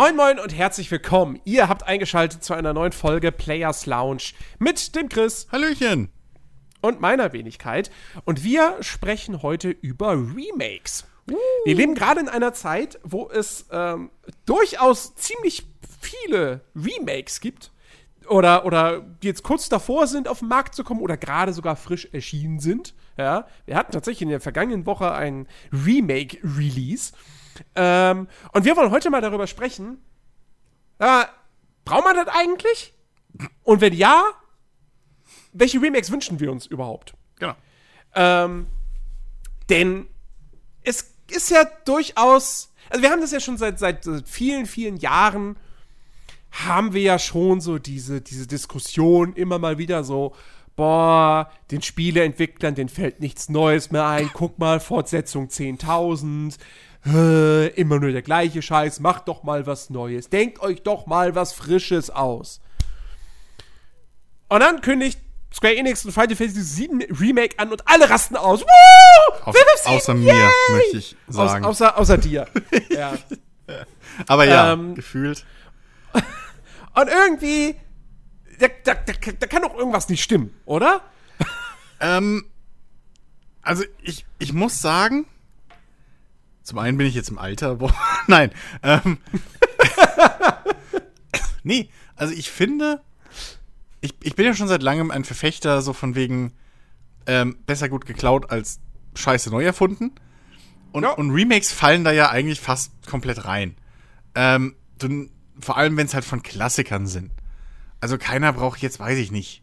Moin Moin und herzlich willkommen. Ihr habt eingeschaltet zu einer neuen Folge Players Lounge mit dem Chris Hallöchen. und meiner Wenigkeit. Und wir sprechen heute über Remakes. Wir leben gerade in einer Zeit, wo es ähm, durchaus ziemlich viele Remakes gibt. Oder, oder die jetzt kurz davor sind, auf den Markt zu kommen oder gerade sogar frisch erschienen sind. Ja, wir hatten tatsächlich in der vergangenen Woche ein Remake-Release. Ähm, und wir wollen heute mal darüber sprechen. Äh, braucht man das eigentlich? Und wenn ja, welche Remakes wünschen wir uns überhaupt? Genau. Ähm, denn es ist ja durchaus, also wir haben das ja schon seit, seit seit vielen, vielen Jahren, haben wir ja schon so diese, diese Diskussion immer mal wieder so, boah, den Spieleentwicklern, denen fällt nichts Neues mehr ein, guck mal, Fortsetzung 10.000, äh, immer nur der gleiche Scheiß, macht doch mal was Neues, denkt euch doch mal was Frisches aus. Und dann kündigt Square Enix ein Final Fantasy VII Remake an und alle rasten aus. Woo! Au FF7, außer yay! mir, möchte ich Aus, sagen. außer, außer dir. ja. Aber ja, ähm, gefühlt. Und irgendwie, da, da, da, da kann doch irgendwas nicht stimmen, oder? Ähm, also ich, ich muss sagen, zum einen bin ich jetzt im Alter, wo, nein, ähm, nee, also ich finde, ich, ich bin ja schon seit langem ein Verfechter so von wegen ähm, besser gut geklaut als scheiße neu erfunden. Und, Ja. und Remakes fallen da ja eigentlich fast komplett rein. Ähm, du, vor allem, wenn es halt von Klassikern sind. Also keiner braucht jetzt, weiß ich nicht,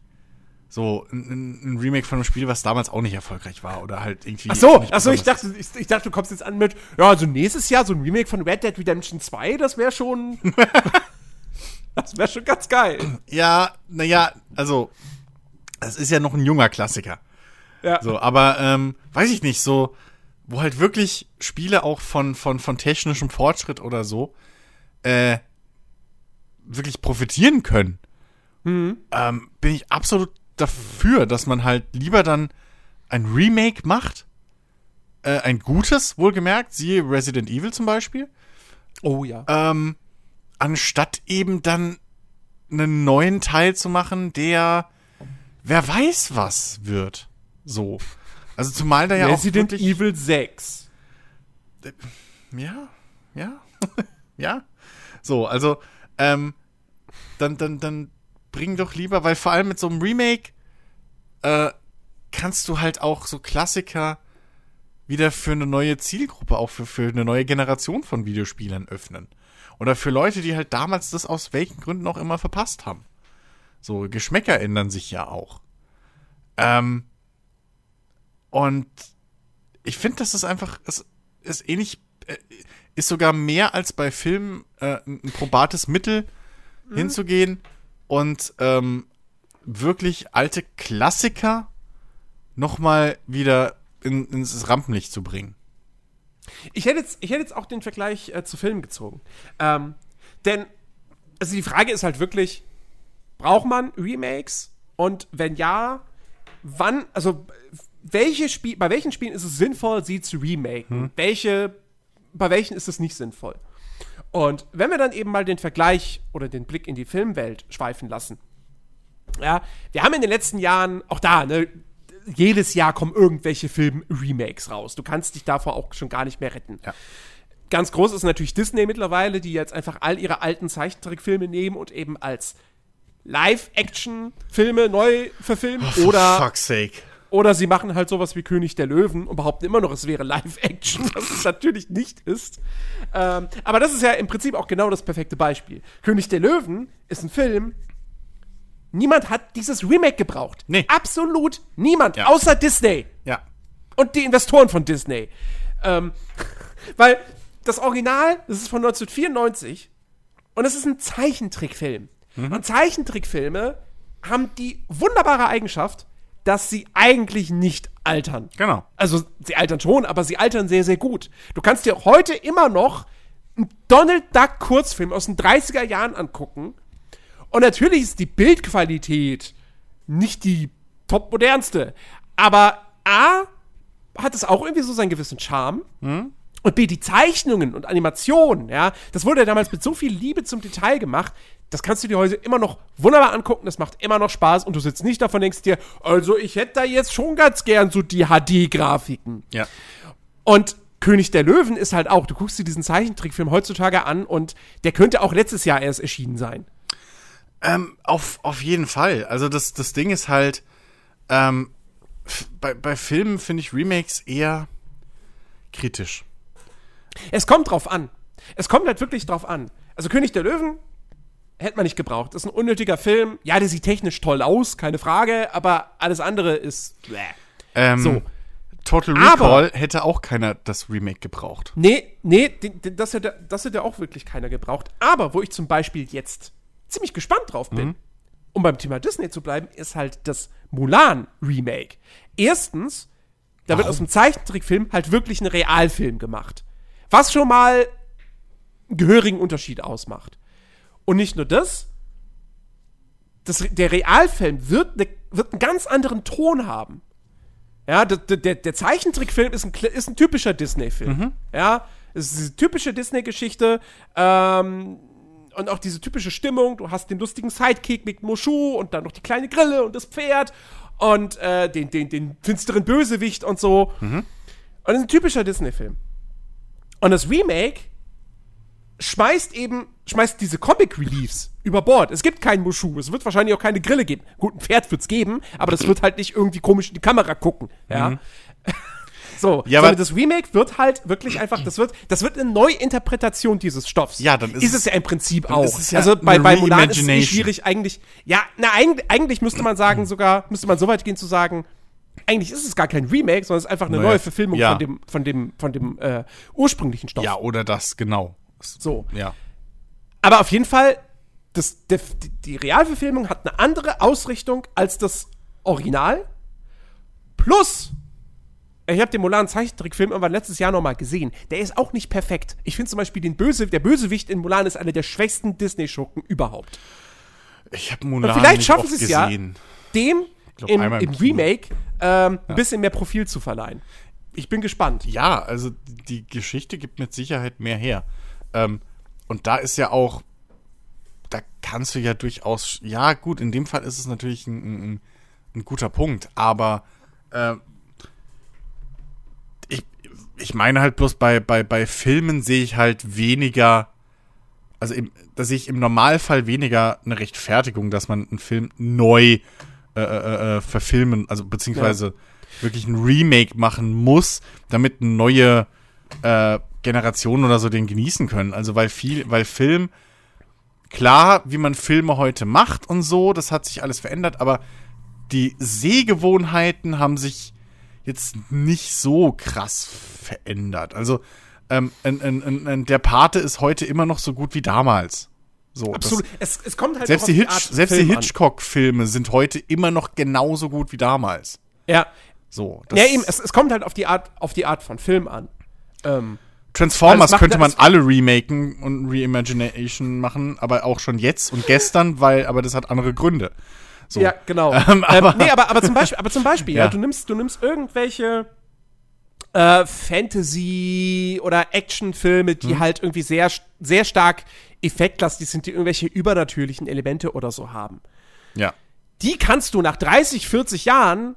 so ein, ein- Remake von einem Spiel, was damals auch nicht erfolgreich war oder halt irgendwie. Ach so, ach so, ich dachte, ich, ich dachte, du kommst jetzt an mit, ja, also nächstes Jahr so ein Remake von Red Dead Redemption 2, das wäre schon, das wäre schon ganz geil. Ja, naja, also, es ist ja noch ein junger Klassiker. Ja. So, aber, ähm, weiß ich nicht, so, wo halt wirklich Spiele auch von, von, von technischem Fortschritt oder so, äh, wirklich profitieren können, ähm, bin ich absolut dafür, dass man halt lieber dann ein Remake macht, äh, ein gutes, wohlgemerkt, siehe Resident Evil zum Beispiel, Oh ja. ähm, anstatt eben dann einen neuen Teil zu machen, der wer weiß was wird. So. Also zumal da ja Resident auch wirklich, Evil 6. Ja, ja, ja. So, also ähm, dann dann dann bring doch lieber, weil vor allem mit so einem Remake äh, kannst du halt auch so Klassiker wieder für eine neue Zielgruppe, auch für, für eine neue Generation von Videospielern öffnen. Oder für Leute, die halt damals das aus welchen Gründen auch immer verpasst haben. So, Geschmäcker ändern sich ja auch. Ähm, und ich finde, das ist einfach, es ist ähnlich, äh, ist sogar mehr als bei Filmen äh, ein ein probates Mittel hinzugehen und ähm, wirklich alte Klassiker nochmal wieder in, ins Rampenlicht zu bringen. Ich hätte jetzt, ich hätte jetzt auch den Vergleich äh, zu Filmen gezogen. Ähm, denn, also die Frage ist halt wirklich, braucht man Remakes? Und wenn ja, wann, also welche Spiel, bei welchen Spielen ist es sinnvoll, sie zu remaken? Welche, bei welchen ist es nicht sinnvoll? Und wenn wir dann eben mal den Vergleich oder den Blick in die Filmwelt schweifen lassen, ja, wir haben in den letzten Jahren, auch da, ne, jedes Jahr kommen irgendwelche Film-Remakes raus. Du kannst dich davor auch schon gar nicht mehr retten. Ja. Ganz groß ist natürlich Disney mittlerweile, die jetzt einfach all ihre alten Zeichentrickfilme nehmen und eben als Live-Action-Filme neu verfilmen. oder, fuck's sake. Oder sie machen halt sowas wie König der Löwen und behaupten immer noch, es wäre Live-Action, was es natürlich nicht ist. Ähm, aber das ist ja im Prinzip auch genau das perfekte Beispiel. König der Löwen ist ein Film, niemand hat dieses Remake gebraucht. Nee. Absolut niemand, Ja. außer Disney Ja. und die Investoren von Disney. Ähm, weil das Original, das ist von 1994 und es ist ein Zeichentrickfilm. Und Zeichentrickfilme haben die wunderbare Eigenschaft, dass sie eigentlich nicht altern. Genau. Also sie altern schon, aber sie altern sehr, sehr gut. Du kannst dir heute immer noch einen Donald Duck Kurzfilm aus den 30er Jahren angucken. Und natürlich ist die Bildqualität nicht die top modernste. Aber A hat es auch irgendwie so seinen gewissen Charme. Und B, die Zeichnungen und Animationen, ja, das wurde ja damals mit so viel Liebe zum Detail gemacht, das kannst du dir heute immer noch wunderbar angucken, das macht immer noch Spaß und du sitzt nicht davon denkst dir, also ich hätte da jetzt schon ganz gern so die HD-Grafiken. Ja. Und König der Löwen ist halt auch, du guckst dir diesen Zeichentrickfilm heutzutage an und der könnte auch letztes Jahr erst erschienen sein. Ähm, auf, auf jeden Fall. Also das, das Ding ist halt, ähm, bei, bei Filmen finde ich Remakes eher kritisch. Es kommt drauf an. Es kommt halt wirklich drauf an. Also König der Löwen hätte man nicht gebraucht. Das ist ein unnötiger Film. Ja, der sieht technisch toll aus, keine Frage, aber alles andere ist. Bäh. Ähm, So. Total Aber- Recall hätte auch keiner das Remake gebraucht. Nee, nee, das hätte, das hätte auch wirklich keiner gebraucht. Aber wo ich zum Beispiel jetzt ziemlich gespannt drauf bin, um beim Thema Disney zu bleiben, ist halt das Mulan-Remake. Erstens, da wird aus dem Zeichentrickfilm halt wirklich ein Realfilm gemacht. Was schon mal einen gehörigen Unterschied ausmacht. Und nicht nur das, das der Realfilm wird, ne, wird einen ganz anderen Ton haben. Ja, der, der, der Zeichentrickfilm ist ein, ist ein typischer Disney-Film. Ja, es ist diese typische Disney-Geschichte. Ähm, und auch diese typische Stimmung. Du hast den lustigen Sidekick mit Mushu und dann noch die kleine Grille und das Pferd und äh, den, den, den finsteren Bösewicht und so. Und das ist ein typischer Disney-Film. Und das Remake schmeißt eben, schmeißt diese Comic Reliefs über Bord. Es gibt keinen Mushu, es wird wahrscheinlich auch keine Grille geben. Gut, ein Pferd wird's geben, aber das wird halt nicht irgendwie komisch in die Kamera gucken, ja. So, Ja, aber- das Remake wird halt wirklich einfach, das wird, das wird eine Neuinterpretation dieses Stoffs. Ja, dann ist ist es- ja im Prinzip auch. ja also bei, bei Mulan ist es eh schwierig eigentlich. Ja, na eigentlich, eigentlich müsste man sagen sogar, müsste man so weit gehen zu sagen, eigentlich ist es gar kein Remake, sondern es ist einfach eine Naja, neue Verfilmung ja. von dem, von dem, von dem äh, ursprünglichen Stoff. Ja, oder das, genau. So. Ja. Aber auf jeden Fall, das, der, die, Realverfilmung hat eine andere Ausrichtung als das Original. Plus, ich habe den Mulan Zeichentrickfilm irgendwann letztes Jahr nochmal gesehen. Der ist auch nicht perfekt. Ich finde zum Beispiel den Böse, der Bösewicht in Mulan ist einer der schwächsten Disney-Schurken überhaupt. Ich habe Mulan Und vielleicht nicht schaffen sie es ja, gesehen. dem glaub, im, im im. Remake ähm, ein bisschen mehr Profil zu verleihen. Ich bin gespannt. Ja, also die Geschichte gibt mit Sicherheit mehr her. Ähm, und da ist ja auch, da kannst du ja durchaus, ja gut, in dem Fall ist es natürlich ein, ein, ein guter Punkt, aber äh, ich, ich meine halt bloß bei, bei, bei Filmen sehe ich halt weniger, also im, da sehe ich im Normalfall weniger eine Rechtfertigung, dass man einen Film neu äh, äh, äh, verfilmen, also beziehungsweise wirklich ein Remake machen muss, damit eine neue äh, Generation oder so den genießen können. Also weil viel, weil Film, klar, wie man Filme heute macht und so, das hat sich alles verändert, aber die Sehgewohnheiten haben sich jetzt nicht so krass verändert. Also ähm, ein, ein, ein, der Pate ist heute immer noch so gut wie damals. So, Absolut. Es, es kommt halt Das, selbst die, Hitch, selbst die Film an. Hitchcock-Filme sind heute immer noch genauso gut wie damals. Ja. So, das Ja, eben, es, es kommt halt auf die Art, auf die Art von Film an. Ähm, Transformers Also macht- könnte man alle remaken und Reimagination machen, aber auch schon jetzt und gestern, weil, aber das hat andere Gründe. So. Ja, genau. Ähm, ähm, aber- nee, aber, aber zum Beispiel, aber zum Beispiel ja. Ja. du nimmst, du nimmst irgendwelche äh, Fantasy- oder Actionfilme, die Mhm. halt irgendwie sehr, sehr stark effektlastig sind, die irgendwelche übernatürlichen Elemente oder so haben. Ja. Die kannst du nach 30, 40 Jahren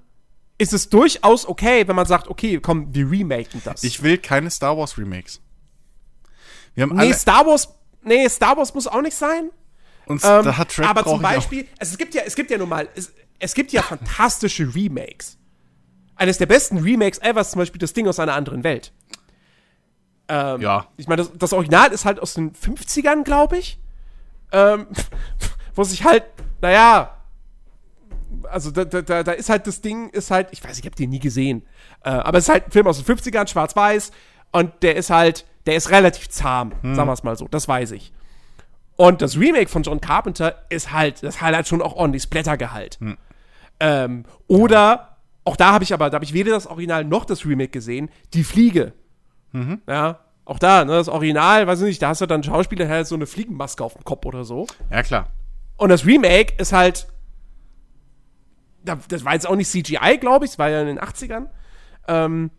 ist es durchaus okay, wenn man sagt, okay, komm, wir remaken das. Ich will keine Star Wars Remakes. Wir haben nee, Star Wars, nee, Star Wars muss auch nicht sein. uns, Ähm, da hat Shrek aber zum. Beispiel, also es gibt ja, es gibt ja nun mal, es, es gibt ja fantastische Remakes. Eines der besten Remakes ever ist zum Beispiel das Ding aus einer anderen Welt. Ähm, Ja. Ich meine, das, das Original ist halt aus den 50ern, glaube ich. Ähm, wo sich halt, naja, also da, da, da ist halt das Ding, ist halt, ich weiß, ich habe den nie gesehen. Äh, aber es ist halt ein Film aus den 50ern, schwarz-weiß. Und der ist halt, der ist relativ zahm, sagen wir es mal so, das weiß ich. Und das Remake von John Carpenter ist halt, das hat halt schon auch ordentlich Splattergehalt. Ähm, oder, auch da habe ich aber, da habe ich weder das Original noch das Remake gesehen, Die Fliege. Ja, auch da, ne, das Original, weiß ich nicht, da hast du dann einen Schauspieler, der hat so eine Fliegenmaske auf dem Kopf oder so. Ja, klar. Und das Remake ist halt, das war jetzt auch nicht CGI, glaube ich, es war ja in den 80ern. Ähm,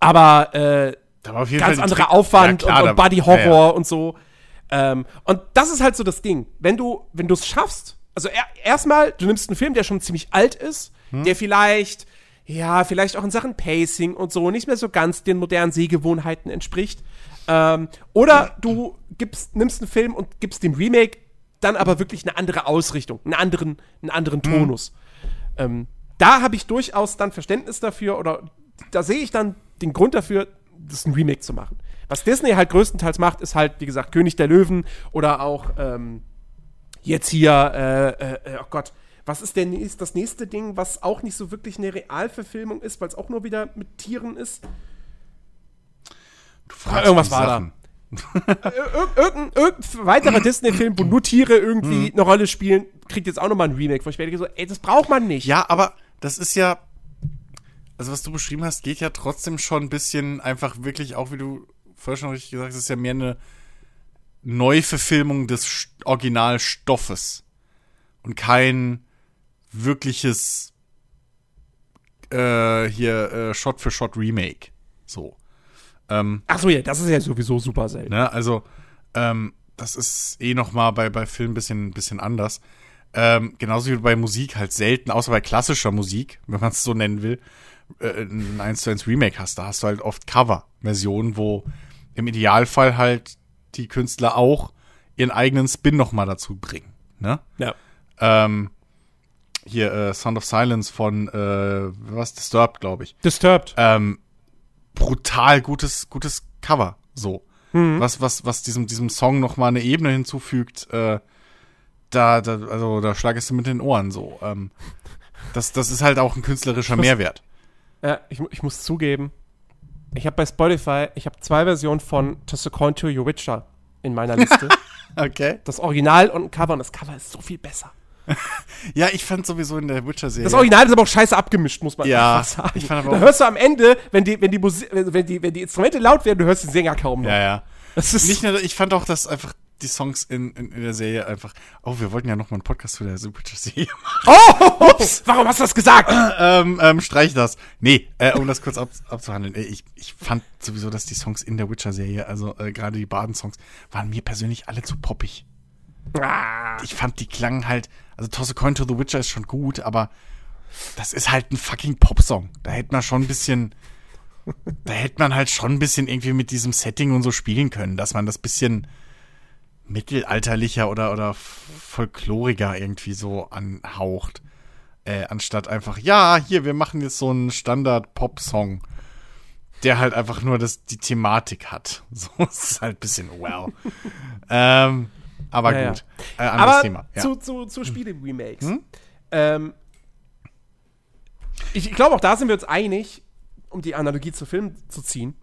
aber äh, Da war auf jeden ganz Fall anderer Aufwand Ja, klar, und, und Body Horror ja, ja. und so. Ähm, und das ist halt so das Ding. Wenn du, wenn du es schaffst, also er, erstmal, du nimmst einen Film, der schon ziemlich alt ist, Hm. der vielleicht, ja, vielleicht auch in Sachen Pacing und so nicht mehr so ganz den modernen Sehgewohnheiten entspricht. Ähm, oder du gibst, nimmst einen Film und gibst dem Remake dann aber wirklich eine andere Ausrichtung, einen anderen, einen anderen Hm. Tonus. Ähm, da habe ich durchaus dann Verständnis dafür oder da sehe ich dann den Grund dafür, das ein Remake zu machen. Was Disney halt größtenteils macht, ist halt, wie gesagt, König der Löwen oder auch ähm, jetzt hier, äh, äh, äh, oh Gott, was ist denn ist das nächste Ding, was auch nicht so wirklich eine Realverfilmung ist, weil es auch nur wieder mit Tieren ist? Du fragst irgendwas war da. Sachen. Ir irgendein, irgendein weiterer Disney-Film, wo nur Tiere irgendwie Hm. eine Rolle spielen, kriegt jetzt auch nochmal ein Remake. Wo ich werde so, ey, das braucht man nicht. Ja, aber das ist ja. Also, was du beschrieben hast, geht ja trotzdem schon ein bisschen einfach wirklich, auch wie du vorher schon richtig gesagt hast, ist ja mehr eine Neuverfilmung des Originalstoffes. Und kein wirkliches äh, hier äh, Shot-für-Shot-Remake. So. Ähm, Ach so, ja, das ist ja sowieso super selten. Ne? Also, ähm, das ist eh noch mal bei, bei Filmen ein bisschen, bisschen anders. Ähm, genauso wie bei Musik halt selten, außer bei klassischer Musik, wenn man es so nennen will, äh, ein 1 zu 1 Remake hast. Da hast du halt oft Cover-Versionen, wo im Idealfall halt die Künstler auch ihren eigenen Spin noch mal dazu bringen. Ne? Ja. Ähm, hier, äh, Sound of Silence von, äh, was, Disturbed, glaube ich Disturbed. ähm, brutal gutes, gutes Cover. So. Was, was, was diesem, diesem Song noch mal eine Ebene hinzufügt, äh, da, da, also da schlagst du mit den Ohren so. Ähm, das, das ist halt auch ein künstlerischer muss- Mehrwert. Ja, ich, ich muss zugeben, ich habe bei Spotify, ich habe zwei Versionen von To Second to Your Witcher in meiner Liste. Okay. das Original und ein Cover und das Cover ist so viel besser. Ja, ich fand sowieso in der Witcher-Serie. Das Original ist aber auch scheiße abgemischt, muss man Ja, sagen. ich fand aber da hörst du am Ende, wenn die, wenn die Musik, wenn die, wenn die Instrumente laut werden, du hörst den Sänger kaum noch. Ja, ja. Das ist Nicht nur, ich fand auch, dass einfach die Songs in, in, in der Serie einfach. Oh, wir wollten ja noch mal einen Podcast zu der Witcher-Serie machen. Oh, ups, warum hast du das gesagt? ähm, ähm, streich das. Nee, äh, um das kurz ab, abzuhandeln. Äh, ich, ich fand sowieso, dass die Songs in der Witcher-Serie, also äh, gerade die Baden-Songs, waren mir persönlich alle zu poppig. Ah, Ich fand, die klangen halt, also Toss a Coin to the Witcher ist schon gut, aber das ist halt ein fucking Popsong. Da hätte man schon ein bisschen, da hätte man halt schon ein bisschen irgendwie mit diesem Setting und so spielen können, dass man das bisschen mittelalterlicher oder, oder folkloriger irgendwie so anhaucht. Äh, anstatt einfach, ja, hier, wir machen jetzt so einen Standard-Pop-Song, der halt einfach nur das, die Thematik hat. So, es ist halt ein bisschen wow. ähm, aber Ja, gut. Äh, anderes aber Thema. Ja. zu, zu, zu Spiele-Remakes. Hm? Ähm, ich ich glaube, auch da sind wir uns einig, um die Analogie zu Film zu ziehen.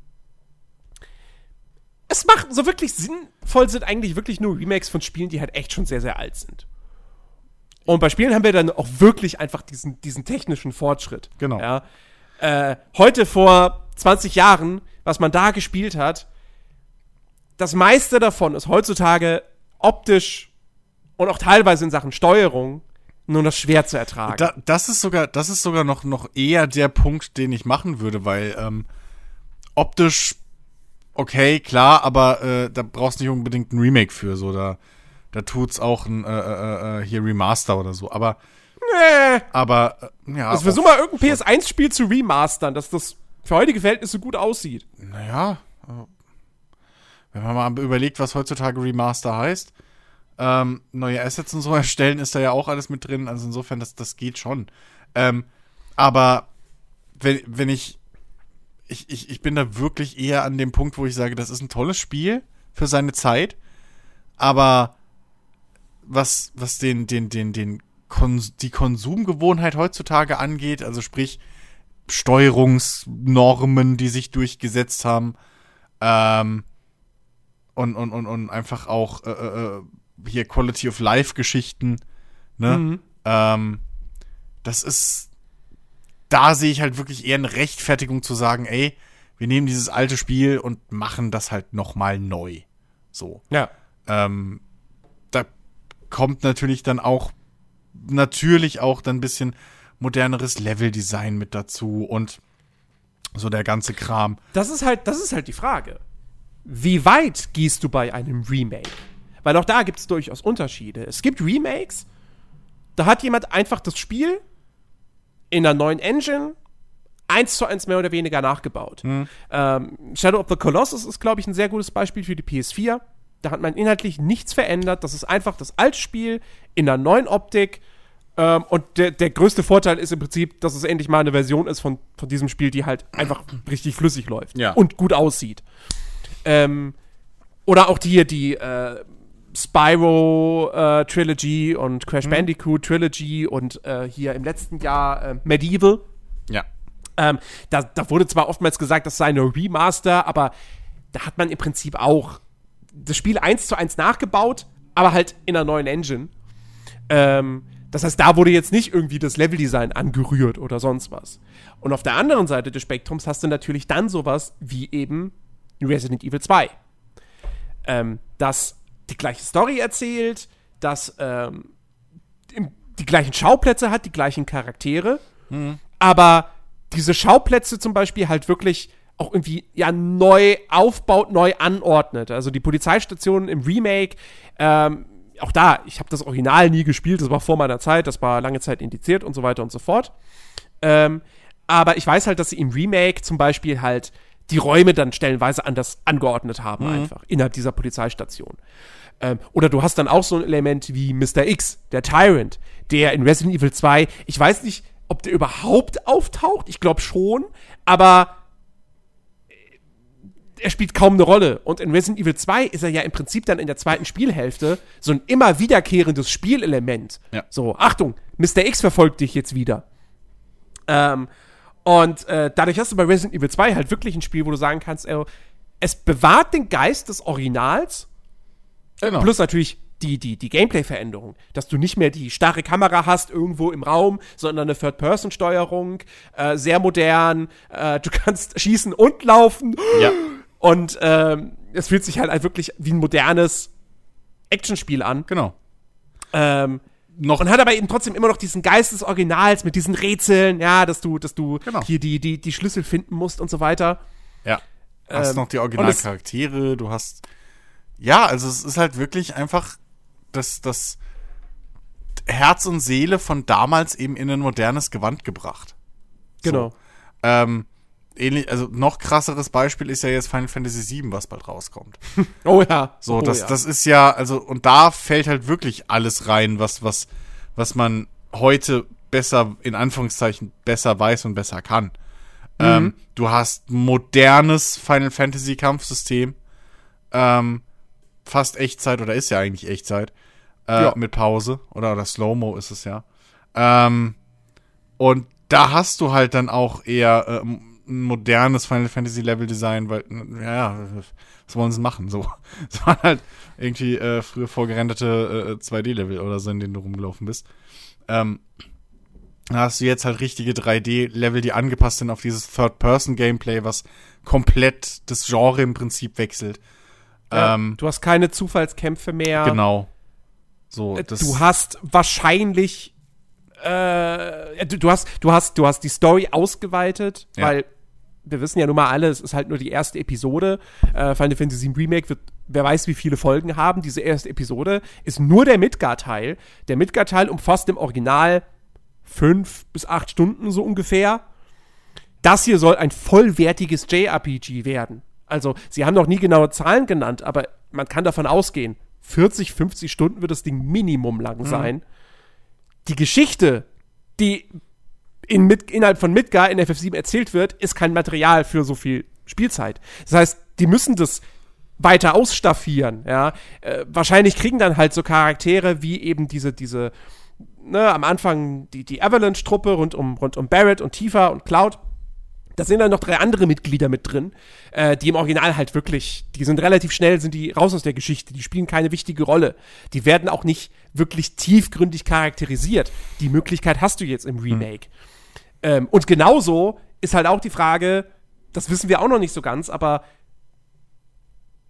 Es macht so wirklich sinnvoll sind eigentlich wirklich nur Remakes von Spielen, die halt echt schon sehr, sehr alt sind. Und bei Spielen haben wir dann auch wirklich einfach diesen, diesen technischen Fortschritt. Genau. Ja. Äh, heute vor 20 Jahren, was man da gespielt hat, das meiste davon ist heutzutage optisch und auch teilweise in Sachen Steuerung nur noch schwer zu ertragen. Da, das ist sogar, das ist sogar noch, noch eher der Punkt, den ich machen würde, weil ähm, optisch okay, klar, aber äh, da brauchst du nicht unbedingt ein Remake für, so da, da tut's auch ein äh, äh, äh, hier Remaster oder so. Aber, nee. aber äh, ja. Also versuch mal irgendein PS1-Spiel zu remastern, dass das für heutige Verhältnisse gut aussieht. Naja, äh, wenn man mal überlegt, was heutzutage Remaster heißt, ähm, neue Assets und so erstellen, ist da ja auch alles mit drin. Also insofern, das, das geht schon. Ähm, aber wenn, wenn ich, ich, ich, ich bin da wirklich eher an dem Punkt, wo ich sage, das ist ein tolles Spiel für seine Zeit, aber was, was den, den, den, den Kons die Konsumgewohnheit heutzutage angeht, also sprich Steuerungsnormen, die sich durchgesetzt haben, ähm, und, und, und, und einfach auch äh, äh, hier Quality of Life Geschichten, ne? Mhm. Ähm, das ist, da sehe ich halt wirklich eher eine Rechtfertigung zu sagen, ey, wir nehmen dieses alte Spiel und machen das halt nochmal neu. So. Ja. Ähm, da kommt natürlich dann auch, natürlich auch dann ein bisschen moderneres Leveldesign mit dazu und So der ganze Kram. Das ist halt, das ist halt die Frage. Wie weit gehst du bei einem Remake? Weil auch da gibt es durchaus Unterschiede. Es gibt Remakes, da hat jemand einfach das Spiel in einer neuen Engine eins zu eins mehr oder weniger nachgebaut. Mhm. Ähm, Shadow of the Colossus ist, glaube ich, ein sehr gutes Beispiel für die PS4. Da hat man inhaltlich nichts verändert. Das ist einfach das alte Spiel in einer neuen Optik. Ähm, und der, der größte Vorteil ist im Prinzip, dass es endlich mal eine Version ist von, von diesem Spiel, die halt einfach richtig flüssig läuft Ja. und gut aussieht. Ähm, oder auch die, die äh, Spyro äh, Trilogy und Crash Bandicoot Trilogy und äh, hier im letzten Jahr äh, Medieval. Ja. Ähm, da, da wurde zwar oftmals gesagt, das sei eine Remaster, aber da hat man im Prinzip auch das Spiel eins zu eins nachgebaut, aber halt in einer neuen Engine. Ähm, das heißt, da wurde jetzt nicht irgendwie das Leveldesign angerührt oder sonst was. Und auf der anderen Seite des Spektrums hast du natürlich dann sowas wie eben Resident Evil 2. Ähm, das die gleiche Story erzählt, das ähm, die gleichen Schauplätze hat, die gleichen Charaktere, aber diese Schauplätze zum Beispiel halt wirklich auch irgendwie ja neu aufbaut, neu anordnet. Also die Polizeistation im Remake, ähm, auch da, ich habe das Original nie gespielt, das war vor meiner Zeit, das war lange Zeit indiziert und so weiter und so fort. Ähm, aber ich weiß halt, dass sie im Remake zum Beispiel halt die Räume dann stellenweise anders angeordnet haben, einfach innerhalb dieser Polizeistation. Ähm, oder du hast dann auch so ein Element wie Mr. X, der Tyrant, der in Resident Evil 2, ich weiß nicht, ob der überhaupt auftaucht, ich glaube schon, aber äh, er spielt kaum eine Rolle. Und in Resident Evil 2 ist er ja im Prinzip dann in der zweiten Spielhälfte so ein immer wiederkehrendes Spielelement. Ja. So, Achtung, Mr. X verfolgt dich jetzt wieder. Ähm, und äh, dadurch hast du bei Resident Evil 2 halt wirklich ein Spiel, wo du sagen kannst, äh, es bewahrt den Geist des Originals, Genau. plus natürlich die, die, die Gameplay-Veränderung, dass du nicht mehr die starre Kamera hast irgendwo im Raum, sondern eine Third-Person-Steuerung, äh, sehr modern, äh, du kannst schießen und laufen ja. und ähm, es fühlt sich halt, halt wirklich wie ein modernes Actionspiel an. Genau. Ähm, Noch und hat aber eben trotzdem immer noch diesen Geist des Originals mit diesen Rätseln, ja, dass du, dass du Genau. hier die, die, die Schlüssel finden musst und so weiter. Ja. Du hast Ähm, noch die Originalcharaktere, du hast. Ja, also es ist halt wirklich einfach das, das Herz und Seele von damals eben in ein modernes Gewand gebracht. Genau. Ähm, ähnlich, also noch krasseres Beispiel ist ja jetzt Final Fantasy VII, was bald rauskommt. Oh ja. So, oh, das, ja. das ist ja, also, und da fällt halt wirklich alles rein, was, was, was man heute besser, in Anführungszeichen, besser weiß und besser kann. Ähm, du hast modernes Final Fantasy Kampfsystem, ähm, fast Echtzeit oder ist ja eigentlich Echtzeit, äh, Ja. mit Pause oder, oder Slow-Mo ist es ja. Ähm, und da hast du halt dann auch eher ähm, ein modernes Final Fantasy Level Design, weil, ja, was wollen sie machen? So, es waren halt irgendwie äh, früher vorgerenderte äh, 2D-Level oder so, in denen du rumgelaufen bist. Ähm, da hast du jetzt halt richtige 3D-Level, die angepasst sind auf dieses Third-Person-Gameplay, was komplett das Genre im Prinzip wechselt. ja, ähm, du hast keine Zufallskämpfe mehr. Genau. So, Äh, Du hast wahrscheinlich äh, du, du hast du hast du hast die Story ausgeweitet, Ja. weil wir wissen ja nun mal alle, es ist halt nur die erste Episode. Äh, Final Fantasy VII Remake wird, wer weiß, wie viele Folgen haben. Diese erste Episode ist nur der Midgar-Teil. Der Midgar-Teil umfasst im Original fünf bis acht Stunden so ungefähr. Das hier soll ein vollwertiges JRPG werden. Also, sie haben noch nie genaue Zahlen genannt, aber man kann davon ausgehen, 40, 50 Stunden wird das Ding Minimum lang sein. Die Geschichte, die in, mit, innerhalb von Midgar in FF7 erzählt wird, ist kein Material für so viel Spielzeit. Das heißt, die müssen das weiter ausstaffieren, ja. Äh, wahrscheinlich kriegen dann halt so Charaktere wie eben diese, diese, ne, am Anfang die, die Avalanche-Truppe rund um, rund um Barrett und Tifa und Cloud. Da sind dann noch drei andere Mitglieder mit drin, äh, die im Original halt wirklich, die sind relativ schnell, sind die raus aus der Geschichte, die spielen keine wichtige Rolle. Die werden auch nicht wirklich tiefgründig charakterisiert. Die Möglichkeit hast du jetzt im Remake. Ähm, und genauso ist halt auch die Frage, das wissen wir auch noch nicht so ganz, aber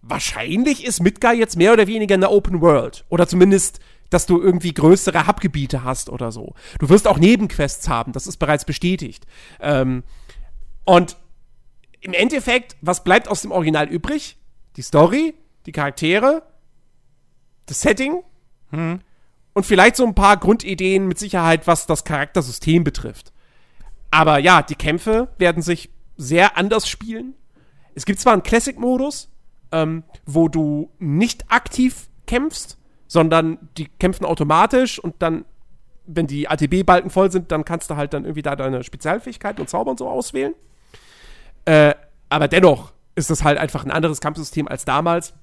wahrscheinlich ist Midgar jetzt mehr oder weniger eine Open World. Oder zumindest, dass du irgendwie größere Hubgebiete hast oder so. Du wirst auch Nebenquests haben, das ist bereits bestätigt. Ähm, und im Endeffekt, was bleibt aus dem Original übrig? Die Story, die Charaktere, das Setting und vielleicht so ein paar Grundideen mit Sicherheit, was das Charaktersystem betrifft. Aber ja, die Kämpfe werden sich sehr anders spielen. Es gibt zwar einen Classic-Modus, ähm, wo du nicht aktiv kämpfst, sondern die kämpfen automatisch und dann, wenn die ATB-Balken voll sind, dann kannst du halt dann irgendwie da deine Spezialfähigkeiten und Zauber und so auswählen. Äh, aber dennoch ist das halt einfach ein anderes Kampfsystem als damals.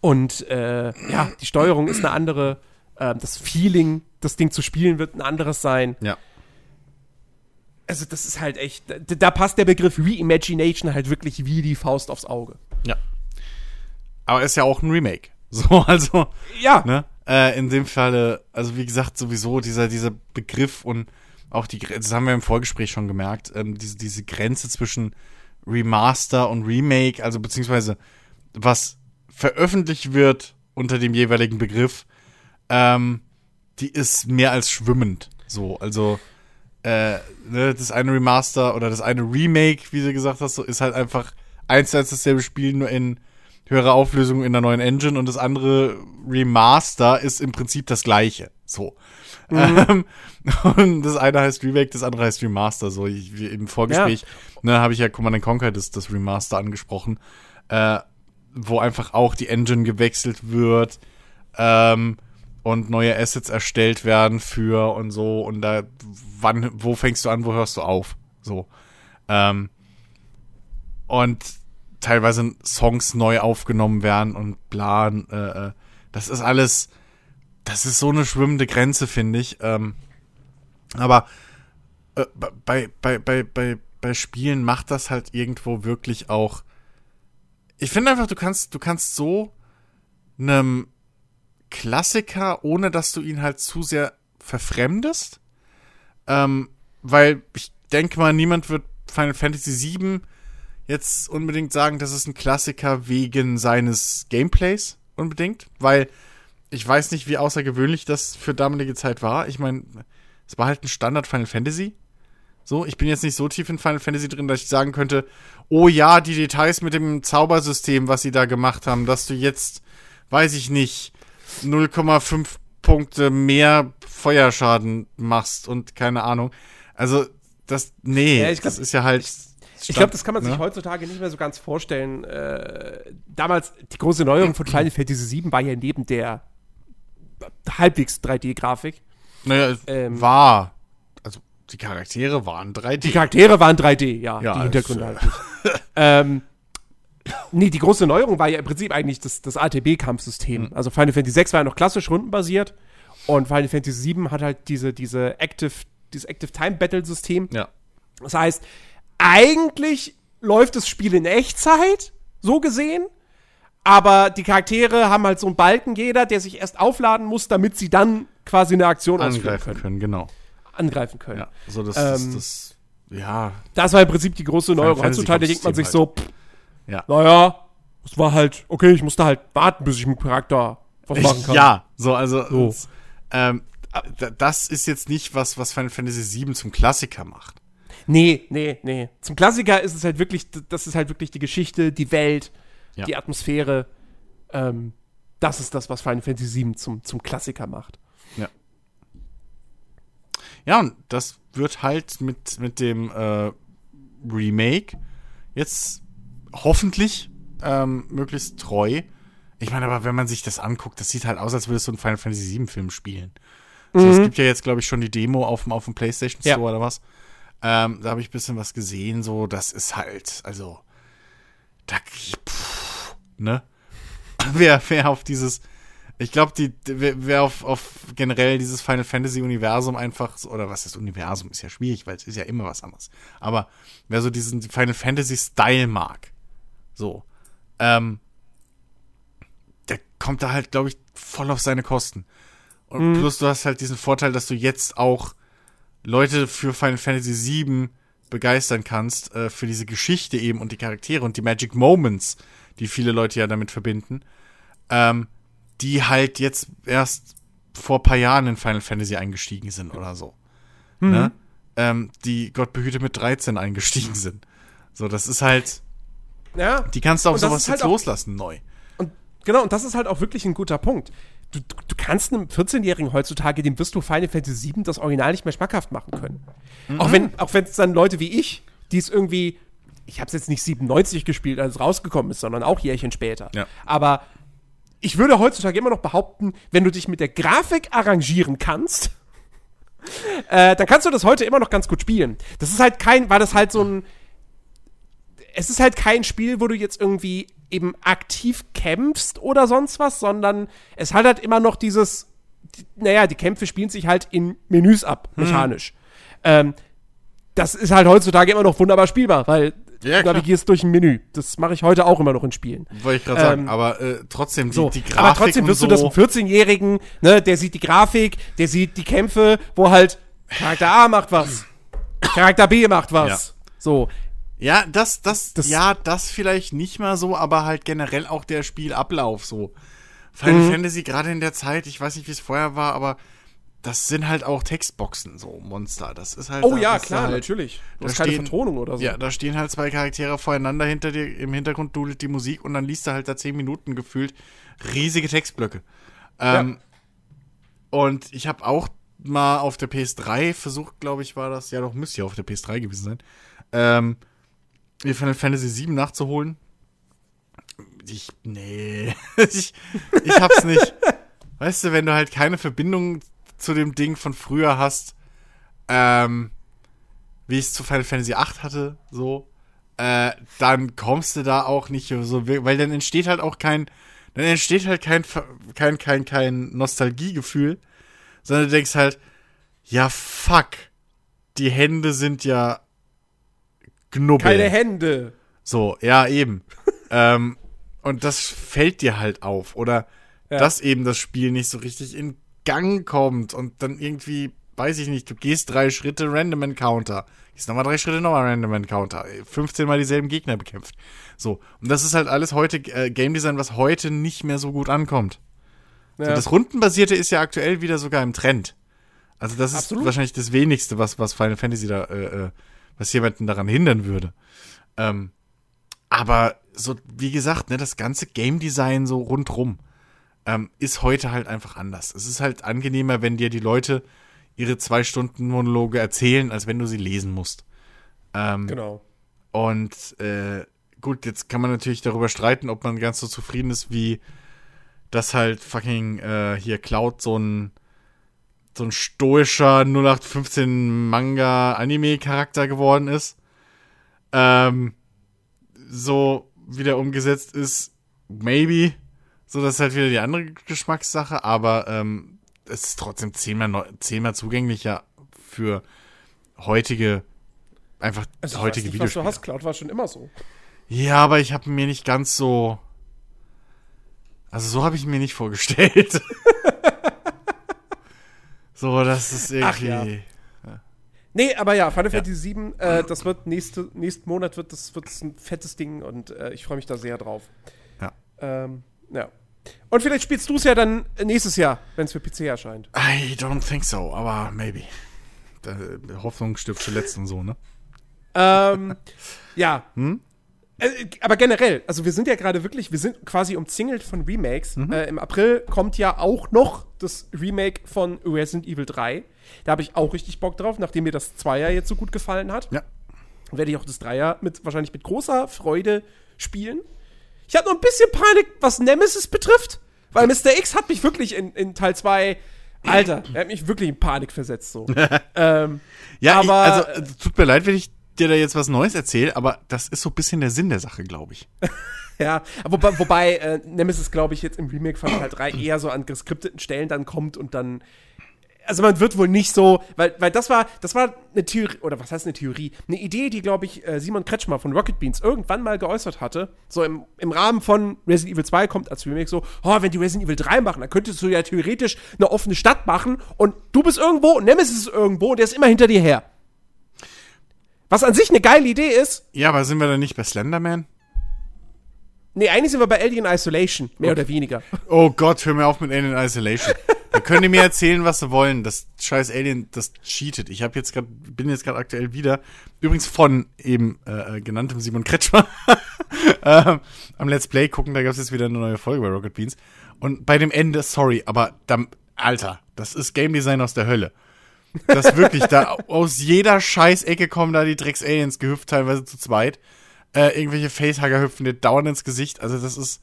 Und äh, ja, die Steuerung ist eine andere. Äh, das Feeling, das Ding zu spielen, wird ein anderes sein. Ja. Also, das ist halt echt. Da, da passt der Begriff Reimagination halt wirklich wie die Faust aufs Auge. Ja. Aber ist ja auch ein Remake. So, also, Ja, ne? Äh, in dem Falle, also wie gesagt, sowieso dieser, dieser Begriff und auch die, das haben wir im Vorgespräch schon gemerkt, ähm, diese, diese Grenze zwischen Remaster und Remake, also beziehungsweise was veröffentlicht wird unter dem jeweiligen Begriff, ähm, die ist mehr als schwimmend. So, also äh, ne, das eine Remaster oder das eine Remake, wie du gesagt hast, so, ist halt einfach eins zu eins dasselbe Spiel, nur in höherer Auflösung in der neuen Engine und das andere Remaster ist im Prinzip das gleiche. So. Ähm, und das eine heißt Remake, das andere heißt Remaster. So, ich, wie im Vorgespräch, ne, habe ich ja Command Conquer das, das Remaster angesprochen, äh, wo einfach auch die Engine gewechselt wird, ähm, und neue Assets erstellt werden für und so und da wann wo fängst du an, wo hörst du auf? So. Ähm, und teilweise Songs neu aufgenommen werden und bla. Äh, äh, das ist alles, das ist so eine schwimmende Grenze, finde ich. Ähm, aber äh, bei, bei, bei, bei, bei Spielen macht das halt irgendwo wirklich auch. Ich finde einfach, du kannst, du kannst so einem Klassiker, ohne dass du ihn halt zu sehr verfremdest. Ähm, weil ich denke mal, niemand wird Final Fantasy VII jetzt unbedingt sagen, das ist ein Klassiker wegen seines Gameplays unbedingt, weil ich weiß nicht, wie außergewöhnlich das für damalige Zeit war. Ich meine, es war halt ein Standard Final Fantasy. So, ich bin jetzt nicht so tief in Final Fantasy drin, dass ich sagen könnte, oh ja, die Details mit dem Zaubersystem, was sie da gemacht haben, dass du jetzt, weiß ich nicht, 0,5 Punkte mehr Feuerschaden machst und keine Ahnung. Also, das, nee, Ja, glaub- das ist ja halt. Ich glaube, das kann man sich ne? heutzutage nicht mehr so ganz vorstellen. Äh, damals, die große Neuerung von Final Fantasy VII war ja neben der halbwegs 3D-Grafik. Naja, es ähm, war. Also, die Charaktere waren 3D. Die Charaktere waren 3D, ja, Ja, die Hintergründe halt nicht. ähm, nee, die große Neuerung war ja im Prinzip eigentlich das, das ATB-Kampfsystem. Hm. Also Final Fantasy VI war ja noch klassisch rundenbasiert und Final Fantasy VII hat halt diese, diese Active, dieses Active Time Battle System. ja. Das heißt, eigentlich läuft das Spiel in Echtzeit, so gesehen. Aber die Charaktere haben halt so einen Balken jeder, der sich erst aufladen muss, damit sie dann quasi eine Aktion Angreifen können, können, genau. angreifen können. Ja, so das, Ähm, das, das, ja, Das war im Prinzip die große Neuerung. Heutzutage denkt man sich Kampfsystem so, pff, ja. naja, es war halt, okay, ich musste halt warten, bis ich mit dem Charakter was machen kann. Ja, so, also, So. es- ähm, das ist jetzt nicht was, was Final Fantasy VII zum Klassiker macht. Nee, nee, nee. Zum Klassiker ist es halt wirklich, das ist halt wirklich die Geschichte, die Welt, Ja. die Atmosphäre. Ähm, das ist das, was Final Fantasy VII zum, zum Klassiker macht. Ja, und das wird halt mit, mit dem äh, Remake jetzt hoffentlich ähm, möglichst treu. Ich meine, aber wenn man sich das anguckt, das sieht halt aus, als würdest du einen Final Fantasy VII-Film spielen. So, es gibt ja jetzt, glaube ich, schon die Demo auf dem, auf dem PlayStation Store Ja. oder was. Ähm, da habe ich ein bisschen was gesehen, so, das ist halt, also, da, pff, ne? Wer, wer auf dieses, ich glaube, die, wer, auf, auf generell dieses Final Fantasy Universum einfach, oder was ist Universum, ist ja schwierig, weil es ist ja immer was anderes. Aber wer so diesen Final Fantasy Style mag, so, ähm, der kommt da halt, glaube ich, voll auf seine Kosten. Und plus du hast halt diesen Vorteil, dass du jetzt auch Leute für Final Fantasy VII begeistern kannst, äh, für diese Geschichte eben und die Charaktere und die Magic Moments, die viele Leute ja damit verbinden, ähm, die halt jetzt erst vor ein paar Jahren in Final Fantasy eingestiegen sind oder so. Ne? Ähm, die Gott behüte mit 13 eingestiegen sind. So, das ist halt, Ja. die kannst du auf sowas halt jetzt auch- loslassen, neu. Und genau, und das ist halt auch wirklich ein guter Punkt. Du, du, du kannst einem 14-Jährigen heutzutage, dem wirst du Final Fantasy VII das Original nicht mehr schmackhaft machen können. Auch wenn auch wenn es dann Leute wie ich, die es irgendwie, ich habe es jetzt nicht 97 gespielt, als es rausgekommen ist, sondern auch Jährchen später. Ja. Aber ich würde heutzutage immer noch behaupten, wenn du dich mit der Grafik arrangieren kannst, äh, dann kannst du das heute immer noch ganz gut spielen. Das ist halt kein, weil das halt so ein, es ist halt kein Spiel, wo du jetzt irgendwie eben aktiv kämpfst oder sonst was, sondern es hat halt immer noch dieses, die, naja, die Kämpfe spielen sich halt in Menüs ab, Mhm. mechanisch. Ähm, das ist halt heutzutage immer noch wunderbar spielbar, weil Ja, du navigierst durch ein Menü. Das mache ich heute auch immer noch in Spielen. Wollte ich gerade sagen, Ähm, aber äh, trotzdem, die, So, die Grafik aber trotzdem wirst so, du das einem 14-Jährigen, ne, der sieht die Grafik, der sieht die Kämpfe, wo halt Charakter A macht was, Charakter B macht was. So, Ja, das, das, Das- ja, das vielleicht nicht mal so, aber halt generell auch der Spielablauf so. Final Mhm. Fantasy gerade in der Zeit, ich weiß nicht, wie es vorher war, aber das sind halt auch Textboxen, so Monster. Das ist halt. Oh da ja, klar, halt, natürlich. Du da hast keine stehen- Vertonung oder so. Ja, da stehen halt zwei Charaktere voreinander hinter dir, im Hintergrund dudelt die Musik und dann liest du halt da zehn Minuten gefühlt riesige Textblöcke. Ähm, Und ich habe auch mal auf der PS3 versucht, glaube ich, war das, ja doch, müsste ja auf der PS3 gewesen sein, ähm, Final Fantasy 7 nachzuholen. Ich, nee, ich, ich hab's nicht. Weißt du, wenn du halt keine Verbindung zu dem Ding von früher hast, ähm, wie ich es zu Final Fantasy 8 hatte, so, äh, dann kommst du da auch nicht so, weil dann entsteht halt auch kein, dann entsteht halt kein, kein, kein, kein Nostalgiegefühl, sondern du denkst halt, ja, fuck, die Hände sind ja Knubbel. Keine Hände. So, ja, eben. ähm, und das fällt dir halt auf. Oder Ja. dass eben das Spiel nicht so richtig in Gang kommt und dann irgendwie, weiß ich nicht, du gehst drei Schritte Random Encounter. Gehst nochmal drei Schritte, nochmal Random Encounter. 15 Mal dieselben Gegner bekämpft. So. Und das ist halt alles heute äh, Game Design, was heute nicht mehr so gut ankommt. So, Ja. das Rundenbasierte ist ja aktuell wieder sogar im Trend. Also das ist Absolut. wahrscheinlich das wenigste, was, was Final Fantasy da, äh, äh, was jemanden daran hindern würde. Ähm, aber so, wie gesagt, ne, das ganze Game Design so rundrum ähm, ist heute halt einfach anders. Es ist halt angenehmer, wenn dir die Leute ihre zwei Stunden Monologe erzählen, als wenn du sie lesen musst. Ähm, Genau. und äh, gut, jetzt kann man natürlich darüber streiten, ob man ganz so zufrieden ist, wie das halt fucking äh, hier Cloud so ein so ein stoischer 0815 Manga Anime Charakter geworden ist. Ähm, so wie der umgesetzt ist, maybe. So, das ist halt wieder die andere Geschmackssache, aber ähm, es ist trotzdem zehnmal, neu, zehnmal zugänglicher für heutige, einfach Also heutige nicht, was du Videospiele. hast. Cloud war schon immer so. Ja, aber ich habe mir nicht ganz so. Also so habe ich mir nicht vorgestellt. so, das ist Ach irgendwie. ja. Nee, aber ja, Final Fantasy VII, äh, das wird nächste, nächsten Monat wird das, wird das ein fettes Ding und äh, ich freue mich da sehr drauf. Ja. Ähm, ja. Und vielleicht spielst du es ja dann nächstes Jahr, wenn es für PC erscheint. I don't think so, aber maybe. Hoffnung stirbt zuletzt und so, ne? ähm, ja. Hm? Äh, aber generell, also wir sind ja gerade wirklich, wir sind quasi umzingelt von Remakes. Mhm. Äh, Im April kommt ja auch noch das Remake von Resident Evil 3. Da habe ich auch richtig Bock drauf, nachdem mir das Zweier jetzt so gut gefallen hat. Ja. Werde ich auch das Dreier mit, wahrscheinlich mit großer Freude spielen. Ich hatte noch ein bisschen Panik, was Nemesis betrifft, weil Mr. X hat mich wirklich in, in Teil 2, Alter, er hat mich wirklich in Panik versetzt so. ähm, Ja, Aber- ich, also äh, tut mir leid, wenn ich dir da jetzt was Neues erzähle, aber das ist so ein bisschen der Sinn der Sache, glaube ich. Ja, wobei, wobei äh, Nemesis, glaube ich, jetzt im Remake von Teil 3 eher so an geskripteten Stellen dann kommt und dann. Also man wird wohl nicht so, weil, weil das war, das war eine Theorie, oder was heißt eine Theorie? Eine Idee, die, glaube ich, äh, Simon Kretschmer von Rocket Beans irgendwann mal geäußert hatte. So im, im Rahmen von Resident Evil 2 kommt als Remake so, oh, wenn die Resident Evil 3 machen, dann könntest du ja theoretisch eine offene Stadt machen und du bist irgendwo und Nemesis ist irgendwo und der ist immer hinter dir her. Was an sich eine geile Idee ist, Ja, aber sind wir da nicht bei Slenderman? nee, eigentlich sind wir bei Alien Isolation, mehr oder weniger. Oh Gott, hör mir auf mit Alien Isolation. Da können die mir erzählen, was sie wollen. Das scheiß Alien, das cheatet. Ich habe jetzt gerade, bin jetzt gerade aktuell wieder, übrigens von eben äh, äh genanntem Simon Kretschmer, ähm, am Let's Play gucken, da gab es jetzt wieder eine neue Folge bei Rocket Beans. Und bei dem Ende, sorry, aber dann, Alter, das ist Game Design aus der Hölle. Das wirklich, da aus jeder Scheißecke kommen da die Drecks-Aliens gehüpft, teilweise zu zweit. Äh, irgendwelche Facehugger hüpfen dir dauernd ins Gesicht. Also das ist,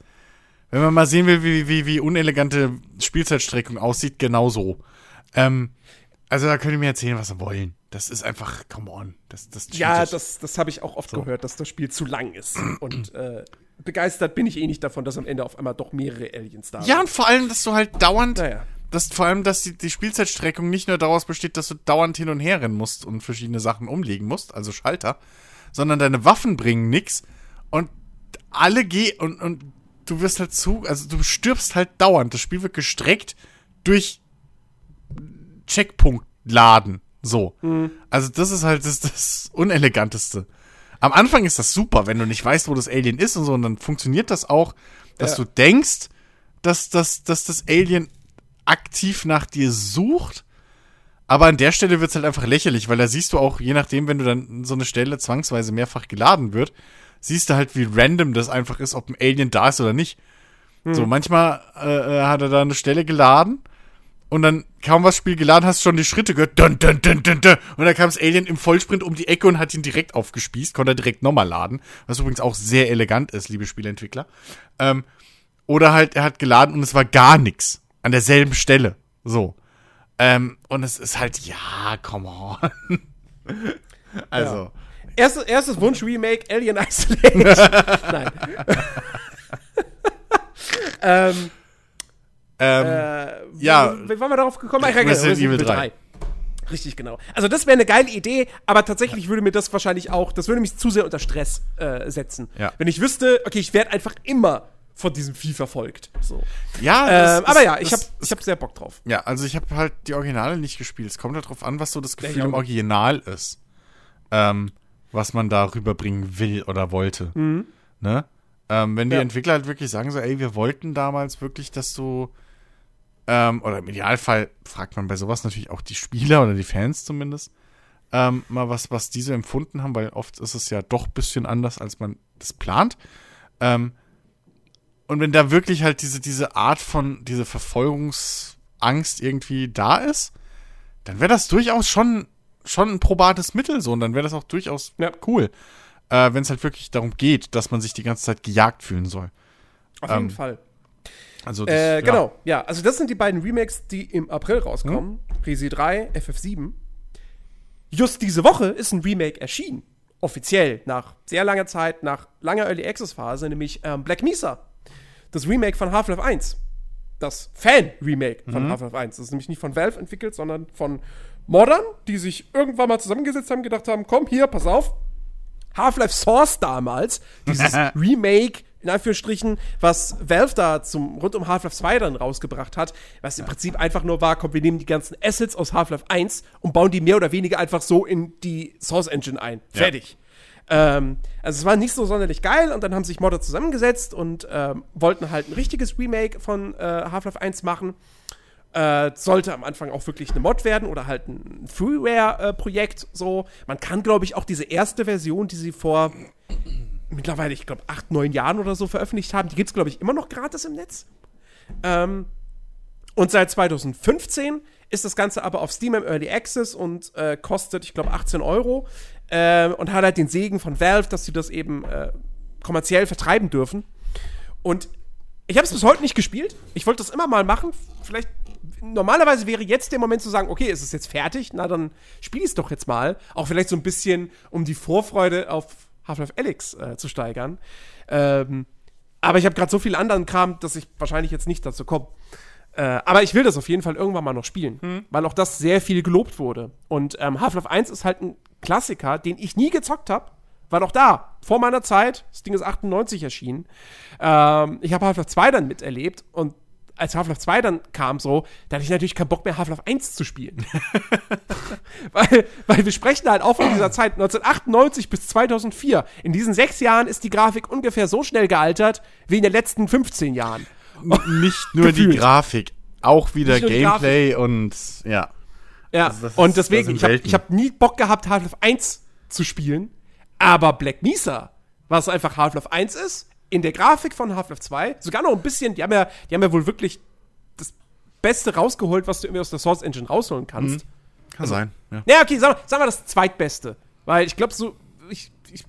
wenn man mal sehen will, wie, wie, wie unelegante Spielzeitstreckung aussieht, genau so. Ähm, also da könnt ihr mir erzählen, was sie wollen. Das ist einfach, come on. Das, das ja, das, das habe ich auch oft so. gehört, dass das Spiel zu lang ist. Und äh, begeistert bin ich eh nicht davon, dass am Ende auf einmal doch mehrere Aliens da sind. Ja, und vor allem, dass du halt dauernd, naja. Dass vor allem, dass die, die Spielzeitstreckung nicht nur daraus besteht, dass du dauernd hin und her rennen musst und verschiedene Sachen umlegen musst, also Schalter, sondern deine Waffen bringen nix und alle gehen und, und du wirst halt zu, also du stirbst halt dauernd. Das Spiel wird gestreckt durch Checkpunkt laden. So. Mhm. Also das ist halt das, das Uneleganteste. Am Anfang ist das super, wenn du nicht weißt, wo das Alien ist und so, und dann funktioniert das auch, dass ja. du denkst, dass, dass, dass das Alien aktiv nach dir sucht. Aber an der Stelle wird es halt einfach lächerlich, weil da siehst du auch, je nachdem, wenn du dann so eine Stelle zwangsweise mehrfach geladen wird, siehst du halt, wie random das einfach ist, ob ein Alien da ist oder nicht. Hm. So, manchmal äh, äh hat er da eine Stelle geladen und dann kaum was Spiel geladen, hast schon die Schritte gehört, dun, dun, dun, dun, dun, und dann kam das Alien im Vollsprint um die Ecke und hat ihn direkt aufgespießt, konnte er direkt nochmal laden, was übrigens auch sehr elegant ist, liebe Spielentwickler. Ähm, oder halt, er hat geladen und es war gar nichts an derselben Stelle. So. Ähm, und es ist halt, ja, come on. also. Ja. Erstes, erstes Wunsch-Remake, Alien Isolation. Nein. ähm, ähm, äh, ja. Wie, waren wir darauf gekommen? Resident, Resident Evil 3. 3. Richtig, genau. Also das wäre eine geile Idee, aber tatsächlich würde mir das wahrscheinlich auch, das würde mich zu sehr unter Stress äh, setzen. Ja. Wenn ich wüsste, okay, ich werde einfach immer von diesem Vieh verfolgt. So. Ja, ähm, aber ja, ich habe ich hab sehr Bock drauf. Ja, also ich habe halt die Originale nicht gespielt. Es kommt halt drauf an, was so das Gefühl im Original ist. Ähm, was man da rüberbringen will oder wollte. Mhm. Ne? Ähm, wenn die ja. Entwickler halt wirklich sagen so, ey, wir wollten damals wirklich, dass du ähm, oder im Idealfall fragt man bei sowas natürlich auch die Spieler oder die Fans zumindest ähm, mal was, was diese empfunden haben, weil oft ist es ja doch ein bisschen anders, als man das plant. Ähm, und wenn da wirklich halt diese, diese Art von, diese Verfolgungsangst irgendwie da ist, dann wäre das durchaus schon schon ein probates Mittel so und dann wäre das auch durchaus ja. cool, äh, wenn es halt wirklich darum geht, dass man sich die ganze Zeit gejagt fühlen soll. Auf ähm, jeden Fall. Also das, äh, genau, ja. Also das sind die beiden Remakes, die im April rauskommen. Hm? Resi 3, FF7. Just diese Woche ist ein Remake erschienen. Offiziell, nach sehr langer Zeit, nach langer Early Access Phase, nämlich ähm, Black Mesa. Das Remake von Half-Life 1. Das Fan-Remake von mhm. Half-Life 1. Das ist nämlich nicht von Valve entwickelt, sondern von Modern, die sich irgendwann mal zusammengesetzt haben, gedacht haben, komm hier, pass auf. Half-Life Source damals, dieses Remake, in Anführungsstrichen, was Valve da zum, rund um Half-Life 2 dann rausgebracht hat, was im Prinzip einfach nur war, komm, wir nehmen die ganzen Assets aus Half-Life 1 und bauen die mehr oder weniger einfach so in die Source Engine ein. Fertig. Ja. Ähm, also es war nicht so sonderlich geil und dann haben sich Modder zusammengesetzt und ähm, wollten halt ein richtiges Remake von äh, Half-Life 1 machen. Äh, sollte am Anfang auch wirklich eine Mod werden oder halt ein Freeware-Projekt äh, so. Man kann, glaube ich, auch diese erste Version, die sie vor mittlerweile, ich glaube, acht, neun Jahren oder so veröffentlicht haben, die gibt es, glaube ich, immer noch gratis im Netz. Ähm, und seit 2015 ist das Ganze aber auf Steam im Early Access und äh, kostet, ich glaube, 18 Euro. Äh, und hat halt den Segen von Valve, dass sie das eben äh, kommerziell vertreiben dürfen. Und ich habe es bis heute nicht gespielt. Ich wollte das immer mal machen. Vielleicht normalerweise wäre jetzt der Moment zu sagen, okay, ist es jetzt fertig? Na, dann spiele ich es doch jetzt mal. Auch vielleicht so ein bisschen, um die Vorfreude auf Half-Life Alyx äh, zu steigern. Ähm, aber ich habe gerade so viel anderen Kram, dass ich wahrscheinlich jetzt nicht dazu komme. Äh, aber ich will das auf jeden Fall irgendwann mal noch spielen, hm. weil auch das sehr viel gelobt wurde. Und ähm, Half-Life 1 ist halt ein Klassiker, den ich nie gezockt habe. War doch da, vor meiner Zeit. Das Ding ist 98 erschienen. Ähm, ich habe Half-Life 2 dann miterlebt und als Half-Life 2 dann kam, so, da hatte ich natürlich keinen Bock mehr, Half-Life 1 zu spielen. weil, weil wir sprechen halt auch von dieser Zeit, 1998 bis 2004. In diesen sechs Jahren ist die Grafik ungefähr so schnell gealtert wie in den letzten 15 Jahren. Nicht nur die Grafik. auch wieder Gameplay und ja. Ja, Also das ist- und deswegen, ich habe hab nie Bock gehabt, Half-Life 1 zu spielen, aber Black Mesa, was einfach Half-Life 1 ist, in der Grafik von Half-Life 2, sogar noch ein bisschen, die haben ja, die haben ja wohl wirklich das Beste rausgeholt, was du irgendwie aus der Source Engine rausholen kannst. Kann sein. Ja. Ja, okay, sagen wir, sagen wir das zweitbeste. Weil ich glaube, so, ich, ich,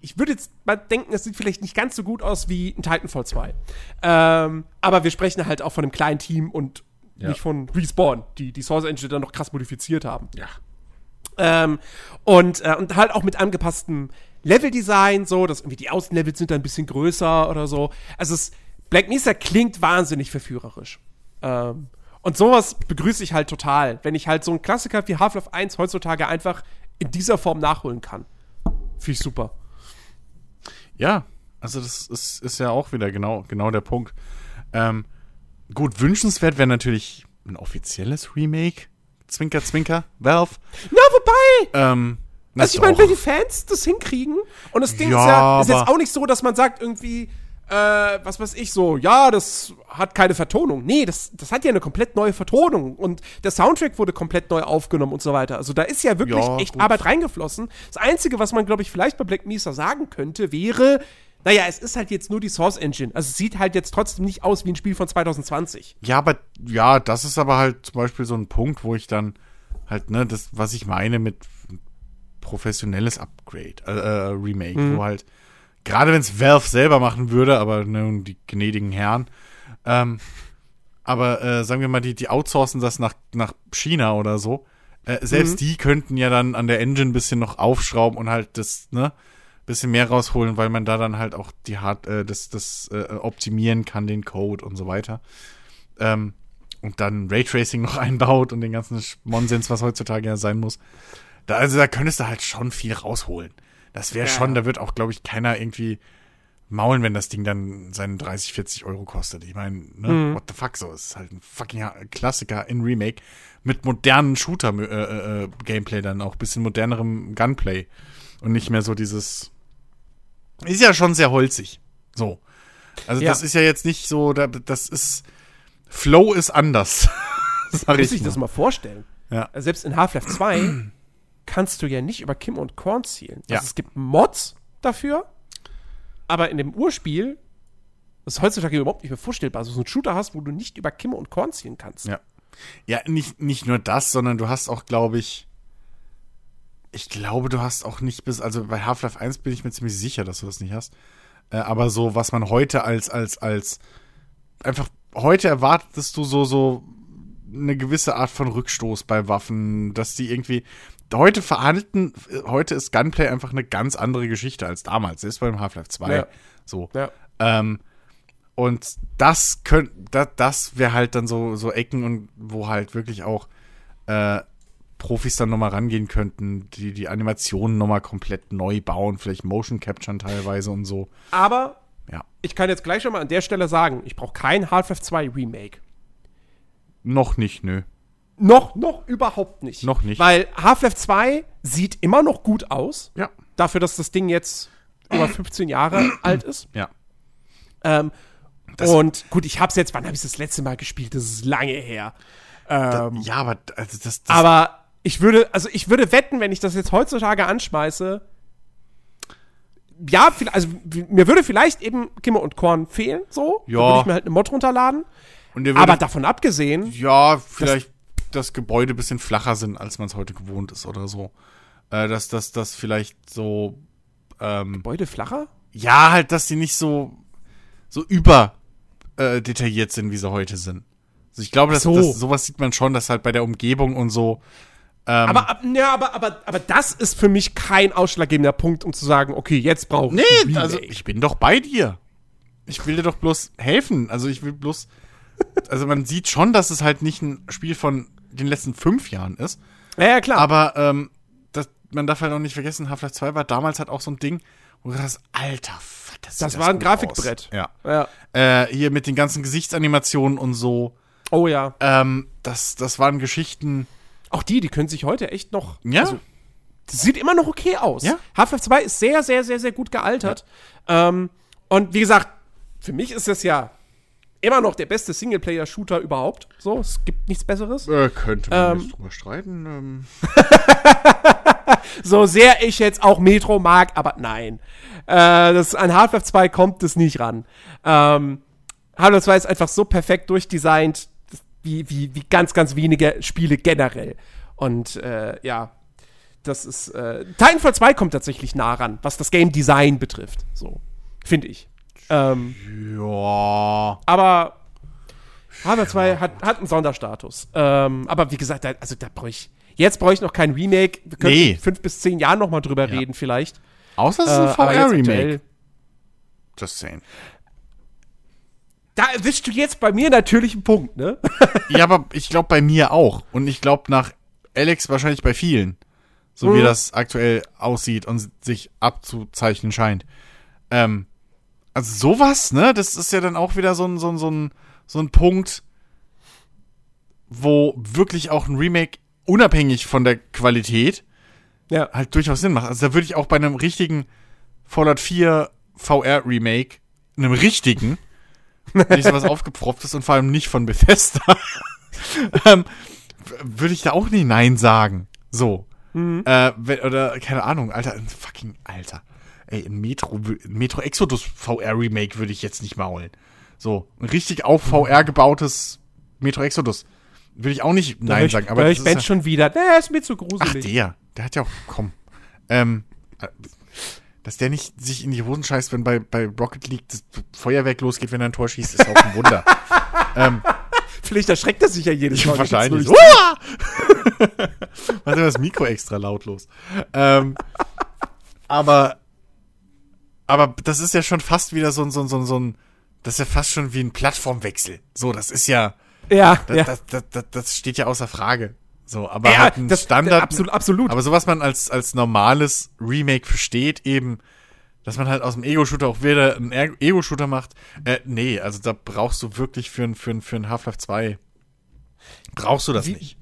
ich würde jetzt mal denken, es sieht vielleicht nicht ganz so gut aus wie ein Titanfall 2. Ähm, aber wir sprechen halt auch von einem kleinen Team und Ja. nicht von Respawn, die die Source Engine dann noch krass modifiziert haben. ja. Ähm, und, äh, und halt auch mit angepasstem Leveldesign, so, dass irgendwie die Außenlevels sind dann ein bisschen größer oder so. Also es, Black Mesa klingt wahnsinnig verführerisch. Ähm, und sowas begrüße ich halt total, wenn ich halt so einen Klassiker wie Half-Life 1 heutzutage einfach in dieser Form nachholen kann. Finde ich super. Ja, also das ist, ist ja auch wieder genau, genau der Punkt. Ähm, gut, wünschenswert wäre natürlich ein offizielles Remake. Zwinker, Zwinker, Valve. Na, wobei, Ähm, na, also ich meine, wenn die Fans das hinkriegen und das Ding Ja, ist ja ist jetzt auch nicht so, dass man sagt irgendwie, äh, was weiß ich so, ja, das hat keine Vertonung. Nee, das, das hat ja eine komplett neue Vertonung und der Soundtrack wurde komplett neu aufgenommen und so weiter. Also da ist ja wirklich Ja, echt gut. Arbeit reingeflossen. Das Einzige, was man, glaube ich, vielleicht bei Black Mesa sagen könnte, wäre, naja, es ist halt jetzt nur die Source Engine. Also es sieht halt jetzt trotzdem nicht aus wie ein Spiel von 2020. Ja, aber ja, das ist aber halt zum Beispiel so ein Punkt, wo ich dann halt, ne, das, was ich meine mit professionelles Upgrade, äh, äh, Remake, Mhm. wo halt, gerade wenn es Valve selber machen würde, aber nun die gnädigen Herren, ähm, aber äh, sagen wir mal, die, die outsourcen das nach, nach China oder so. Äh, selbst Mhm. die könnten ja dann an der Engine ein bisschen noch aufschrauben und halt das, ne, bisschen mehr rausholen, weil man da dann halt auch die Hard, äh, das, das äh, optimieren kann, den Code und so weiter. Ähm, und dann Raytracing noch einbaut und den ganzen Nonsens, was heutzutage ja sein muss. Da, also da könntest du halt schon viel rausholen. Das wäre Ja, schon, da wird auch, glaube ich, keiner irgendwie maulen, wenn das Ding dann seine 30, 40 Euro kostet. Ich meine, ne, Mhm. what the fuck, so. Es ist halt ein fucking Klassiker in Remake mit modernen Shooter-Gameplay äh, dann auch, bisschen modernerem Gunplay. Und nicht mehr so dieses. Ist ja schon sehr holzig. So. Also, Ja. das ist ja jetzt nicht so, da- das ist. Flow ist anders. Sag Muss ich ich das mal. mal vorstellen. Ja. Also selbst in Half-Life 2 kannst du ja nicht über Kim und Korn zielen. Also Ja. es gibt Mods dafür, aber in dem Urspiel ist heutzutage überhaupt nicht mehr vorstellbar. Also so einen Shooter hast, wo du nicht über Kim und Korn zielen kannst. Ja. Ja, nicht, nicht nur das, sondern du hast auch, glaube ich, ich glaube, du hast auch nicht bis, also bei Half-Life 1 bin ich mir ziemlich sicher, dass du das nicht hast. Äh, aber so, was man heute als, als, als, einfach, heute erwartest du so, so eine gewisse Art von Rückstoß bei Waffen, dass die irgendwie, heute verhalten, heute ist Gunplay einfach eine ganz andere Geschichte als damals, selbst beim Half-Life 2. Ja. So. Ja. Ähm, und das könnte, das, das wäre halt dann so, so Ecken und wo halt wirklich auch äh, Profis dann nochmal rangehen könnten, die die Animationen nochmal komplett neu bauen, vielleicht Motion Capturen teilweise und so. Aber Ja. ich kann jetzt gleich schon mal an der Stelle sagen, ich brauche kein Half-Life 2 Remake. Noch nicht, nö. Noch, noch überhaupt nicht. Noch nicht. Weil Half-Life 2 sieht immer noch gut aus. Ja. Dafür, dass das Ding jetzt über 15 Jahre alt ist. Ja. Ähm, Das- und gut, ich hab's jetzt, wann habe ich das letzte Mal gespielt? Das ist lange her. Ähm, ja, aber also das, das aber ich würde, also ich würde wetten, wenn ich das jetzt heutzutage anschmeiße, ja, also mir würde vielleicht eben Kimmer und Korn fehlen, so. Ja. Da würde ich mir halt eine Mod runterladen. Aber davon abgesehen, ja, vielleicht das, Gebäude ein bisschen flacher sind, als man es heute gewohnt ist oder so. Äh, dass das, das vielleicht so ähm, Gebäude flacher? Ja, halt, dass die nicht so, so über äh, detailliert sind, wie sie heute sind. Also ich glaube, dass, so. das, sowas sieht man schon, dass halt bei der Umgebung und so. Ähm, Aber, ab- ja, aber, aber, aber das ist für mich kein ausschlaggebender Punkt, um zu sagen, okay, jetzt brauche ich nee, also ich bin doch bei dir. Ich will dir doch bloß helfen. Also ich will bloß. Also man sieht schon, dass es halt nicht ein Spiel von den letzten fünf Jahren ist. ja, ja, klar. Aber ähm, das, man darf halt auch nicht vergessen, Half-Life 2 war damals halt auch so ein Ding, wo du das, alter, das, Das war ein Grafikbrett. aus. Ja. ja. Äh, hier mit den ganzen Gesichtsanimationen und so. Oh ja. Ähm, das, das waren Geschichten. Auch die, die können sich heute echt noch. Ja. Also, das sieht immer noch okay aus. Ja. Half-Life 2 ist sehr, sehr, sehr, sehr gut gealtert. Ähm, und wie gesagt, für mich ist das ja immer noch der beste Singleplayer-Shooter überhaupt. So, es gibt nichts Besseres. Äh, könnte man Ähm. drüber streiten. Ähm. So sehr ich jetzt auch Metro mag, aber nein. Äh, das, an Half-Life 2 kommt es nicht ran. Ähm, Half-Life 2 ist einfach so perfekt durchdesignt, wie, wie, wie ganz, ganz wenige Spiele generell. Und äh, ja, das ist. Äh, Titanfall 2 kommt tatsächlich nah ran, was das Game Design betrifft. So, finde ich. Ähm, Ja. aber Half-Life 2 hat, hat einen Sonderstatus. Ähm, aber wie gesagt, da, also da brauche ich. Jetzt brauche ich noch kein Remake. Wir können Nee. in fünf bis zehn Jahren noch mal drüber Ja. reden, vielleicht. Außer es Äh, ist ein jetzt VR-Remake. Just saying. Da erwischst du jetzt bei mir natürlich einen Punkt, ne? Ja, aber ich glaube bei mir auch. Und ich glaube nach Alex wahrscheinlich bei vielen. So wie Mhm. das aktuell aussieht und sich abzuzeichnen scheint. Ähm, also sowas, ne? Das ist ja dann auch wieder so ein, so ein, so ein, so ein Punkt, wo wirklich auch ein Remake unabhängig von der Qualität Ja. halt durchaus Sinn macht. Also da würde ich auch bei einem richtigen Fallout 4 VR Remake, einem richtigen, nicht so was aufgepfropftes und vor allem nicht von Bethesda, ähm, würde ich da auch nie Nein sagen. So. Äh, wenn, oder, keine Ahnung, Alter, fucking Alter. Ey, ein Metro, Metro Exodus VR Remake würde ich jetzt nicht mal holen. So, ein richtig auf VR gebautes Metro Exodus. Würde ich auch nicht Nein sagen. Aber das ich Ben ja- schon wieder. Der ist mir zu Ach, gruselig. der. Der hat ja auch, komm. Ähm, äh, dass der nicht sich in die Hosen scheißt, wenn bei, bei Rocket League das Feuerwerk losgeht, wenn er ein Tor schießt, ist auch ein Wunder. ähm, Vielleicht erschreckt er sich ja jedes Mal. wahrscheinlich. er das Mikro extra lautlos. Ähm, aber, aber das ist ja schon fast wieder so ein, so ein, so ein, so ein, das ist ja fast schon wie ein Plattformwechsel. So, das ist ja, Ja, das, ja. das, das, das, das steht ja außer Frage. So, aber ja, halt ein das, Standard. Absolut, absolut. Aber so was man als, als normales Remake versteht, eben, dass man halt aus dem Ego-Shooter auch wieder einen Er- Ego-Shooter macht. Äh, nee, also da brauchst du wirklich für ein, für ein, für ein Half-Life 2 brauchst du das Wie- nicht.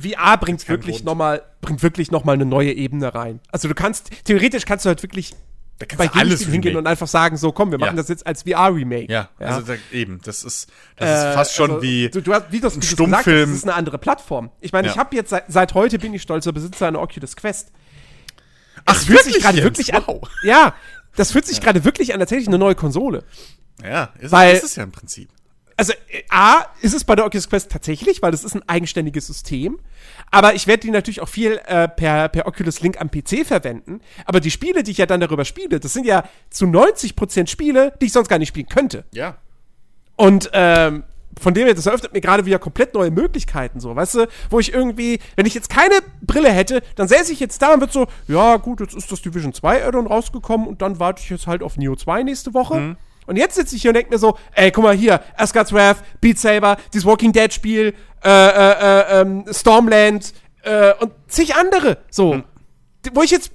VR bringt wirklich nochmal, bringt wirklich noch mal eine neue Ebene rein. Also du kannst, theoretisch kannst du halt wirklich Da kannst bei du alles hingehen und einfach sagen, so komm, wir machen Ja. das jetzt als VR-Remake. Ja, also da, eben, das ist, das ist Äh, fast schon also, wie, Du, du hast, wie du es ein gesagt hast, Stummfilm. das ist eine andere Plattform. Ich meine, Ja. ich habe jetzt seit, seit heute bin ich stolzer Besitzer einer Oculus Quest. ach, Es fühlt sich gerade wirklich an. wow. Ja, das fühlt sich gerade wirklich an, als hätte ich eine neue Konsole. Ja, ist, Weil- ist es ja im Prinzip. Also, äh, A, ist es bei der Oculus Quest tatsächlich, weil das ist ein eigenständiges System. Aber ich werde die natürlich auch viel äh, per, per Oculus Link am PC verwenden. Aber die Spiele, die ich ja dann darüber spiele, das sind ja zu 90% Spiele, die ich sonst gar nicht spielen könnte. Ja. Und ähm, von dem her, das eröffnet mir gerade wieder komplett neue Möglichkeiten, so, weißt du, wo ich irgendwie, wenn ich jetzt keine Brille hätte, dann säße ich jetzt da und würde so, ja gut, jetzt ist das Division 2 Addon rausgekommen und dann warte ich jetzt halt auf Neo 2 nächste Woche. Und jetzt sitze ich hier und denke mir so, ey, guck mal hier, Asgard's Wrath, Beat Saber, dieses Walking Dead Spiel, äh, äh, äh, ähm, Stormland äh, und zig andere, so, die- wo ich jetzt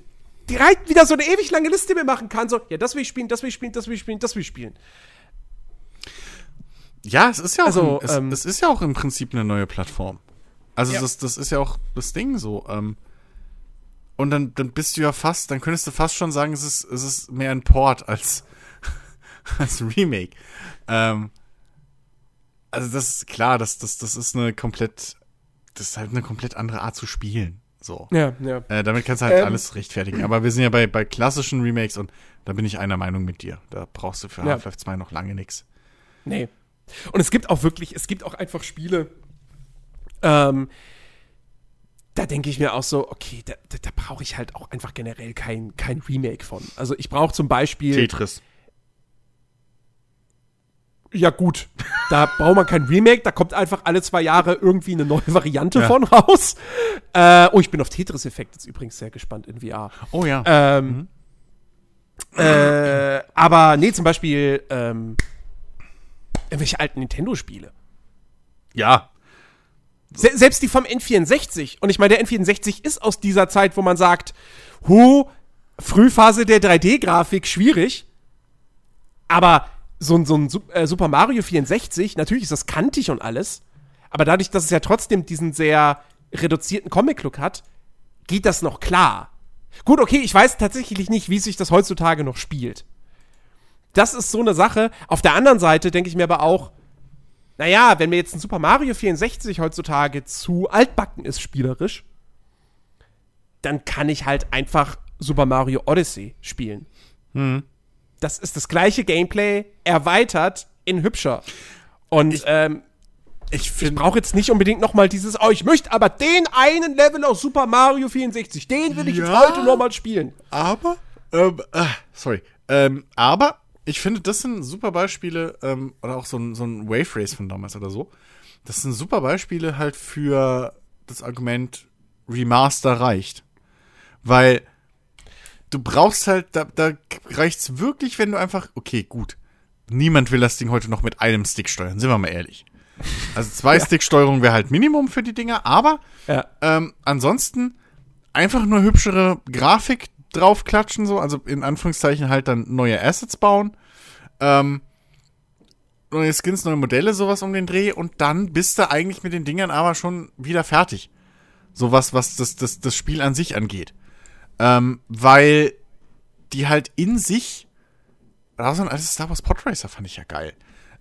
direkt wieder so eine ewig lange Liste mir machen kann, so, ja, das will ich spielen, das will ich spielen, das will ich spielen, das will ich spielen. Ja, es ist ja auch, Also, im, es, ähm, es ist ja auch im Prinzip eine neue Plattform. Also Ja. das, das ist ja auch das Ding so. Ähm, und dann, dann bist du ja fast, dann könntest du fast schon sagen, es ist, es ist mehr ein Port als, als Remake. Ähm, also das ist klar, das, das, das ist eine komplett, das ist halt eine komplett andere Art zu spielen. So. Ja, ja. Äh, damit kannst du halt Ähm. alles rechtfertigen. Aber wir sind ja bei, bei klassischen Remakes und da bin ich einer Meinung mit dir. Da brauchst du für Ja. Half-Life 2 noch lange nix. Nee. Und es gibt auch wirklich, es gibt auch einfach Spiele, ähm, da denke ich mir auch so, okay, da, da, da brauche ich halt auch einfach generell kein, kein Remake von. Also ich brauche zum Beispiel, Tetris. Ja gut, da braucht man kein Remake, da kommt einfach alle zwei Jahre irgendwie eine neue Variante Ja. von raus. Äh, oh, ich bin auf Tetris-Effekt jetzt übrigens sehr gespannt in VR. Oh ja. Ähm, äh, aber nee, zum Beispiel ähm, irgendwelche alten Nintendo-Spiele. ja. Se selbst die vom N64. Und ich meine, der N64 ist aus dieser Zeit, wo man sagt, hu, Frühphase der 3D-Grafik, schwierig. Aber so ein, so ein äh, Super Mario 64, natürlich ist das kantig und alles. Aber dadurch, dass es ja trotzdem diesen sehr reduzierten Comic-Look hat, geht das noch klar. Gut, okay, ich weiß tatsächlich nicht, wie sich das heutzutage noch spielt. Das ist so eine Sache. Auf der anderen Seite denke ich mir aber auch, naja, wenn mir jetzt ein Super Mario 64 heutzutage zu altbacken ist spielerisch, dann kann ich halt einfach Super Mario Odyssey spielen. Hm. Das ist das gleiche Gameplay, erweitert in hübscher. Und Ich- ähm, Ich ich brauche jetzt nicht unbedingt noch mal dieses, oh, ich möchte aber den einen Level aus Super Mario 64, den will ich jetzt Ja. heute noch mal spielen. Aber, ähm, ah, sorry. Ähm, aber ich finde, das sind super Beispiele, ähm, oder auch so ein, so ein Wave Race von damals oder so. Das sind super Beispiele halt für das Argument Remaster reicht. Weil du brauchst halt, da, da reicht's wirklich, wenn du einfach, okay, gut. Niemand will das Ding heute noch mit einem Stick steuern, sind wir mal ehrlich. Also zwei Stick-Steuerung wäre halt Minimum für die Dinger, aber Ja. ähm, ansonsten einfach nur hübschere Grafik draufklatschen, so, also in Anführungszeichen halt dann neue Assets bauen, ähm, neue Skins, neue Modelle, sowas um den Dreh und dann bist du eigentlich mit den Dingern aber schon wieder fertig. Sowas, was das, das, das Spiel an sich angeht. Ähm, weil die halt in sich, da so ein altes Star Wars Podracer fand ich ja geil.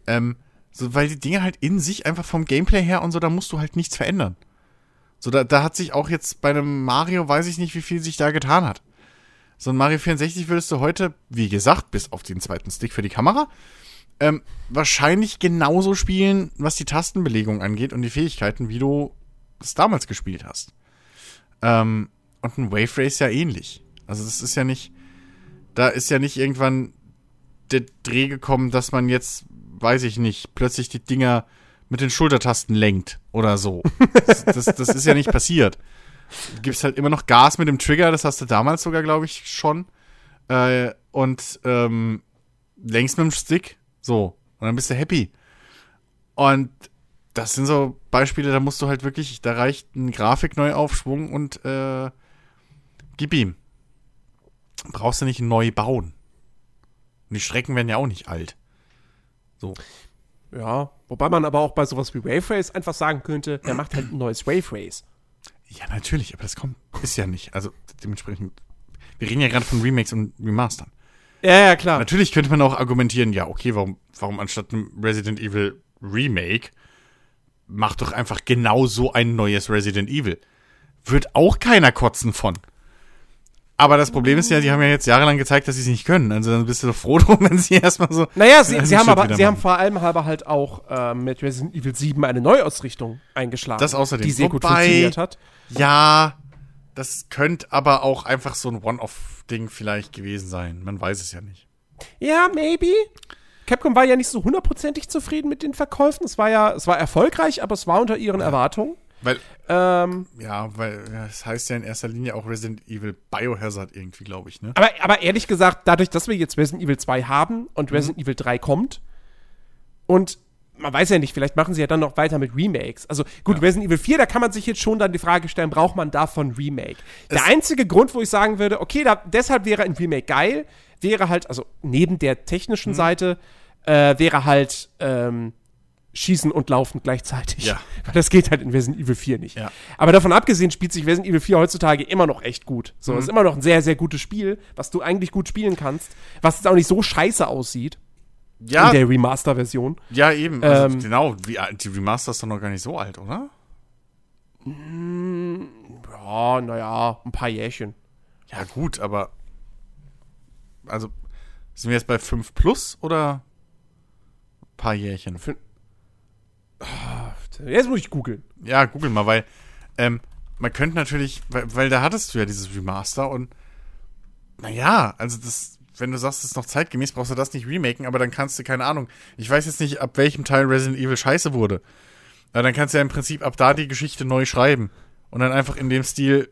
Ähm, so, weil die Dinge halt in sich einfach vom Gameplay her und so, da musst du halt nichts verändern. So, da, da hat sich auch jetzt bei einem Mario, weiß ich nicht, wie viel sich da getan hat. So ein Mario 64 würdest du heute, wie gesagt, bis auf den zweiten Stick für die Kamera, ähm, wahrscheinlich genauso spielen, was die Tastenbelegung angeht und die Fähigkeiten, wie du es damals gespielt hast. Ähm, und ein Wave Race ja ähnlich. Also das ist ja nicht, da ist ja nicht irgendwann der Dreh gekommen, dass man jetzt, weiß ich nicht, plötzlich die Dinger mit den Schultertasten lenkt oder so. Das, das, das ist ja nicht passiert. Du gibst halt immer noch Gas mit dem Trigger, das hast du damals sogar, glaube ich, schon. Äh, und ähm, längst mit dem Stick. So. Und dann bist du happy. Und das sind so Beispiele, da musst du halt wirklich, da reicht ein Grafikneuaufschwung und äh, gib ihm. Brauchst du nicht neu bauen. Und die Strecken werden ja auch nicht alt. So. Ja, wobei man aber auch bei sowas wie Wave Race einfach sagen könnte, der macht halt ein neues Wave Race. Ja, natürlich, aber das kommt, ist ja nicht. Also dementsprechend, wir reden ja gerade von Remakes und Remastern. Ja, ja, klar. Natürlich könnte man auch argumentieren, ja, okay, warum, warum anstatt einem Resident Evil Remake mach doch einfach genau so ein neues Resident Evil. Wird auch keiner kotzen von. Aber das Problem ist ja, die haben ja jetzt jahrelang gezeigt, dass sie es nicht können. Also dann bist du doch froh drum, wenn sie erstmal so. Naja, sie, sie haben aber, sie haben vor allem aber halt auch äh, mit Resident Evil 7 eine Neuausrichtung eingeschlagen. Das außerdem. Die sehr gut Wobei- funktioniert hat. Ja, das könnte aber auch einfach so ein One-Off-Ding vielleicht gewesen sein. Man weiß es ja nicht. Ja, maybe. Capcom war ja nicht so hundertprozentig zufrieden mit den Verkäufen. Es war ja, es war erfolgreich, aber es war unter ihren Erwartungen. Weil, Ähm, ja, weil ja, es heißt ja in erster Linie auch Resident Evil Biohazard irgendwie, glaube ich, ne? aber, aber ehrlich gesagt, dadurch, dass wir jetzt Resident Evil 2 haben und Mhm. Resident Evil 3 kommt und man weiß ja nicht, vielleicht machen sie ja dann noch weiter mit Remakes. Also gut, Resident Evil 4, da kann man sich jetzt schon dann die Frage stellen, braucht man davon Remake? Der Es- einzige Grund, wo ich sagen würde, okay, da, deshalb wäre ein Remake geil, wäre halt, also neben der Mhm. technischen Seite, äh, wäre halt ähm, Schießen und Laufen gleichzeitig. Ja. Weil das geht halt in Resident Evil 4 nicht. Ja. Aber davon abgesehen spielt sich Resident Evil 4 heutzutage immer noch echt gut. Mhm. So, ist immer noch ein sehr, sehr gutes Spiel, was du eigentlich gut spielen kannst, was jetzt auch nicht so scheiße aussieht Ja, in der Remaster-Version. ja eben. Also, Ähm, genau, alt- die Remaster ist doch noch gar nicht so alt, oder? Ja, naja, ein paar Jährchen. Ja, gut, aber. Also, sind wir jetzt bei 5 plus oder ein paar Jährchen? Jetzt muss ich googeln. Ja, google mal, weil ähm, man könnte natürlich, weil, weil da hattest du ja dieses Remaster und naja, also das, wenn du sagst, es ist noch zeitgemäß, brauchst du das nicht remaken, aber dann kannst du, keine Ahnung, ich weiß jetzt nicht, ab welchem Teil Resident Evil scheiße wurde. Aber dann kannst du ja im Prinzip ab da die Geschichte neu schreiben. Und dann einfach in dem Stil,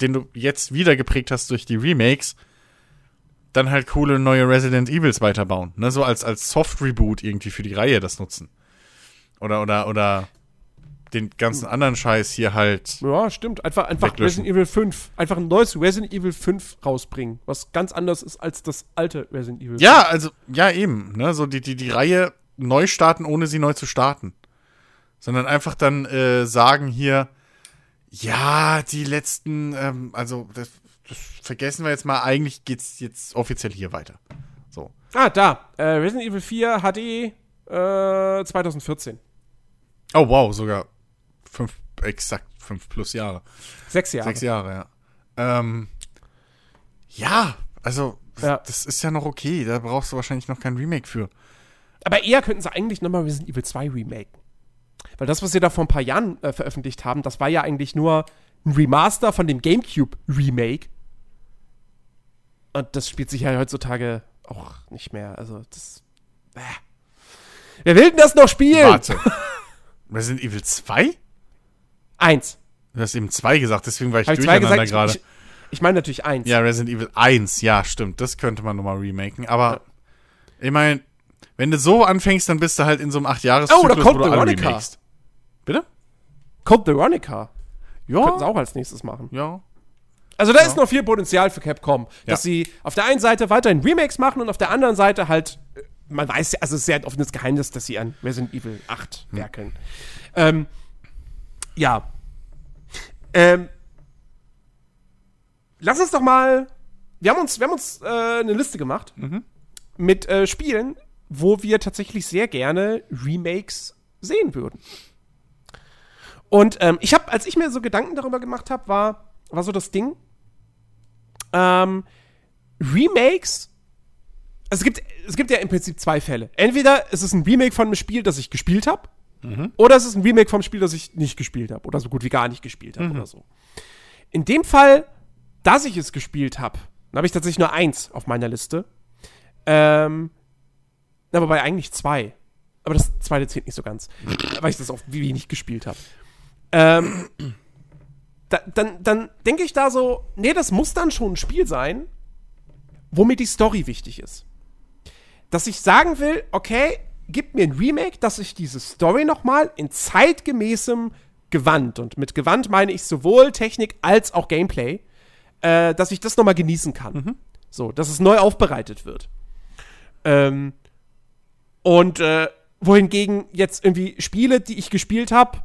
den du jetzt wieder geprägt hast durch die Remakes, dann halt coole neue Resident Evils weiterbauen. Ne? So als, als Soft-Reboot irgendwie für die Reihe das nutzen. Oder, oder, oder den ganzen anderen Scheiß hier halt. Ja, stimmt. Einfach, einfach Weglöschen. Resident Evil 5. Einfach ein neues Resident Evil 5 rausbringen. Was ganz anders ist als das alte Resident Evil. Ja, also, ja, eben, ne? So die, die, die Reihe neu starten, ohne sie neu zu starten. Sondern einfach dann äh, sagen hier, ja, die letzten, ähm, also das, das vergessen wir jetzt mal, eigentlich geht's jetzt offiziell hier weiter. So. Ah, da. Äh, Resident Evil 4 HD Äh, 2014. Oh, wow, sogar fünf, exakt fünf plus Jahre. Sechs Jahre. Sechs Jahre, ja. Ähm, ja, also, Ja. das ist ja noch okay. Da brauchst du wahrscheinlich noch kein Remake für. Aber eher könnten sie eigentlich nochmal Resident Evil 2 remaken. Weil das, was sie da vor ein paar Jahren äh, veröffentlicht haben, das war ja eigentlich nur ein Remaster von dem GameCube Remake. Und das spielt sich ja heutzutage auch nicht mehr. Also, das. Äh. Wer will denn das noch spielen? Warte. Resident Evil 2? Eins. Du hast eben 2 gesagt, deswegen war ich zwei durcheinander gerade. Ich, ich meine natürlich eins. Ja, Resident Evil 1, ja, stimmt. Das könnte man nochmal remaken. Aber ich meine, wenn du so anfängst, dann bist du halt in so einem 8 jahres Oh, da kommt wo du alle Veronica. Bitte? Code Veronica. Könnten sie Ja. auch als nächstes machen. Ja. Also da ist noch viel Potenzial für Capcom, dass Ja. sie auf der einen Seite weiterhin Remakes machen und auf der anderen Seite halt, man weiß ja, also es ist ja ein offenes Geheimnis, dass sie an Resident Evil 8 Hm. werkeln. Ähm, ja. Ähm, lass uns doch mal, wir haben uns, wir haben uns äh, eine Liste gemacht Mhm. mit äh, Spielen, wo wir tatsächlich sehr gerne Remakes sehen würden. Und ähm, ich habe, als ich mir so Gedanken darüber gemacht habe, war, war so das Ding, ähm, Remakes, also es gibt, es gibt ja im Prinzip zwei Fälle. Entweder es ist ein Remake von einem Spiel, das ich gespielt habe, oder es ist ein Remake vom Spiel, das ich nicht gespielt habe, oder so gut wie gar nicht gespielt habe, oder so. In dem Fall, dass ich es gespielt habe, habe ich tatsächlich nur eins auf meiner Liste. Ähm, na, wobei eigentlich zwei. Aber das zweite zählt nicht so ganz, weil ich das auch wie wenig gespielt habe. Ähm, da, dann, dann denke ich da so, nee, das muss dann schon ein Spiel sein, wo mir die Story wichtig ist. Dass ich sagen will, okay, gib mir ein Remake, dass ich diese Story nochmal in zeitgemäßem Gewand, und mit Gewand meine ich sowohl Technik als auch Gameplay, äh, dass ich das nochmal genießen kann. So, dass es neu aufbereitet wird. Ähm, und äh, wohingegen jetzt irgendwie Spiele, die ich gespielt habe,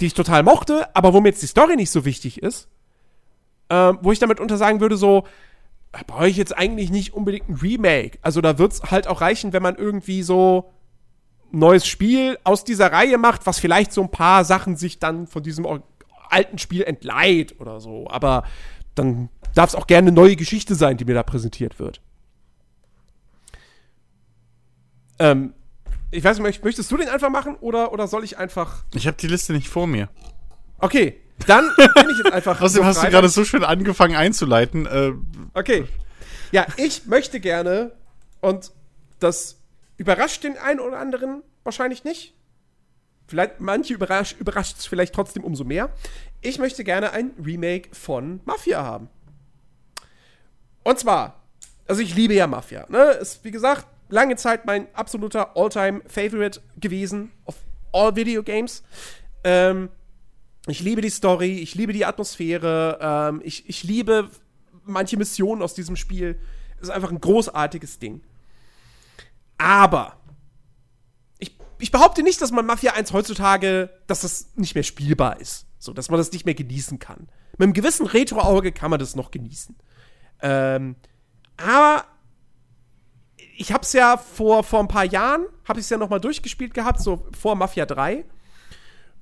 die ich total mochte, aber wo mir jetzt die Story nicht so wichtig ist, ähm, wo ich damit untersagen würde, so, brauche ich jetzt eigentlich nicht unbedingt ein Remake. Also da wird es halt auch reichen, wenn man irgendwie so ein neues Spiel aus dieser Reihe macht, was vielleicht so ein paar Sachen sich dann von diesem alten Spiel entleiht oder so. Aber dann darf es auch gerne eine neue Geschichte sein, die mir da präsentiert wird. Ähm, ich weiß nicht, möcht- möchtest du den einfach machen oder, oder soll ich einfach. Ich habe die Liste nicht vor mir. Okay, dann bin ich jetzt einfach. Außerdem hast du gerade so schön angefangen einzuleiten. Äh, Okay. Ja, ich möchte gerne, und das überrascht den einen oder anderen wahrscheinlich nicht. Vielleicht, manche überrascht überrascht es vielleicht trotzdem umso mehr. Ich möchte gerne ein Remake von Mafia haben. Und zwar, also ich liebe ja Mafia. Ne? Ist, wie gesagt, lange Zeit mein absoluter All-Time-Favorite gewesen of all Video Games. Ähm, ich liebe die Story, ich liebe die Atmosphäre, ähm, ich, ich liebe manche Missionen aus diesem Spiel. Es ist einfach ein großartiges Ding. Aber ich, ich behaupte nicht, dass man Mafia 1 heutzutage, dass das nicht mehr spielbar ist. So, dass man das nicht mehr genießen kann. Mit einem gewissen Retro-Auge kann man das noch genießen. Ähm, aber ich hab's ja vor, vor ein paar Jahren, habe ich es ja noch mal durchgespielt gehabt, so vor Mafia 3.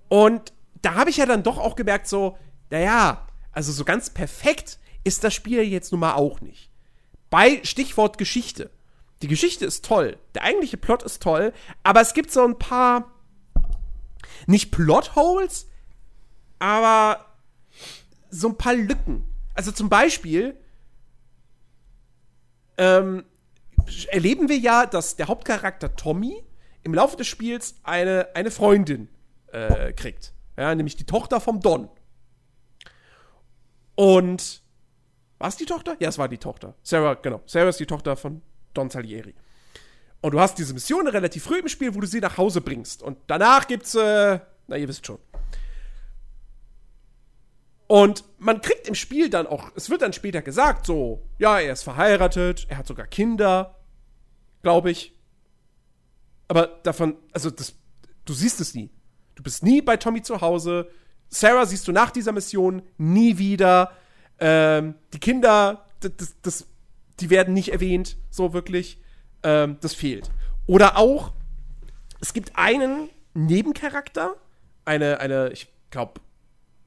Und da habe ich ja dann doch auch gemerkt, so, naja, also so ganz perfekt ist das Spiel jetzt nun mal auch nicht. Bei Stichwort Geschichte. Die Geschichte ist toll, der eigentliche Plot ist toll, aber es gibt so ein paar, nicht Plotholes, aber so ein paar Lücken. Also zum Beispiel ähm, erleben wir ja, dass der Hauptcharakter Tommy im Laufe des Spiels eine, eine Freundin äh, kriegt. Ja, nämlich die Tochter vom Don. Und war es die Tochter? Ja, es war die Tochter. Sarah, genau. Sarah ist die Tochter von Don Salieri. Und du hast diese Mission relativ früh im Spiel, wo du sie nach Hause bringst. Und danach gibt's, äh, na, ihr wisst schon. Und man kriegt im Spiel dann auch, es wird dann später gesagt, so, ja, er ist verheiratet, er hat sogar Kinder, glaube ich. Aber davon, also das, du siehst es nie. Du bist nie bei Tommy zu Hause. Sarah siehst du nach dieser Mission nie wieder. Ähm, die Kinder, das, das, die werden nicht erwähnt, so wirklich. Ähm, das fehlt. Oder auch, es gibt einen Nebencharakter, eine, eine ich glaube,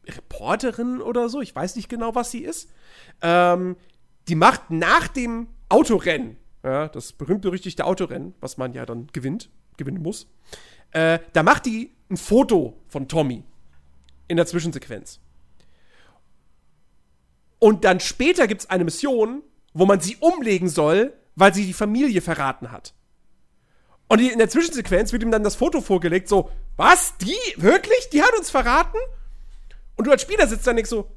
Reporterin oder so, ich weiß nicht genau, was sie ist. Ähm, die macht nach dem Autorennen, ja, das berühmt-berüchtigte Autorennen, was man ja dann gewinnt, gewinnen muss, äh, da macht die ein Foto von Tommy in der Zwischensequenz. Und dann später gibt es eine Mission, wo man sie umlegen soll, weil sie die Familie verraten hat. Und in der Zwischensequenz wird ihm dann das Foto vorgelegt, so, was? Die? Wirklich? Die hat uns verraten? Und du als Spieler sitzt dann nicht so,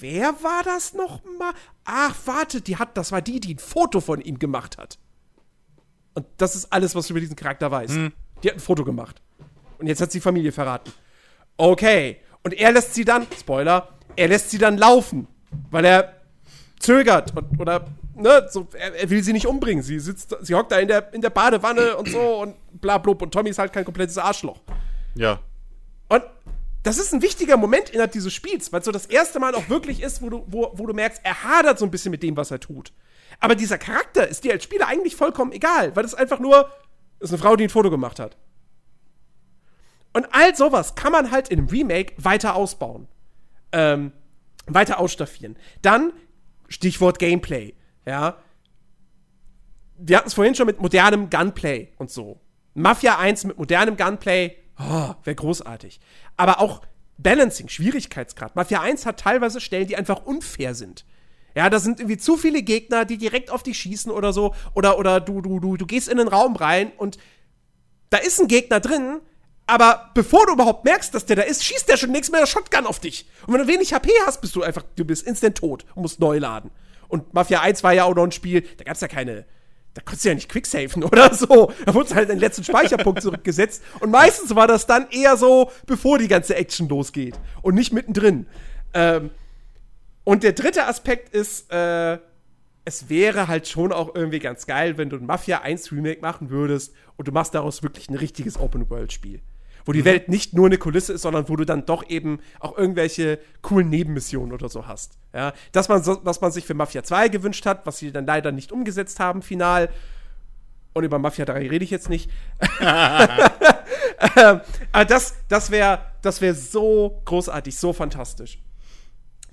wer war das noch mal? Ach, warte, die hat, das war die, die ein Foto von ihm gemacht hat. Und das ist alles, was du über diesen Charakter weißt. Hm. Die hat ein Foto gemacht. Und jetzt hat sie Familie verraten. Okay. Und er lässt sie dann, Spoiler, er lässt sie dann laufen, weil er zögert und, oder ne, so, er, er, will sie nicht umbringen. Sie sitzt, sie hockt da in der, in der Badewanne und so und bla blub und Tommy ist halt kein komplettes Arschloch. Ja. Und das ist ein wichtiger Moment innerhalb dieses Spiels, weil es so das erste Mal auch wirklich ist, wo du, wo, wo du merkst, er hadert so ein bisschen mit dem, was er tut. Aber dieser Charakter ist dir als Spieler eigentlich vollkommen egal, weil es einfach nur ist eine Frau, die ein Foto gemacht hat. Und all sowas kann man halt in einem Remake weiter ausbauen. Ähm, weiter ausstaffieren. Dann, Stichwort Gameplay, ja. Wir hatten es vorhin schon mit modernem Gunplay und so. Mafia 1 mit modernem Gunplay, oh, wäre großartig. Aber auch Balancing, Schwierigkeitsgrad. Mafia 1 hat teilweise Stellen, die einfach unfair sind. Ja, da sind irgendwie zu viele Gegner, die direkt auf dich schießen oder so. Oder, oder du, du, du, du gehst in den Raum rein und da ist ein Gegner drin, aber bevor du überhaupt merkst, dass der da ist, schießt der schon nichts mehr Shotgun auf dich. Und wenn du wenig HP hast, bist du einfach, du bist instant tot und musst neu laden. Und Mafia 1 war ja auch noch ein Spiel, da gab's ja keine, da konntest du ja nicht quicksafen oder so. Da wurde halt den letzten Speicherpunkt zurückgesetzt. Und meistens war das dann eher so, bevor die ganze Action losgeht. Und nicht mittendrin. Ähm, und der dritte Aspekt ist, äh, es wäre halt schon auch irgendwie ganz geil, wenn du ein Mafia 1 Remake machen würdest und du machst daraus wirklich ein richtiges Open-World-Spiel wo die mhm. Welt nicht nur eine Kulisse ist, sondern wo du dann doch eben auch irgendwelche coolen Nebenmissionen oder so hast. Ja, das man, so, was man sich für Mafia 2 gewünscht hat, was sie dann leider nicht umgesetzt haben, final. Und über Mafia 3 rede ich jetzt nicht. Ähm, aber das, das wäre das wär so großartig, so fantastisch.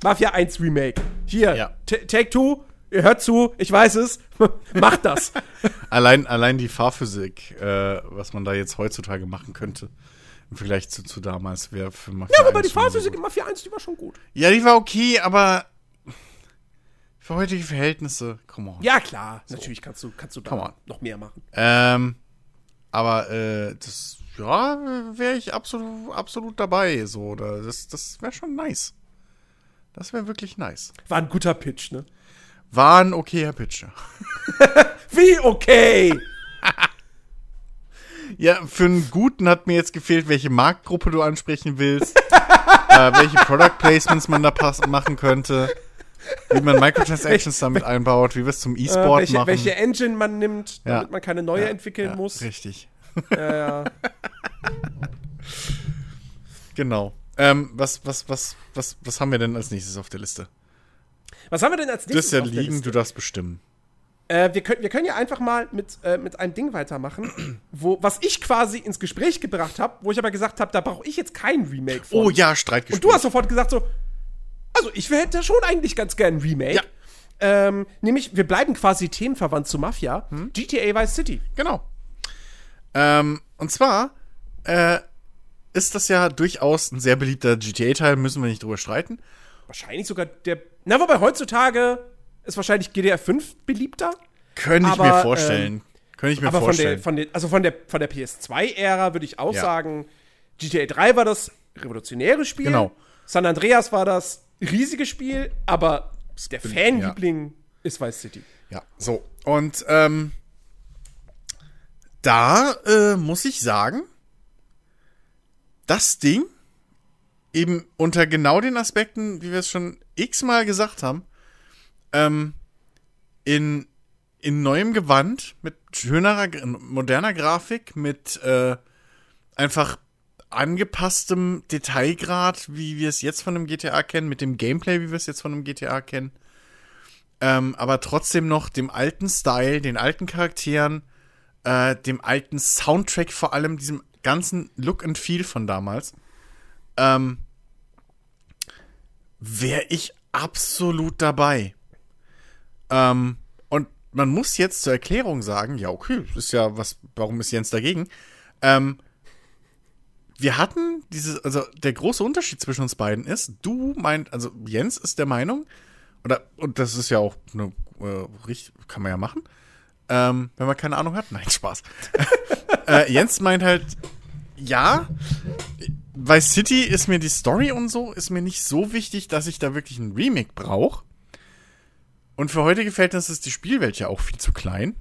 Mafia 1 Remake. Hier, ja. Take Two, ihr hört zu, ich weiß es, macht das. allein, allein die Fahrphysik, äh, was man da jetzt heutzutage machen könnte. Im Vergleich zu, zu damals wäre für Mafia Ja, aber die Fahrphysik in Mafia 1, die war schon gut. Ja, die war okay, aber für heutige Verhältnisse, come on. Ja, klar. So. Natürlich kannst du, kannst du da noch mehr machen. Ähm, aber äh, das, ja, wäre ich absolut, absolut dabei. So, das, das wäre schon nice. Das wäre wirklich nice. War ein guter Pitch, ne? War ein okayer Pitch. Wie okay? Ja, für einen guten hat mir jetzt gefehlt, welche Marktgruppe du ansprechen willst, äh, welche Product Placements man da pass machen könnte, wie man Microtransactions damit einbaut, wie wir es zum äh, E-Sport äh, welche, machen. Welche Engine man nimmt, damit ja. man keine neue ja, entwickeln ja, muss. Richtig. Ja, ja. genau. Ähm, was, was, was, was, was haben wir denn als nächstes auf der Liste? Was haben wir denn als nächstes? Du hast ja liegen, du darfst bestimmen. Äh, wir, können, wir können ja einfach mal mit, äh, mit einem Ding weitermachen, wo, was ich quasi ins Gespräch gebracht habe, wo ich aber gesagt habe, da brauche ich jetzt kein Remake von. Oh ja, Streitgespräch. Und du hast sofort gesagt so, also ich hätte schon eigentlich ganz gern ein Remake. Ja. Ähm, nämlich, wir bleiben quasi themenverwandt zu Mafia. Hm? GTA Vice City. Genau. Ähm, und zwar äh, ist das ja durchaus ein sehr beliebter GTA-Teil, müssen wir nicht drüber streiten. Wahrscheinlich sogar der. Na, wobei heutzutage ist wahrscheinlich GDR 5 beliebter. Könnte ich mir vorstellen. Ähm, Könnte ich mir aber vorstellen. Von der, von der, also von der, von der PS2-Ära würde ich auch ja. sagen, GTA 3 war das revolutionäre Spiel. Genau. San Andreas war das riesige Spiel, aber der Fanliebling ja. ist Vice City. Ja, so. Und ähm, da äh, muss ich sagen, das Ding eben unter genau den Aspekten, wie wir es schon x-mal gesagt haben, ähm, in, in neuem Gewand, mit schönerer, moderner Grafik, mit äh, einfach angepasstem Detailgrad, wie wir es jetzt von einem GTA kennen, mit dem Gameplay, wie wir es jetzt von einem GTA kennen. Ähm, aber trotzdem noch dem alten Style, den alten Charakteren, äh, dem alten Soundtrack vor allem, diesem ganzen Look and Feel von damals, ähm, wäre ich absolut dabei. Ähm, und man muss jetzt zur Erklärung sagen, ja, okay, ist ja was, warum ist Jens dagegen? Ähm, wir hatten dieses, also der große Unterschied zwischen uns beiden ist, du meint, also Jens ist der Meinung, oder, und das ist ja auch eine, äh, kann man ja machen, ähm, wenn man keine Ahnung hat. Nein, Spaß. äh, Jens meint halt, ja, bei City ist mir die Story und so, ist mir nicht so wichtig, dass ich da wirklich ein Remake brauche. Und für heutige Verhältnisse ist die Spielwelt ja auch viel zu klein.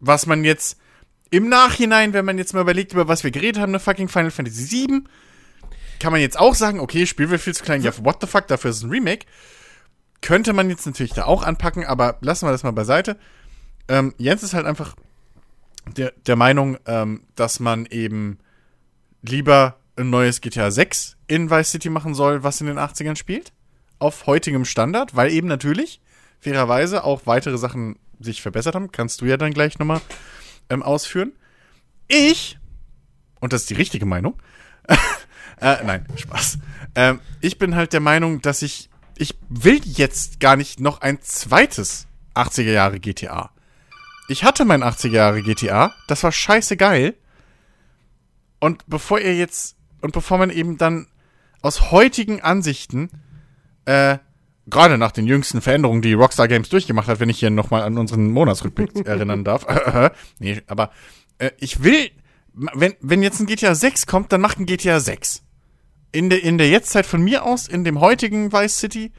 Was man jetzt im Nachhinein, wenn man jetzt mal überlegt, über was wir geredet haben, eine fucking Final Fantasy VII, kann man jetzt auch sagen, okay, Spielwelt viel zu klein, ja, what the fuck, dafür ist ein Remake. Könnte man jetzt natürlich da auch anpacken, aber lassen wir das mal beiseite. Ähm, Jens ist halt einfach der, der Meinung, ähm, dass man eben lieber ein neues GTA 6 in Vice City machen soll, was in den 80ern spielt. Auf heutigem Standard, weil eben natürlich fairerweise auch weitere Sachen sich verbessert haben. Kannst du ja dann gleich nochmal ähm, ausführen. Ich, und das ist die richtige Meinung, äh, nein, Spaß. Ähm, ich bin halt der Meinung, dass ich, ich will jetzt gar nicht noch ein zweites 80er Jahre GTA. Ich hatte mein 80er Jahre GTA, das war scheiße geil. Und bevor ihr jetzt, und bevor man eben dann aus heutigen Ansichten, äh, gerade nach den jüngsten Veränderungen, die Rockstar Games durchgemacht hat, wenn ich hier nochmal an unseren Monatsrückblick erinnern darf. nee, aber äh, ich will, wenn, wenn jetzt ein GTA 6 kommt, dann macht ein GTA 6. In der, in der Jetztzeit von mir aus, in dem heutigen Vice City,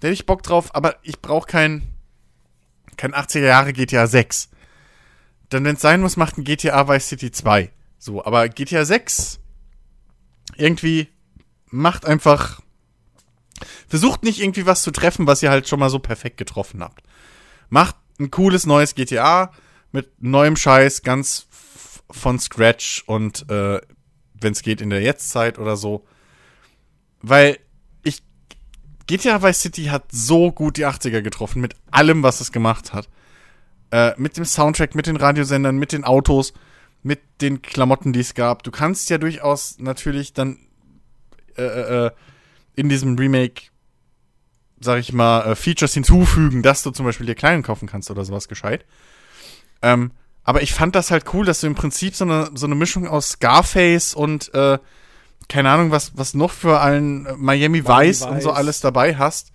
da hätte ich Bock drauf, aber ich brauche kein, kein 80er Jahre GTA 6. Dann, wenn es sein muss, macht ein GTA Vice City 2. So, aber GTA 6 irgendwie macht einfach. Versucht nicht irgendwie was zu treffen, was ihr halt schon mal so perfekt getroffen habt. Macht ein cooles neues GTA mit neuem Scheiß, ganz von Scratch und äh, wenn es geht in der Jetztzeit oder so. Weil ich. GTA Vice City hat so gut die 80er getroffen, mit allem, was es gemacht hat. Äh, mit dem Soundtrack, mit den Radiosendern, mit den Autos mit den Klamotten, die es gab. Du kannst ja durchaus natürlich dann äh, äh, äh, in diesem Remake, sag ich mal, äh, Features hinzufügen, dass du zum Beispiel dir Kleinen kaufen kannst oder sowas gescheit. Ähm, aber ich fand das halt cool, dass du im Prinzip so eine, so eine Mischung aus Scarface und äh, keine Ahnung, was, was noch für allen äh, Miami, Vice, Vice und so alles dabei hast.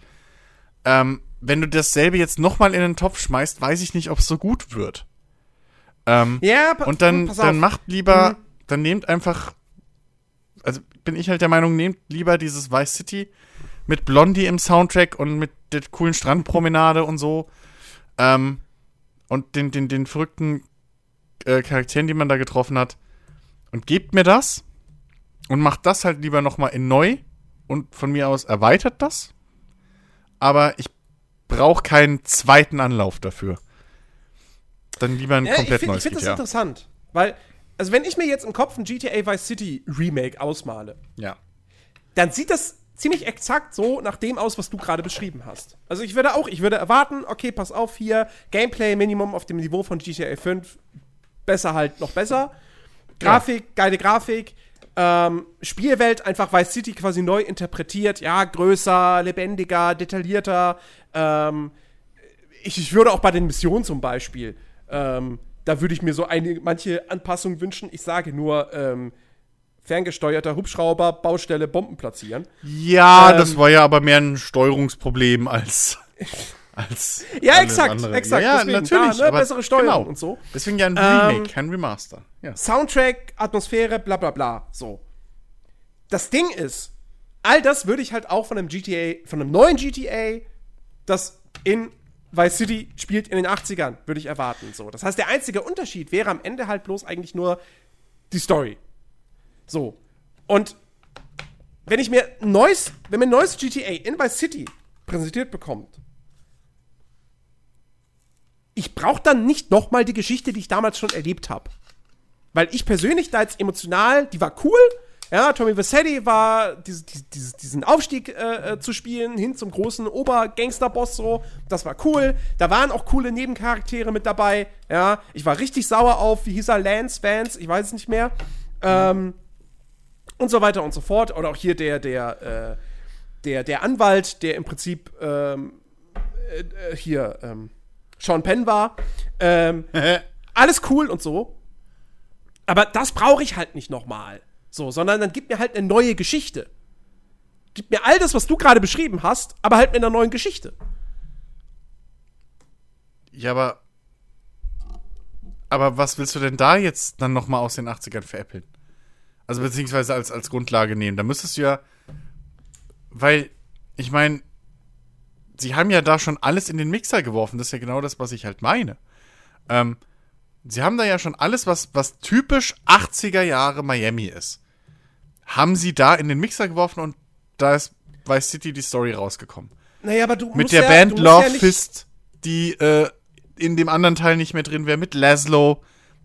Ähm, wenn du dasselbe jetzt nochmal in den Topf schmeißt, weiß ich nicht, ob es so gut wird. Ähm, ja, und dann, dann macht lieber, mhm. dann nehmt einfach, also bin ich halt der Meinung, nehmt lieber dieses Vice City mit Blondie im Soundtrack und mit der coolen Strandpromenade und so. Ähm, und den, den, den verrückten äh, Charakteren, die man da getroffen hat. Und gebt mir das und macht das halt lieber nochmal in neu und von mir aus erweitert das. Aber ich brauche keinen zweiten Anlauf dafür dann lieber ein komplett ja, ich find, neues Ich finde das interessant, weil, also wenn ich mir jetzt im Kopf ein GTA Vice City Remake ausmale, ja. dann sieht das ziemlich exakt so nach dem aus, was du gerade beschrieben hast. Also ich würde auch, ich würde erwarten, okay, pass auf hier, Gameplay Minimum auf dem Niveau von GTA 5, besser halt noch besser. Grafik, ja. geile Grafik. Ähm, Spielwelt einfach Vice City quasi neu interpretiert, ja, größer, lebendiger, detaillierter. Ähm, ich, ich würde auch bei den Missionen zum Beispiel ähm, da würde ich mir so eine, manche Anpassungen wünschen. Ich sage nur, ähm, ferngesteuerter Hubschrauber, Baustelle, Bomben platzieren. Ja, ähm, das war ja aber mehr ein Steuerungsproblem als. als ja, exakt, andere. exakt. Ja, ja natürlich. Da, ne, bessere Steuerung genau. und so. Deswegen ja ein Remake, ähm, kein Remaster. Ja. Soundtrack, Atmosphäre, bla bla bla. So. Das Ding ist, all das würde ich halt auch von einem GTA, von einem neuen GTA, das in Vice City spielt in den 80ern, würde ich erwarten. So. Das heißt, der einzige Unterschied wäre am Ende halt bloß eigentlich nur die Story. So. Und wenn ich mir ein neues, wenn mir neues GTA in Vice City präsentiert bekommt, ich brauche dann nicht noch mal die Geschichte, die ich damals schon erlebt habe. Weil ich persönlich da jetzt emotional, die war cool, Ja, Tommy Vercetti war diese, diese, diesen Aufstieg äh, äh, zu spielen, hin zum großen Obergangsterboss so. Das war cool. Da waren auch coole Nebencharaktere mit dabei. Ja, ich war richtig sauer auf, wie hieß er, Lance Vance, ich weiß es nicht mehr. Ähm, und so weiter und so fort. Oder auch hier der, der, äh, der, der Anwalt, der im Prinzip ähm, äh, äh hier ähm, Sean Penn war. Ähm, alles cool und so. Aber das brauche ich halt nicht nochmal. So, sondern dann gib mir halt eine neue Geschichte. Gib mir all das, was du gerade beschrieben hast, aber halt mit einer neuen Geschichte. Ja, aber. Aber was willst du denn da jetzt dann nochmal aus den 80ern veräppeln? Also, beziehungsweise als, als Grundlage nehmen. Da müsstest du ja. Weil, ich meine, sie haben ja da schon alles in den Mixer geworfen. Das ist ja genau das, was ich halt meine. Ähm, sie haben da ja schon alles, was, was typisch 80er Jahre Miami ist haben sie da in den Mixer geworfen und da ist bei City die Story rausgekommen. Naja, aber du Mit der ja, Band Love ja Fist, die äh, in dem anderen Teil nicht mehr drin wäre, mit Laszlo,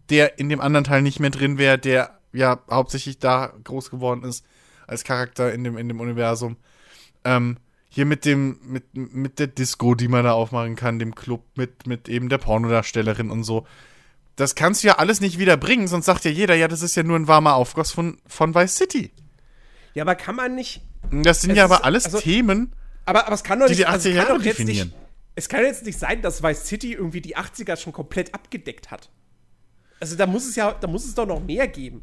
der in dem anderen Teil nicht mehr drin wäre, der ja hauptsächlich da groß geworden ist als Charakter in dem, in dem Universum. Ähm, hier mit dem, mit, mit der Disco, die man da aufmachen kann, dem Club, mit, mit eben der Pornodarstellerin und so das kannst du ja alles nicht wieder bringen, sonst sagt ja jeder, ja, das ist ja nur ein warmer Aufguss von, von Vice City. Ja, aber kann man nicht. Das sind ja aber alles also, Themen, aber, aber es kann doch nicht, die die 80er also Jahre definieren. Nicht, es kann jetzt nicht sein, dass Vice City irgendwie die 80er schon komplett abgedeckt hat. Also da muss es ja, da muss es doch noch mehr geben.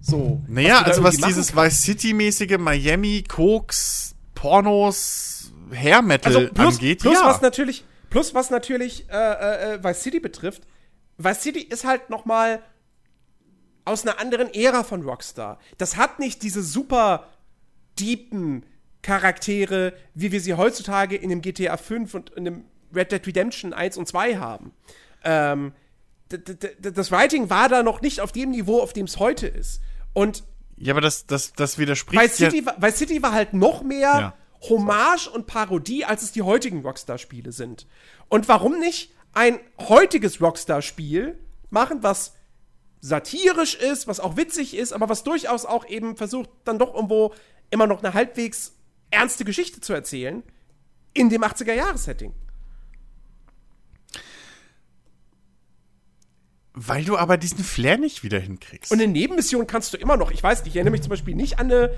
So. Naja, was also was dieses Vice City-mäßige Miami, Koks, Pornos, Hair Metal also plus, angeht, plus ja. was natürlich, plus was natürlich äh, äh, äh Vice City betrifft, Vice City ist halt noch mal aus einer anderen Ära von Rockstar. Das hat nicht diese super deepen Charaktere, wie wir sie heutzutage in dem GTA 5 und in dem Red Dead Redemption 1 und 2 haben. Ähm, das Writing war da noch nicht auf dem Niveau, auf dem es heute ist. Und ja, aber das, das, das widerspricht. Vice City, ja. Vice City war halt noch mehr ja. Hommage und Parodie, als es die heutigen Rockstar-Spiele sind. Und warum nicht ein heutiges Rockstar-Spiel machen, was satirisch ist, was auch witzig ist, aber was durchaus auch eben versucht, dann doch irgendwo immer noch eine halbwegs ernste Geschichte zu erzählen in dem 80er-Jahres-Setting. Weil du aber diesen Flair nicht wieder hinkriegst. Und eine Nebenmission kannst du immer noch. Ich weiß nicht, ich erinnere mich zum Beispiel nicht an eine,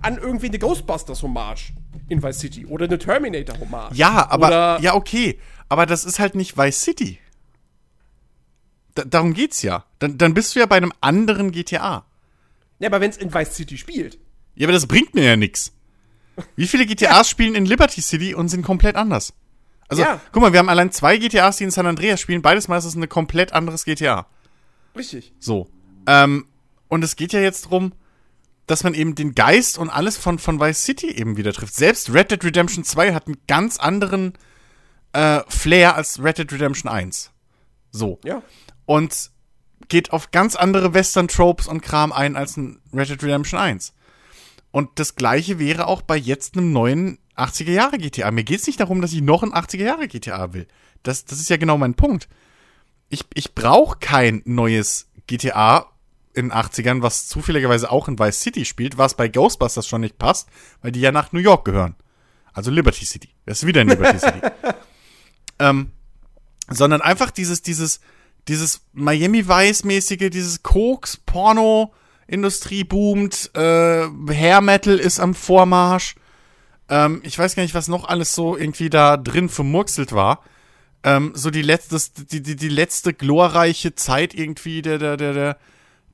an irgendwie eine Ghostbusters-Hommage in Vice City oder eine Terminator-Hommage. Ja, aber, oder ja, okay. Aber das ist halt nicht Vice City. Da, darum geht's ja. Dann, dann bist du ja bei einem anderen GTA. Ja, aber wenn's in Vice City spielt. Ja, aber das bringt mir ja nix. Wie viele GTAs ja. spielen in Liberty City und sind komplett anders? Also, ja. guck mal, wir haben allein zwei GTAs, die in San Andreas spielen. Beides Mal ist es ein komplett anderes GTA. Richtig. So. Ähm, und es geht ja jetzt drum, dass man eben den Geist und alles von, von Vice City eben wieder trifft. Selbst Red Dead Redemption 2 hat einen ganz anderen äh, Flair als Red Dead Redemption 1. So. Ja. Und geht auf ganz andere Western-Tropes und Kram ein als ein Red Dead Redemption 1. Und das gleiche wäre auch bei jetzt einem neuen 80er Jahre GTA. Mir geht es nicht darum, dass ich noch ein 80er Jahre GTA will. Das, das ist ja genau mein Punkt. Ich, ich brauche kein neues GTA in den 80ern, was zufälligerweise auch in Vice City spielt, was bei Ghostbusters schon nicht passt, weil die ja nach New York gehören. Also Liberty City. Das ist wieder in Liberty City. Ähm, sondern einfach dieses, dieses, dieses Miami Vice-mäßige, dieses Koks, Porno, Industrie boomt, äh, Hair Metal ist am Vormarsch. Ähm, ich weiß gar nicht, was noch alles so irgendwie da drin vermurkselt war. Ähm, so die letzte, die, die, die letzte glorreiche Zeit irgendwie der, der, der, der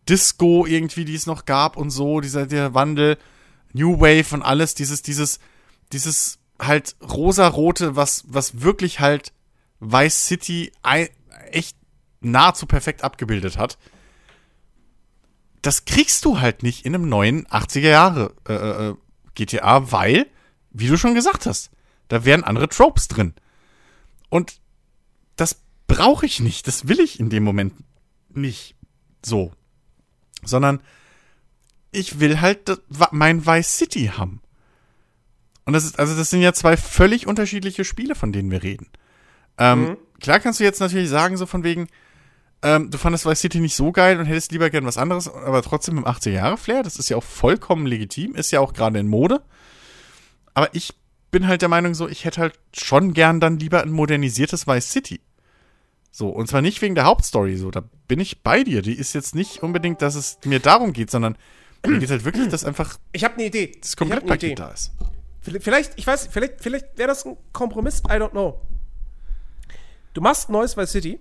Disco irgendwie, die es noch gab und so, dieser, der Wandel, New Wave und alles, dieses, dieses, dieses halt rosarote, was, was wirklich halt Vice City echt nahezu perfekt abgebildet hat. Das kriegst du halt nicht in einem neuen 80er Jahre äh, äh, GTA, weil, wie du schon gesagt hast, da wären andere Tropes drin. Und das brauche ich nicht, das will ich in dem Moment nicht so. Sondern ich will halt mein Vice City haben. Und das ist, also das sind ja zwei völlig unterschiedliche Spiele, von denen wir reden. Ähm, mhm. Klar kannst du jetzt natürlich sagen, so von wegen, ähm, du fandest Vice City nicht so geil und hättest lieber gern was anderes, aber trotzdem im 80er-Jahre-Flair. Das ist ja auch vollkommen legitim, ist ja auch gerade in Mode. Aber ich bin halt der Meinung so, ich hätte halt schon gern dann lieber ein modernisiertes Vice City. So, und zwar nicht wegen der Hauptstory, so, da bin ich bei dir. Die ist jetzt nicht unbedingt, dass es mir darum geht, sondern mir geht halt wirklich, dass einfach Ich habe eine Idee. das Komplettpaket Idee. da ist. Vielleicht, ich weiß, vielleicht, vielleicht wäre das ein Kompromiss, I don't know. Du machst ein neues Vice City.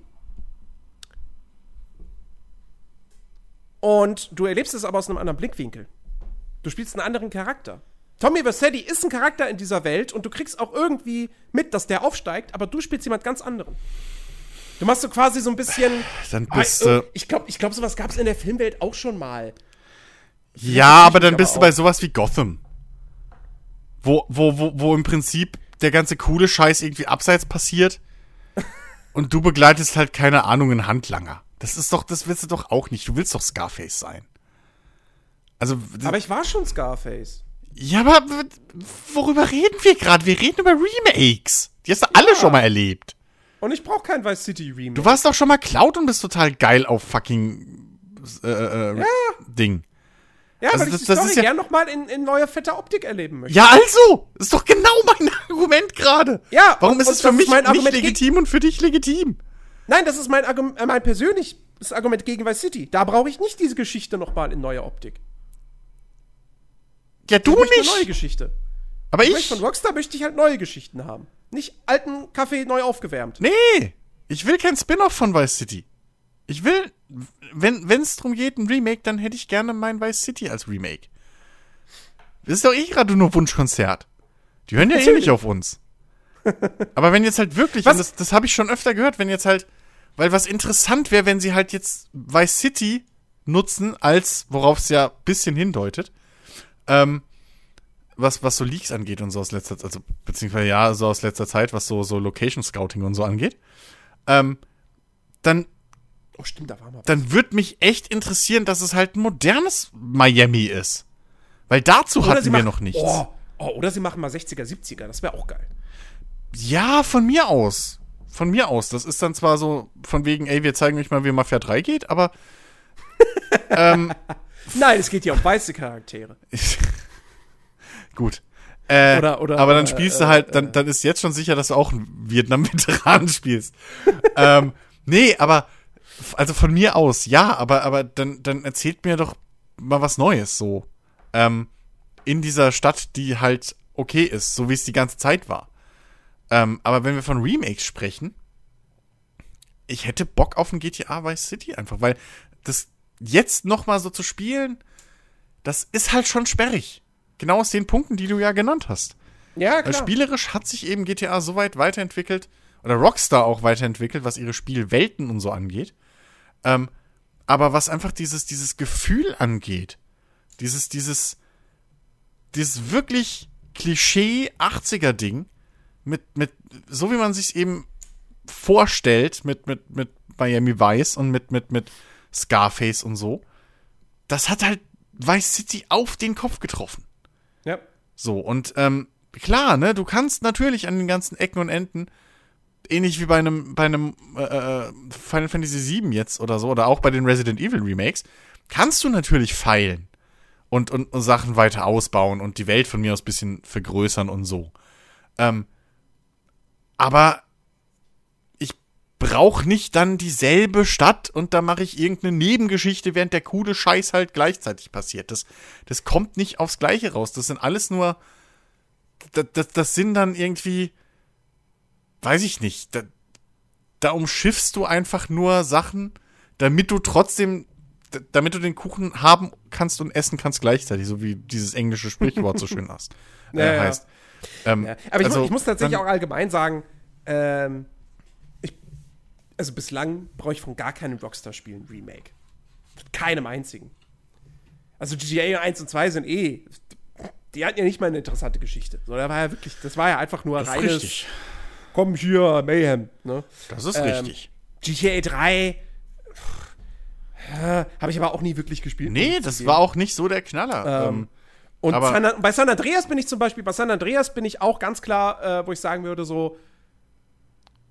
Und du erlebst es aber aus einem anderen Blickwinkel. Du spielst einen anderen Charakter. Tommy Vercetti ist ein Charakter in dieser Welt und du kriegst auch irgendwie mit, dass der aufsteigt, aber du spielst jemand ganz anderen. Du machst so quasi so ein bisschen. Dann Ah, bist äh, du. ich glaube, ich glaub, sowas gab es in der Filmwelt auch schon mal. Ja, aber dann aber bist du auch. bei sowas wie Gotham. Wo, wo, wo, wo im Prinzip der ganze coole Scheiß irgendwie abseits passiert. und du begleitest halt, keine Ahnung, einen Handlanger. Das ist doch, das willst du doch auch nicht. Du willst doch Scarface sein. Also, Aber ich war schon Scarface. Ja, aber worüber reden wir gerade? Wir reden über Remakes. Die hast du alle schon mal erlebt. Und ich brauche kein Vice City Remake. Du warst doch schon mal Cloud und bist total geil auf fucking äh, äh, Ding. Ja, Also weil ich das- die das Story ist ja- gern nochmal in, in neuer fetter Optik erleben möchte. Ja, also, ist doch genau mein Argument gerade. Ja, Warum und- ist und es für mich mein nicht Argument legitim und für dich legitim? Nein, das ist mein, Argument, äh, mein persönliches Argument gegen Vice City. Da brauche ich nicht diese Geschichte nochmal in neuer Optik. Ja, du Ich möchte eine neue nicht. Geschichte. Aber Ich ich. von Rockstar möchte ich halt neue Geschichten haben. Nicht alten Kaffee neu aufgewärmt. Nee, ich will kein Spin-off von Vice City. Ich will, wenn es darum geht, ein Remake, dann hätte ich gerne mein Vice City als Remake. Das ist doch eh gerade nur Wunschkonzert. Die hören ja eh nicht auf uns. Aber wenn jetzt halt wirklich, das, das habe ich schon öfter gehört, wenn jetzt halt, weil was interessant wäre, wenn sie halt jetzt Vice City nutzen, als, worauf es ja ein bisschen hindeutet, ähm, was, was so Leaks angeht und so aus letzter Zeit, also beziehungsweise ja, so aus letzter Zeit, was so, so Location Scouting und so angeht, ähm, dann, Oh, stimmt, da war mal. was. dann würde mich echt interessieren, dass es halt ein modernes Miami ist. Weil dazu Oder hatten sie wir noch nichts. Oh, oh, oder sie machen mal 60er, 70er. Das wäre auch geil. Ja, von mir aus. Von mir aus. Das ist dann zwar so von wegen, ey, wir zeigen euch mal, wie Mafia 3 geht, aber Nein, es geht hier um weiße Charaktere. gut. Äh, Oder- oder, aber dann äh, spielst du äh, halt, dann, dann ist jetzt schon sicher, dass du auch einen Vietnam-Veteran spielst. ähm, nee, aber, also von mir aus, ja, aber, aber dann, dann erzählt mir doch mal was Neues, so. Ähm, in dieser Stadt, die halt okay ist, so wie es die ganze Zeit war. Ähm, aber wenn wir von Remakes sprechen, ich hätte Bock auf ein GTA Vice City einfach, weil das jetzt noch mal so zu spielen, das ist halt schon sperrig. Genau aus den Punkten, die du ja genannt hast. Ja, Weil klar. spielerisch hat sich eben GTA so weit weiterentwickelt, oder Rockstar auch weiterentwickelt, was ihre Spielwelten und so angeht. Ähm, aber was einfach dieses, dieses Gefühl angeht, dieses, dieses, dieses wirklich Klischee 80er-Ding, mit, mit, so wie man sich eben vorstellt, mit, mit, mit Miami Vice und mit, mit, mit Scarface und so, das hat halt Vice City auf den Kopf getroffen. Ja. So, und ähm, klar, ne, du kannst natürlich an den ganzen Ecken und Enden, ähnlich wie bei einem, bei einem äh, äh, Final Fantasy VII jetzt oder so, oder auch bei den Resident Evil Remakes, kannst du natürlich feilen und, und, und Sachen weiter ausbauen und die Welt von mir aus ein bisschen vergrößern und so. Ähm, aber brauche nicht dann dieselbe Stadt und da mache ich irgendeine Nebengeschichte, während der coole Scheiß halt gleichzeitig passiert. Das, das kommt nicht aufs Gleiche raus. Das sind alles nur. Das, das, das sind dann irgendwie. Weiß ich nicht. Da, da umschiffst du einfach nur Sachen, damit du trotzdem. Damit du den Kuchen haben kannst und essen kannst gleichzeitig, so wie dieses englische Sprichwort so schön hast, äh, Ja, ja. heißt. Ähm, Ja. Aber ich, also, mu ich muss tatsächlich dann- auch allgemein sagen, ähm, also bislang brauche ich von gar keinem Rockstar-Spiel ein Remake. Keinem einzigen. Also GTA 1 und 2 sind eh, die hatten ja nicht mal eine interessante Geschichte. So, da war ja wirklich, das war ja einfach nur Das ist reines, richtig. komm hier, Mayhem. Ne? Das ist Ähm, richtig. GTA 3 äh, habe ich aber auch nie wirklich gespielt. Nee, das war auch nicht so der Knaller. Ähm, Ähm, Und San, bei San Andreas bin ich zum Beispiel, bei San Andreas bin ich auch ganz klar, äh, wo ich sagen würde, so,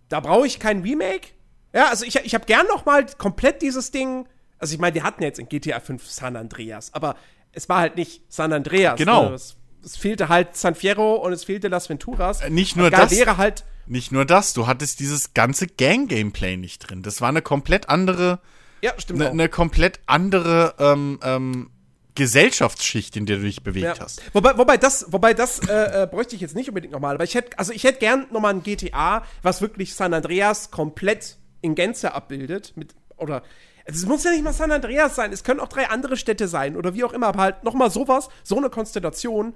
da brauche ich kein Remake. Ja, also ich, ich habe gern noch mal komplett dieses Ding. Also ich meine, wir hatten jetzt in GTA 5 San Andreas, aber es war halt nicht San Andreas. Genau. Ne? Es, es fehlte halt San Fierro und es fehlte Las Venturas. Äh, nicht nur das. wäre halt Nicht nur das, du hattest dieses ganze Gang-Gameplay nicht drin. Das war eine komplett andere, ja, stimmt eine, eine komplett andere ähm, ähm, Gesellschaftsschicht, in der du dich bewegt Ja. hast. Wobei, wobei das, wobei das äh, äh, bräuchte ich jetzt nicht unbedingt nochmal. Aber ich hätte, also ich hätte gern nochmal ein GTA, was wirklich San Andreas komplett in Gänze abbildet. Mit, oder es muss ja nicht mal San Andreas sein, es können auch drei andere Städte sein oder wie auch immer, aber halt nochmal sowas, so eine Konstellation.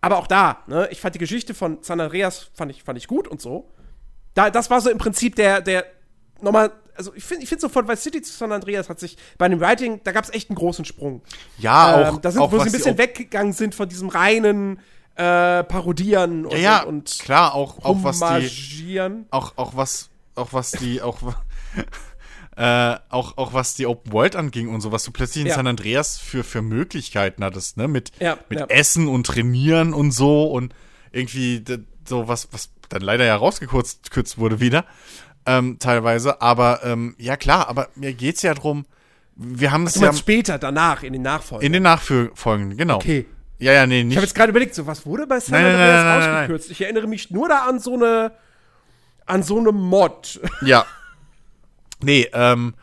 Aber auch da, ne, ich fand die Geschichte von San Andreas fand ich, fand ich gut und so. Da, das war so im Prinzip der, der nochmal, also ich finde ich find so von Vice City zu San Andreas hat sich bei dem Writing, da gab es echt einen großen Sprung. Ja, auch, Ähm, da sind, auch wo sie ein bisschen weggegangen sind von diesem reinen äh, Parodieren und, Ja, ja, und, und klar, auch, auch was die, auch, auch was, auch was die, auch, äh, auch, auch was die Open World anging und so, was du plötzlich in Ja. San Andreas für, für Möglichkeiten hattest, ne, mit, Ja, mit ja. Essen und Trainieren und so und irgendwie so was, was dann leider ja rausgekürzt gekürzt wurde wieder, ähm, teilweise, aber, ähm, ja klar, aber mir geht's ja drum, wir haben es ja später, danach, in den Nachfolgen. in den Nachfolgen, genau. okay. Ja, ja, nee, Ich nicht. habe jetzt gerade überlegt, so was wurde bei San Nein, Andreas nein, nein. ausgekürzt? Ich erinnere mich nur da an so eine an so eine Mod. Ja. Nee, ähm,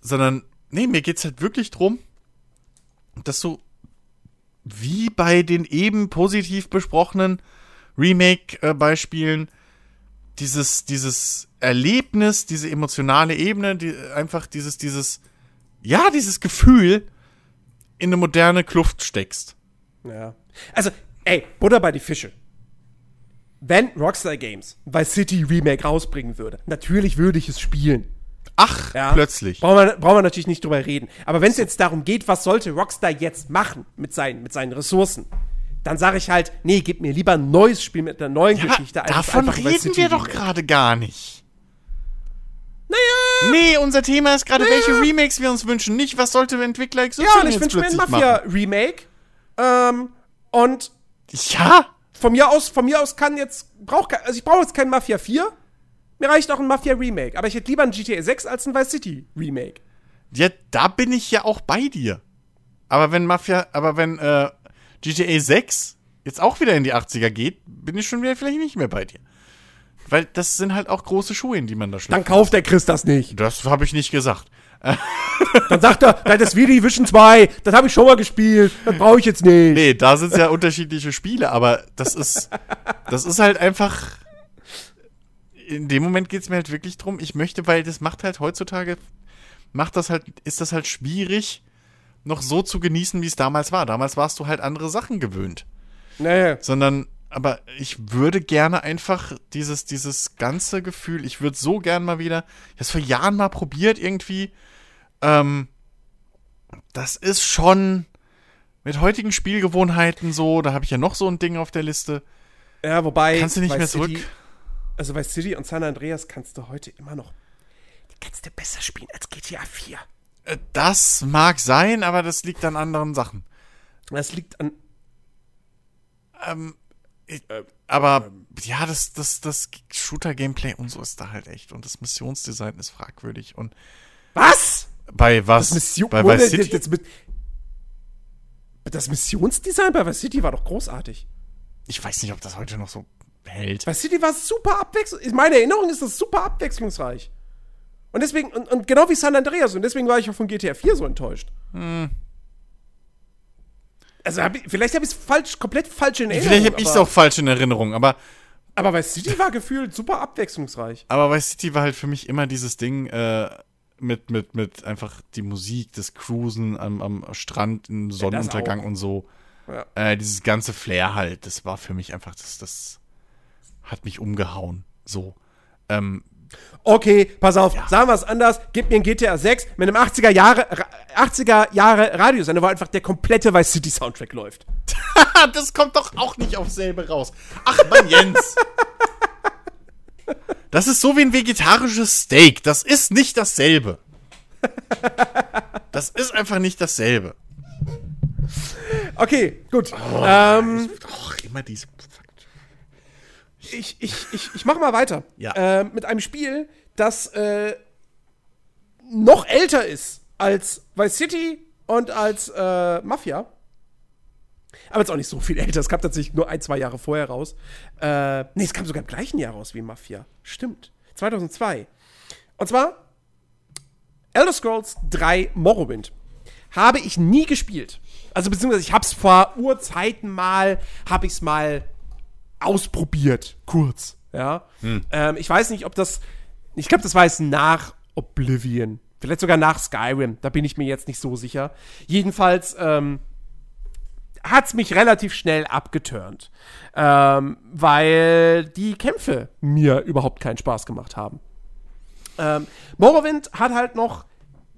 sondern, nee, mir geht's halt wirklich drum, dass du, wie bei den eben positiv besprochenen Remake-Beispielen, dieses, dieses Erlebnis, diese emotionale Ebene, die, einfach dieses, dieses, ja, dieses Gefühl in eine moderne Kluft steckst. Ja. Also, ey, Butter bei die Fische. Wenn Rockstar Games Vice City Remake rausbringen würde, natürlich würde ich es spielen. Ach, Ja. plötzlich. Brauchen wir, brauchen wir natürlich nicht drüber reden. Aber wenn es jetzt darum geht, was sollte Rockstar jetzt machen mit seinen, mit seinen Ressourcen, dann sage ich halt, nee, gib mir lieber ein neues Spiel mit einer neuen Ja, Geschichte. davon reden wir doch gerade gar nicht. Naja. Nee, unser Thema ist gerade, welche Remakes wir uns wünschen. Nicht, was sollte Entwickler XY Ja, und ich wünsche mir ein Mafia-Remake. Ähm, und. Ja, von mir aus, von mir aus kann jetzt, brauch, also ich brauche jetzt kein Mafia 4. Mir reicht auch ein Mafia Remake. Aber ich hätte lieber ein GTA 6 als ein Vice City Remake. ja, da bin ich ja auch bei dir. Aber wenn Mafia, aber wenn äh, GTA 6 jetzt auch wieder in die 80er geht, bin ich schon wieder vielleicht nicht mehr bei dir. Weil das sind halt auch große Schuhe, in die man da Dann schlägt. kauft der Chris das nicht. Das habe ich nicht gesagt. Dann sagt er, das ist wie die Vision 2. Das habe ich schon mal gespielt. Das brauche ich jetzt nicht. Nee, da sind ja unterschiedliche Spiele, aber das ist, das ist halt einfach. In dem Moment geht es mir halt wirklich drum, ich möchte, weil das macht halt heutzutage, macht das halt, ist das halt schwierig, noch so zu genießen, wie es damals war. Damals warst du halt andere Sachen gewöhnt. Nee. Sondern, aber ich würde gerne einfach dieses, dieses ganze Gefühl, ich würde so gern mal wieder, ich habe es vor Jahren mal probiert irgendwie, ähm, das ist schon mit heutigen Spielgewohnheiten so, da habe ich ja noch so ein Ding auf der Liste. Ja, wobei. Kannst du nicht mehr zurück? City, also Vice City und San Andreas kannst du heute immer noch. Die kannst du besser spielen als GTA 4. Äh, Das mag sein, aber das liegt an anderen Sachen. Das liegt an. Ähm, ich, aber ja, das, das, das Shooter-Gameplay und so ist da halt echt. Und das Missionsdesign ist fragwürdig. Und Was? bei was? Das Mission. bei Vice City? Das, das, das Missionsdesign bei Vice City war doch großartig. Ich weiß nicht, ob das heute noch so hält. Vice City war super abwechslungsreich. In meiner Erinnerung ist das super abwechslungsreich. Und deswegen, und, und genau wie San Andreas, und deswegen war ich auch von GTA 4 so enttäuscht. Hm. Also hab ich, vielleicht habe ich es falsch, komplett falsch in Erinnerung. Vielleicht habe ich es auch falsch in Erinnerung, aber, Aber Vice City war gefühlt super abwechslungsreich. aber Vice City war halt für mich immer dieses Ding äh, mit, mit, mit einfach die Musik, das Cruisen am, am Strand, im Sonnenuntergang auch. und so. Ja. Äh, dieses ganze Flair halt, das war für mich einfach, das, das hat mich umgehauen. So. Ähm, Okay, pass auf, sagen wir es anders. Gib mir ein GTA 6 mit einem 80er Jahre, Ra- 80er Jahre Radiosender, wo einfach der komplette Vice City Soundtrack läuft. das kommt doch auch nicht aufs selbe raus. Ach Mann, Jens. Das ist so wie ein vegetarisches Steak. Das ist nicht dasselbe. Das ist einfach nicht dasselbe. Okay, gut. ähm, Och, immer diese. Ich, ich, ich, ich mach mal weiter. Ja. Ähm, mit einem Spiel, das äh, noch älter ist als Vice City und als äh, Mafia. Aber jetzt auch nicht so viel älter. Es kam tatsächlich nur ein, zwei Jahre vorher raus. Äh, nee, es kam sogar im gleichen Jahr raus wie Mafia. Stimmt. 2002. Und zwar Elder Scrolls 3 Morrowind. Habe ich nie gespielt. Also beziehungsweise ich habe es vor Urzeiten mal, habe ich es mal ausprobiert, kurz. Ja. Ähm, ich weiß nicht, ob das, ich glaube, das war jetzt nach Oblivion. Vielleicht sogar nach Skyrim. Da bin ich mir jetzt nicht so sicher. Jedenfalls ähm, hat es mich relativ schnell abgeturnt. Ähm, weil die Kämpfe mir überhaupt keinen Spaß gemacht haben. Ähm, Morrowind hat halt noch.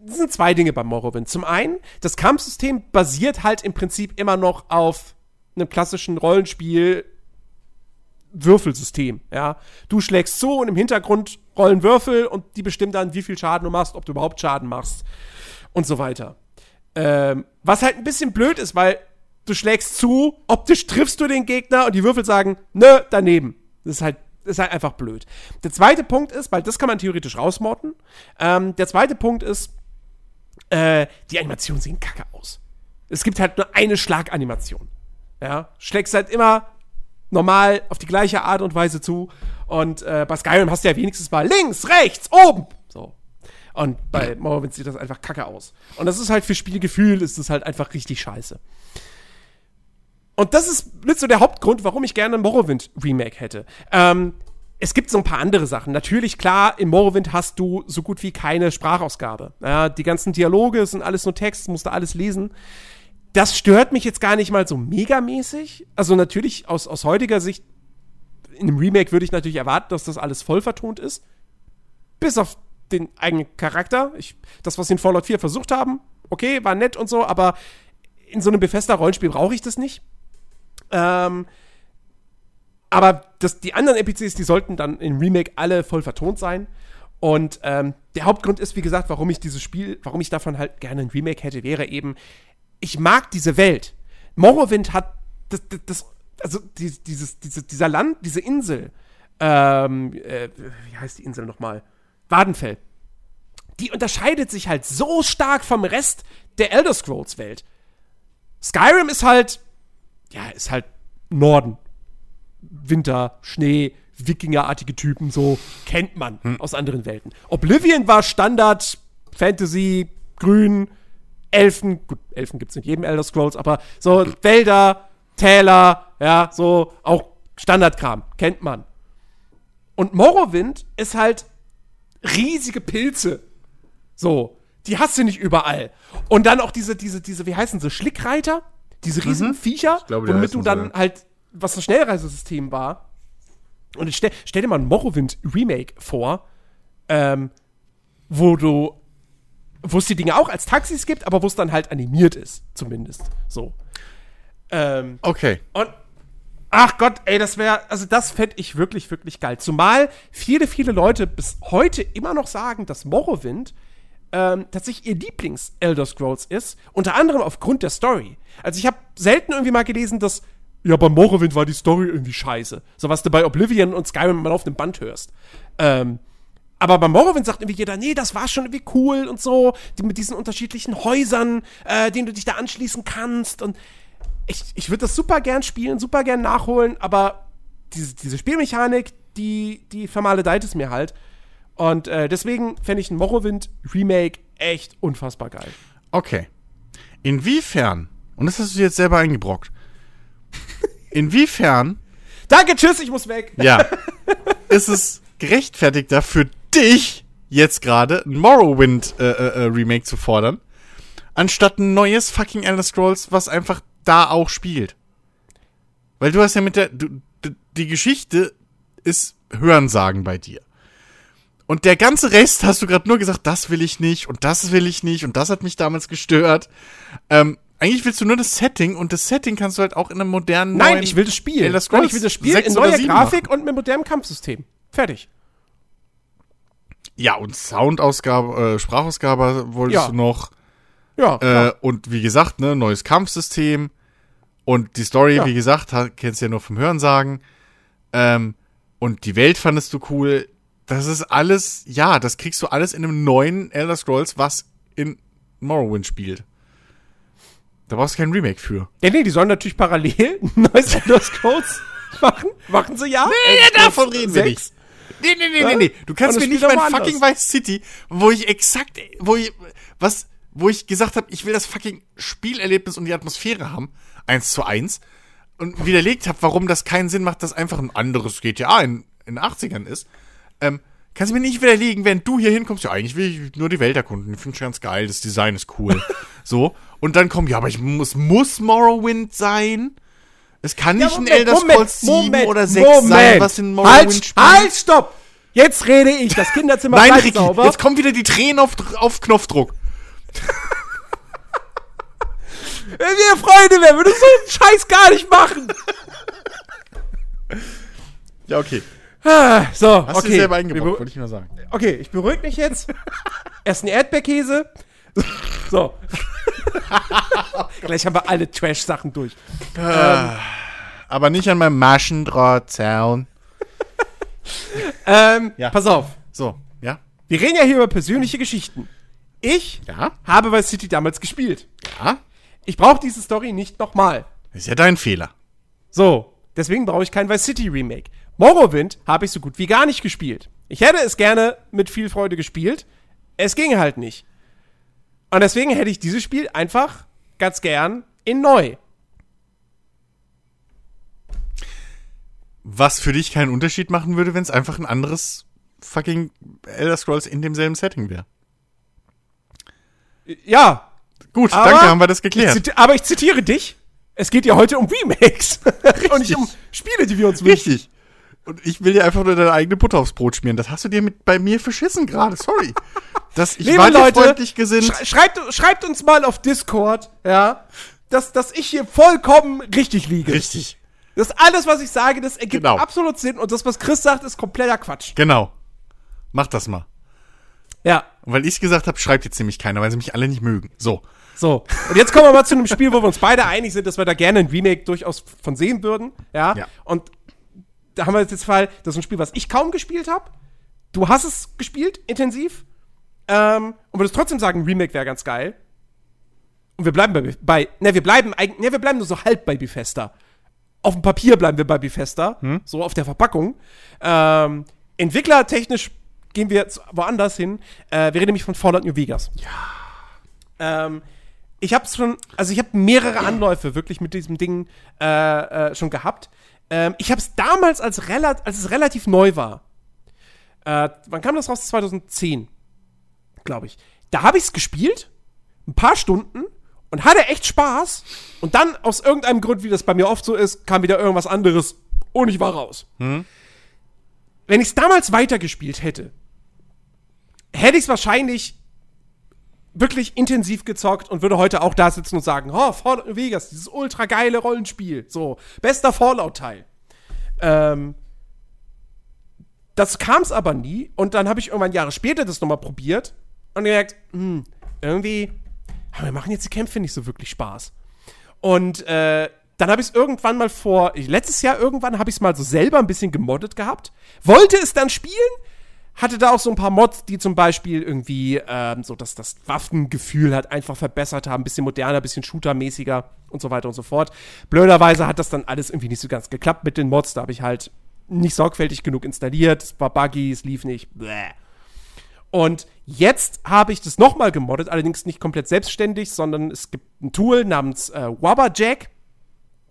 Es sind zwei Dinge beim Morrowind. Zum einen, das Kampfsystem basiert halt im Prinzip immer noch auf einem klassischen Rollenspiel. Würfelsystem, ja. Du schlägst zu und im Hintergrund rollen Würfel und die bestimmen dann, wie viel Schaden du machst, ob du überhaupt Schaden machst und so weiter. Ähm, was halt ein bisschen blöd ist, weil du schlägst zu, optisch triffst du den Gegner und die Würfel sagen, nö, daneben. Das ist halt, das ist halt einfach blöd. Der zweite Punkt ist, weil das kann man theoretisch rausmorten. Ähm, der zweite Punkt ist, äh, die Animationen sehen kacke aus. Es gibt halt nur eine Schlaganimation. Ja, schlägst halt immer normal auf die gleiche Art und Weise zu. Und äh, bei Skyrim hast du ja wenigstens mal links, rechts, oben. So. Und bei Morrowind sieht das einfach kacke aus. Und das ist halt für Spielgefühl, ist das halt einfach richtig scheiße. Und das ist mit so der Hauptgrund, warum ich gerne ein Morrowind Remake hätte. Ähm, es gibt so ein paar andere Sachen. Natürlich, klar, in Morrowind hast du so gut wie keine Sprachausgabe. Ja, die ganzen Dialoge sind alles nur Text, musst du alles lesen. Das stört mich jetzt gar nicht mal so megamäßig. Also natürlich aus, aus heutiger Sicht, in einem Remake würde ich natürlich erwarten, dass das alles voll vertont ist. Bis auf den eigenen Charakter. Ich, das, was sie in Fallout 4 versucht haben, okay, war nett und so, aber in so einem Bethesda-Rollenspiel brauche ich das nicht. Ähm, aber das, die anderen NPCs, die sollten dann im Remake alle voll vertont sein. Und ähm, der Hauptgrund ist, wie gesagt, warum ich dieses Spiel, warum ich davon halt gerne ein Remake hätte, wäre eben, ich mag diese Welt. Morrowind hat das, das, das also die, dieses, diese, dieser Land, diese Insel, ähm, äh, wie heißt die Insel nochmal? Wadenfell. Die unterscheidet sich halt so stark vom Rest der Elder Scrolls Welt. Skyrim ist halt, ja, ist halt Norden. Winter, Schnee, Wikingerartige Typen, so kennt man aus anderen Welten. Oblivion war Standard, Fantasy, Grün, Elfen, gut, Elfen gibt's in jedem Elder Scrolls, aber so Wälder, Täler, ja, so auch Standardkram, kennt man. Und Morrowind ist halt riesige Pilze. So, die hast du nicht überall. Und dann auch diese, diese, diese, wie heißen sie, Schlickreiter? Diese riesigen Viecher, Mhm. glaube, die womit du dann so, ja. halt, was das Schnellreisesystem war. Und ich stell, stell dir mal ein Morrowind-Remake vor, ähm, wo du, wo es die Dinge auch als Taxis gibt, aber wo es dann halt animiert ist, zumindest. So. Ähm, Okay. und ach Gott, ey, das wäre, also das fände ich wirklich, wirklich geil. Zumal viele, viele Leute bis heute immer noch sagen, dass Morrowind ähm, tatsächlich ihr Lieblings-Elder Scrolls ist, unter anderem aufgrund der Story. Also ich habe selten irgendwie mal gelesen, dass ja, bei Morrowind war die Story irgendwie scheiße. So was du bei Oblivion und Skyrim mal auf dem Band hörst. Ähm, aber bei Morrowind sagt irgendwie jeder, nee, das war schon irgendwie cool und so, die, mit diesen unterschiedlichen Häusern, äh, denen du dich da anschließen kannst. Und ich, ich würde das super gern spielen, super gern nachholen, aber diese, diese Spielmechanik, die, die vermaledeit es mir halt. Und äh, deswegen fände ich ein Morrowind-Remake echt unfassbar geil. Okay. Inwiefern, und das hast du jetzt selber eingebrockt, inwiefern, Danke, tschüss, ich muss weg. ja, ist es gerechtfertigter für dich, jetzt gerade ein Morrowind-Remake zu fordern, anstatt ein neues fucking Elder Scrolls, was einfach da auch spielt? Weil du hast ja mit der, du, die Geschichte ist Hörensagen bei dir. Und der ganze Rest hast du gerade nur gesagt, das will ich nicht und das will ich nicht und das hat mich damals gestört. Ähm, eigentlich willst du nur das Setting und das Setting kannst du halt auch in einem modernen Nein, ich will das Spiel. Elder Scrolls Nein, ich will das Spiel 6 in neuer 7 Grafik machen. und mit modernem Kampfsystem. Fertig. Ja, und Soundausgabe, äh, Sprachausgabe wolltest Ja. du noch. Ja, Äh, und wie gesagt, ne, neues Kampfsystem. Und die Story, Ja. wie gesagt, kennst du ja nur vom Hörensagen. Ähm, und die Welt fandest du cool. das ist alles, ja, das kriegst du alles in einem neuen Elder Scrolls, was in Morrowind spielt. Da brauchst du kein Remake für. Ja, nee, die sollen natürlich parallel ein neues Elder Scrolls machen. Machen sie ja. Nee, Elder davon reden wir 6. nicht. Nee, nee, nee, Ja? nee, nee. Du kannst mir nicht mein fucking. Vice City, wo ich exakt, wo ich, was, wo ich gesagt habe, ich will das fucking Spielerlebnis und die Atmosphäre haben, eins zu eins, und widerlegt habe, warum das keinen Sinn macht, dass einfach ein anderes GTA in, in den 80ern ist. Ähm, kannst du mir nicht widerlegen, wenn du hier hinkommst, ja, eigentlich will ich nur die Welt erkunden, ich finde es ganz geil, das Design ist cool. so, und dann kommt, ja, aber ich muss, muss Morrowind sein? Es kann nicht ein Elder Scrolls 7 oder 6 sein, was in Morrowind halt, spielt. Halt, stopp! Jetzt rede ich, das Kinderzimmer Nein, bleibt Ricky, sauber. jetzt kommen wieder die Tränen auf, auf Knopfdruck. Wenn wir Freunde wären, würdest du so einen Scheiß gar nicht machen. Ja, okay. Ah, so, Hast okay. du selber eingebaut, wollte ich nur sagen. Okay, ich beruhige mich jetzt. Erst ein Erdbeerkäse. So. Gleich haben wir alle Trash-Sachen durch. Aber nicht an meinem Maschendrahtzaun. Ähm, Ja. pass auf. So, ja? Wir reden ja hier über persönliche Geschichten. Ich Ja? habe Vice City damals gespielt. Ja? Ich brauche diese Story nicht nochmal. Ist ja dein Fehler. So, deswegen brauche ich kein Vice City Remake. Morrowind habe ich so gut wie gar nicht gespielt. Ich hätte es gerne mit viel Freude gespielt. Es ging halt nicht. Und deswegen hätte ich dieses Spiel einfach ganz gern in neu. Was für dich keinen Unterschied machen würde, wenn es einfach ein anderes fucking Elder Scrolls in demselben Setting wäre. Ja, Gut, Aber- danke, haben wir das ich geklärt. ziti- aber ich zitiere dich. Es geht ja heute um Remakes. Und nicht um Spiele, die wir uns wünschen. Richtig. Und ich will dir einfach nur deine eigene Butter aufs Brot schmieren. Das hast du dir mit bei mir verschissen gerade. Sorry. Das, ich Liebe Leute, freundlich gesinnt. Schrei- schreibt, schreibt uns mal auf Discord, ja, dass, dass ich hier vollkommen richtig liege. Richtig. Das alles, was ich sage, das ergibt Genau. absolut Sinn. Und das, was Chris sagt, ist kompletter Quatsch. Genau. Mach das mal. Ja, Und weil ich gesagt habe, schreibt jetzt nämlich keiner, weil sie mich alle nicht mögen. So. so. Und jetzt kommen wir mal zu einem Spiel, wo wir uns beide einig sind, dass wir da gerne ein Remake durchaus von sehen würden. Ja. Ja. Und da haben wir jetzt den Fall, das ist ein Spiel, was ich kaum gespielt habe. Du hast es gespielt, intensiv. Ähm, und würdest trotzdem sagen, Remake wäre ganz geil. Und wir bleiben bei, bei ne, wir bleiben eigentlich, ne, wir bleiben nur so halb bei Bethesda. Auf dem Papier bleiben wir bei Bethesda, so auf der Verpackung. Ähm, entwicklertechnisch gehen wir jetzt woanders hin. Äh, wir reden nämlich von Fallout New Vegas. Ja. Ähm, ich habe schon, also ich habe mehrere Anläufe wirklich mit diesem Ding äh, äh, schon gehabt. Ähm, ich habe es damals, als, als es relativ neu war. Äh, wann kam das raus? 2010, glaube ich. Da habe ich es gespielt, ein paar Stunden und hatte echt Spaß. Und dann aus irgendeinem Grund, wie das bei mir oft so ist, kam wieder irgendwas anderes und ich war raus. Wenn ich es damals weitergespielt hätte, hätte ich es wahrscheinlich wirklich intensiv gezockt und würde heute auch da sitzen und sagen, oh, Fallout New Vegas, dieses ultra geile Rollenspiel, so, bester Fallout-Teil. Ähm, das kam es aber nie und dann habe ich irgendwann Jahre später das nochmal probiert und gemerkt, hm, irgendwie, mir machen jetzt die Kämpfe nicht so wirklich Spaß. Und äh, dann habe ich es irgendwann mal vor, letztes Jahr irgendwann habe ich es mal so selber ein bisschen gemoddet gehabt, wollte es dann spielen, hatte da auch so ein paar Mods, die zum Beispiel irgendwie ähm, so dass das Waffengefühl hat einfach verbessert haben, bisschen moderner, bisschen shootermäßiger und so weiter und so fort. Blöderweise hat das dann alles irgendwie nicht so ganz geklappt mit den Mods, da habe ich halt nicht sorgfältig genug installiert, es war buggy, es lief nicht. Bläh. Und jetzt habe ich das nochmal gemoddet, allerdings nicht komplett selbstständig, sondern es gibt ein Tool namens äh, Wabberjack.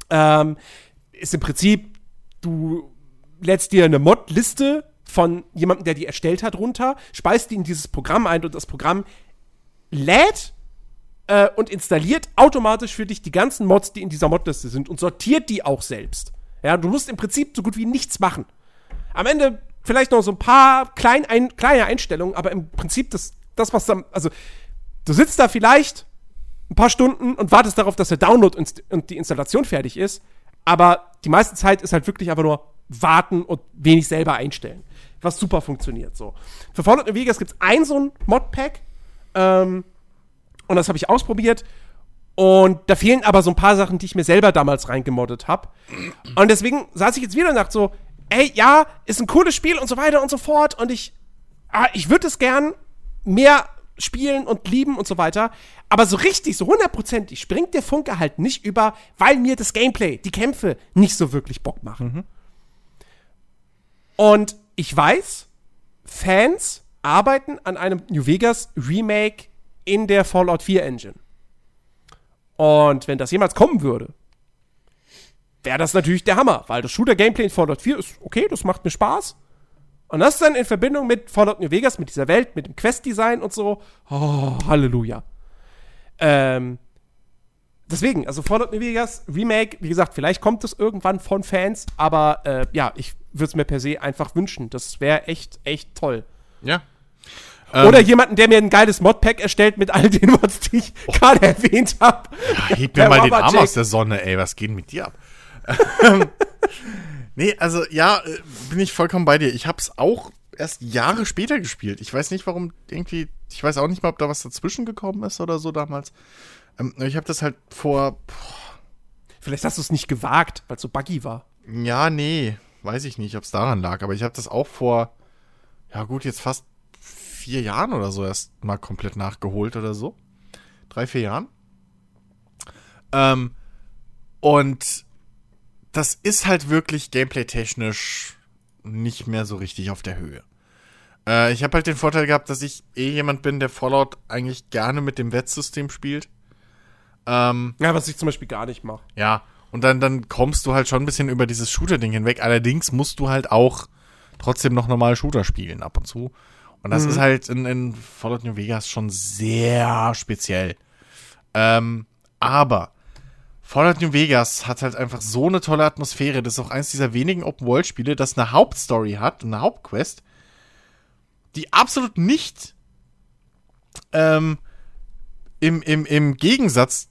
Ähm, ist im Prinzip, du lädst dir eine Mod-Liste von jemandem, der die erstellt hat, runter, speist die in dieses Programm ein und das Programm lädt äh, und installiert automatisch für dich die ganzen Mods, die in dieser Modliste sind und sortiert die auch selbst. Ja, du musst im Prinzip so gut wie nichts machen. Am Ende vielleicht noch so ein paar klein ein, kleine Einstellungen, aber im Prinzip das, das was dann, also du sitzt da vielleicht ein paar Stunden und wartest darauf, dass der Download und, die Installation fertig ist, aber die meiste Zeit ist halt wirklich einfach nur warten und wenig selber einstellen, was super funktioniert so. Für Fallout New Vegas gibt es ein so ein Modpack ähm, und das habe ich ausprobiert und da fehlen aber so ein paar Sachen, die ich mir selber damals reingemoddet habe. Und deswegen saß ich jetzt wieder und dachte so, ey, ja, ist ein cooles Spiel und so weiter und so fort und ich, ah, ich würde es gern mehr spielen und lieben und so weiter. Aber so richtig, so hundertprozentig springt der Funke halt nicht über, weil mir das Gameplay, die Kämpfe nicht so wirklich Bock machen. Mhm. Und ich weiß, Fans arbeiten an einem New Vegas Remake in der Fallout 4 Engine. Und wenn das jemals kommen würde, wäre das natürlich der Hammer, weil das Shooter-Gameplay in Fallout 4 ist okay, das macht mir Spaß. Und das dann in Verbindung mit Fallout New Vegas, mit dieser Welt, mit dem Quest-Design und so. Oh, Halleluja. Ähm, deswegen, also Fallout New Vegas Remake, wie gesagt, vielleicht kommt es irgendwann von Fans, aber äh, ja, ich würde es mir per se einfach wünschen. Das wäre echt, echt toll. Ja. Oder ähm, jemanden, der mir ein geiles Modpack erstellt mit all den Mods, die ich oh. gerade erwähnt habe. Ja, heb mir mal den Arm aus der Sonne, ey, was geht mit dir ab? nee, also ja, äh, bin ich vollkommen bei dir. Ich habe es auch erst Jahre später gespielt. Ich weiß nicht, warum irgendwie, ich weiß auch nicht mal, ob da was dazwischen gekommen ist oder so damals. Ähm, ich habe das halt vor. Boah. Vielleicht hast du es nicht gewagt, weil es so buggy war. Ja, nee, weiß ich nicht, ob es daran lag. Aber ich habe das auch vor, ja gut, jetzt fast vier Jahren oder so erst mal komplett nachgeholt oder so. Drei, vier Jahren. Ähm, und das ist halt wirklich gameplay-technisch nicht mehr so richtig auf der Höhe. Äh, ich habe halt den Vorteil gehabt, dass ich eh jemand bin, der Fallout eigentlich gerne mit dem Wettsystem spielt. Ähm, ja, was ich zum Beispiel gar nicht mache. Ja, und dann, dann kommst du halt schon ein bisschen über dieses Shooter-Ding hinweg. Allerdings musst du halt auch trotzdem noch normal Shooter spielen ab und zu. Und das mhm. ist halt in, in Fallout New Vegas schon sehr speziell. Ähm, aber Fallout New Vegas hat halt einfach so eine tolle Atmosphäre. Das ist auch eins dieser wenigen Open-World-Spiele, das eine Hauptstory hat, eine Hauptquest, die absolut nicht ähm, im, im, im Gegensatz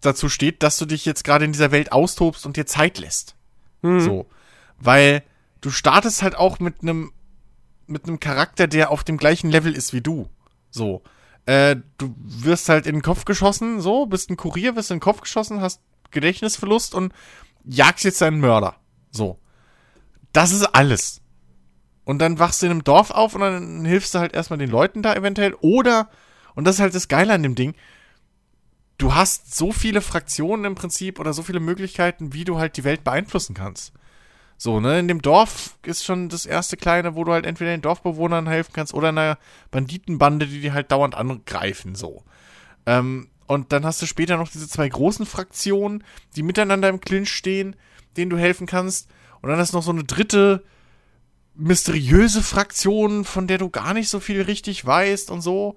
dazu steht, dass du dich jetzt gerade in dieser Welt austobst und dir Zeit lässt. Mhm. So. Weil du startest halt auch mit einem mit einem Charakter, der auf dem gleichen Level ist wie du. So. Äh, du wirst halt in den Kopf geschossen, so, bist ein Kurier, wirst in den Kopf geschossen, hast Gedächtnisverlust und jagst jetzt deinen Mörder. So. Das ist alles. Und dann wachst du in einem Dorf auf und dann hilfst du halt erstmal den Leuten da eventuell. Oder, und das ist halt das Geile an dem Ding, du hast so viele Fraktionen im Prinzip oder so viele Möglichkeiten, wie du halt die Welt beeinflussen kannst. So, ne, in dem Dorf ist schon das erste kleine, wo du halt entweder den Dorfbewohnern helfen kannst oder einer Banditenbande, die die halt dauernd angreifen, so. Ähm, und dann hast du später noch diese zwei großen Fraktionen, die miteinander im Clinch stehen, denen du helfen kannst. Und dann hast du noch so eine dritte mysteriöse Fraktion, von der du gar nicht so viel richtig weißt und so.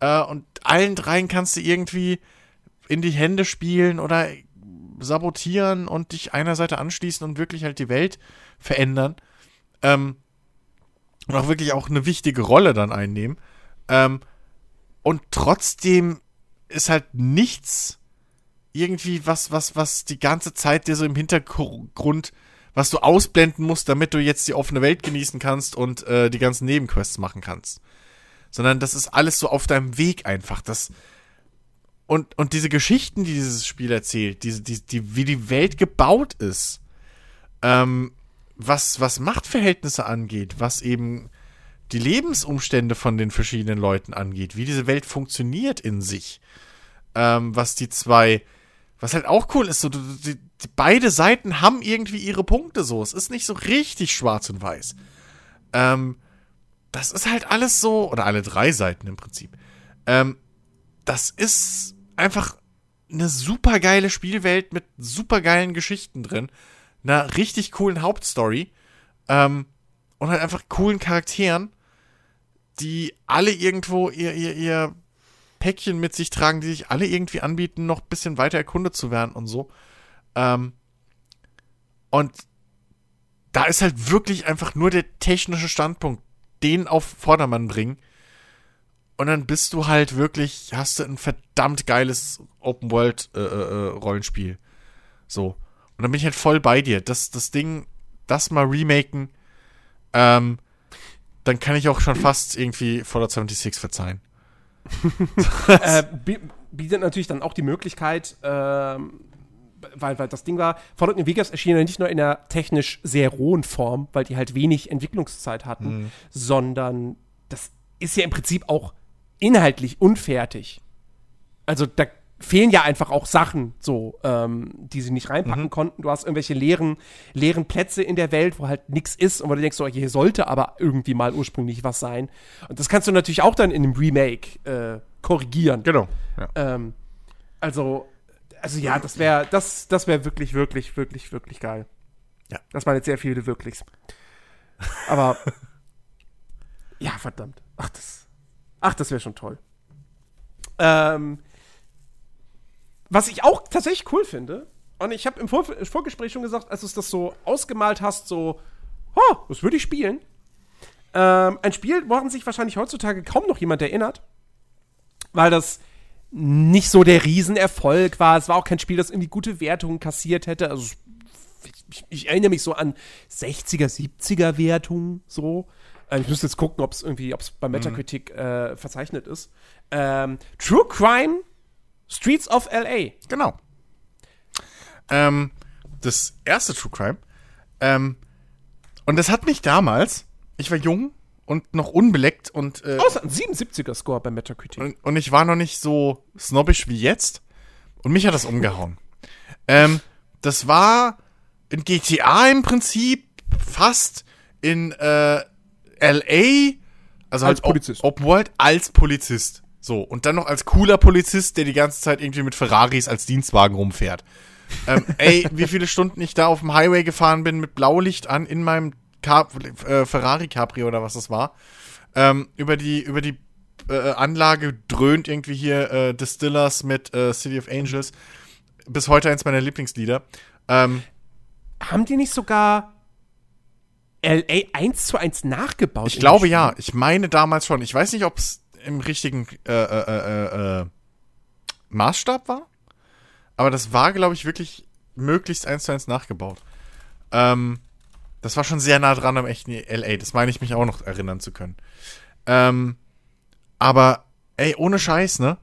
Äh, und allen dreien kannst du irgendwie in die Hände spielen oder sabotieren und dich einer Seite anschließen und wirklich halt die Welt verändern. Ähm, und auch wirklich auch eine wichtige Rolle dann einnehmen. Ähm, und trotzdem ist halt nichts irgendwie was, was, was die ganze Zeit dir so im Hintergrund, was du ausblenden musst, damit du jetzt die offene Welt genießen kannst und äh, die ganzen Nebenquests machen kannst. Sondern das ist alles so auf deinem Weg einfach. Das, und, und diese Geschichten, die dieses Spiel erzählt, diese, die, die, wie die Welt gebaut ist, ähm, was, was Machtverhältnisse angeht, was eben die Lebensumstände von den verschiedenen Leuten angeht, wie diese Welt funktioniert in sich, ähm, was die zwei, was halt auch cool ist, so die, die, beide Seiten haben irgendwie ihre Punkte so. Es ist nicht so richtig schwarz und weiß. Ähm, das ist halt alles so, oder alle drei Seiten im Prinzip. Ähm, das ist einfach eine super geile Spielwelt mit super geilen Geschichten drin, einer richtig coolen Hauptstory ähm, und halt einfach coolen Charakteren die alle irgendwo ihr, ihr, ihr Päckchen mit sich tragen, die sich alle irgendwie anbieten, noch ein bisschen weiter erkundet zu werden und so. Ähm, und da ist halt wirklich einfach nur der technische Standpunkt, den auf Vordermann bringen. Und dann bist du halt wirklich, hast du ein verdammt geiles Open World äh, äh, Rollenspiel. So. Und dann bin ich halt voll bei dir. Das, das Ding, das mal remaken, ähm, dann kann ich auch schon fast irgendwie Fallout 76 verzeihen. äh, bietet natürlich dann auch die Möglichkeit, äh, weil, weil das Ding war, Fallout New Vegas erschien ja nicht nur in einer technisch sehr rohen Form, weil die halt wenig Entwicklungszeit hatten, Mhm. sondern das ist ja im Prinzip auch inhaltlich unfertig. Also da fehlen ja einfach auch Sachen, so, ähm, die sie nicht reinpacken Mhm. konnten. Du hast irgendwelche leeren, leeren Plätze in der Welt, wo halt nichts ist und wo du denkst, so, hier sollte aber irgendwie mal ursprünglich was sein. Und das kannst du natürlich auch dann in einem Remake äh, korrigieren. Genau. Ja. Ähm, also, also ja, das wäre das, das wäre wirklich, wirklich, wirklich, wirklich geil. Ja. Das waren jetzt sehr viele Wirklichs. Aber ja, verdammt. Ach, das, ach, das wäre schon toll. Ähm, was ich auch tatsächlich cool finde, und ich habe im Vor Vorgespräch schon gesagt, als du das so ausgemalt hast, so, oh, das würde ich spielen. Ähm, ein Spiel, woran sich wahrscheinlich heutzutage kaum noch jemand erinnert, weil das nicht so der Riesenerfolg war. Es war auch kein Spiel, das irgendwie gute Wertungen kassiert hätte. Also ich, ich erinnere mich so an 60er, 70er Wertungen so. Äh, Ich müsste jetzt gucken, ob es irgendwie, ob es bei Metacritic äh, verzeichnet ist. Ähm, True Crime Streets of LA. Genau. Ähm, das erste True Crime. Ähm, und das hat mich damals, ich war jung und noch unbeleckt und, äh, Außer ein 77er Score bei Metacritic. und, und ich war noch nicht so snobbisch wie jetzt. Und mich hat das umgehauen. ähm, das war in GTA im Prinzip fast in äh, LA, also Als halt Polizist. Open World als Polizist. So, und dann noch als cooler Polizist, der die ganze Zeit irgendwie mit Ferraris als Dienstwagen rumfährt. ähm, ey, wie viele Stunden ich da auf dem Highway gefahren bin mit Blaulicht an in meinem Car äh, Ferrari Capri oder was das war. Ähm, über die, über die äh, Anlage dröhnt irgendwie hier äh, Distillers mit äh, City of Angels. Bis heute eins meiner Lieblingslieder. Ähm, Haben die nicht sogar LA 1 zu 1 nachgebaut? ich glaube ja. Ich meine damals schon. Ich weiß nicht, ob es im richtigen äh, äh, äh, äh, Maßstab war. Aber das war, glaube ich, wirklich möglichst eins zu eins nachgebaut. Ähm, das war schon sehr nah dran am echten LA. Das meine ich mich auch noch erinnern zu können. Ähm, aber, ey, ohne Scheiß, ne?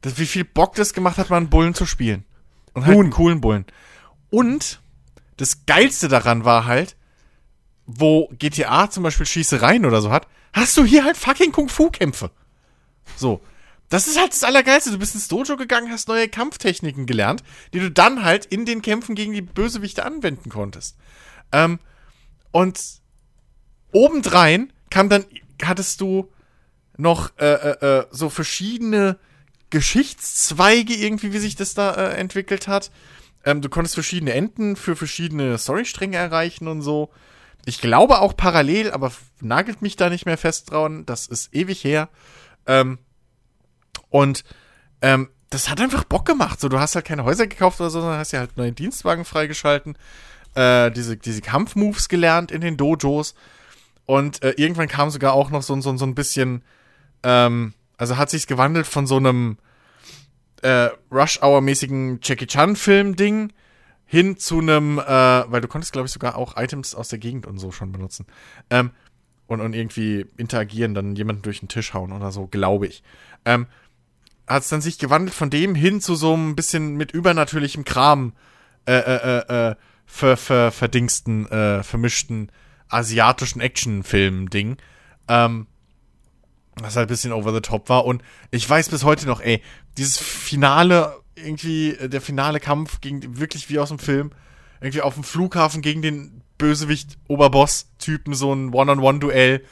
Das, wie viel Bock das gemacht hat, mal einen Bullen zu spielen. Und halt einen coolen Bullen. Und das Geilste daran war halt, wo GTA zum Beispiel Schießereien oder so hat, hast du hier halt fucking Kung-Fu-Kämpfe. So. Das ist halt das Allergeilste. Du bist ins Dojo gegangen, hast neue Kampftechniken gelernt, die du dann halt in den Kämpfen gegen die Bösewichte anwenden konntest. Ähm, und obendrein kam dann, hattest du noch äh, äh, äh, so verschiedene Geschichtszweige irgendwie, wie sich das da äh, entwickelt hat. Ähm, du konntest verschiedene Enden für verschiedene Storystränge erreichen und so. Ich glaube auch parallel, aber nagelt mich da nicht mehr fest dran. Das ist ewig her. Ähm, und ähm, das hat einfach Bock gemacht. So, du hast halt keine Häuser gekauft oder so, sondern hast ja halt neue Dienstwagen freigeschalten, äh, diese, diese Kampfmoves gelernt in den Dojos. Und äh, irgendwann kam sogar auch noch so, so, so ein bisschen, ähm, also hat sich's gewandelt von so einem äh, Rush-Hour-mäßigen Jackie Chan-Film-Ding hin zu einem, äh, weil du konntest, glaube ich, sogar auch Items aus der Gegend und so schon benutzen. Ähm, und, und irgendwie interagieren, dann jemanden durch den Tisch hauen oder so, glaube ich. Ähm, hat es dann sich gewandelt von dem hin zu so ein bisschen mit übernatürlichem Kram äh, äh, äh, äh, ver, ver, verdingsten, äh, vermischten asiatischen Actionfilm-Ding. Ähm, was halt ein bisschen over the top war. Und ich weiß bis heute noch, ey, dieses Finale, irgendwie, äh, der finale Kampf gegen wirklich wie aus dem Film, irgendwie auf dem Flughafen gegen den Bösewicht-Oberboss-Typen, so ein One-on-One-Duell,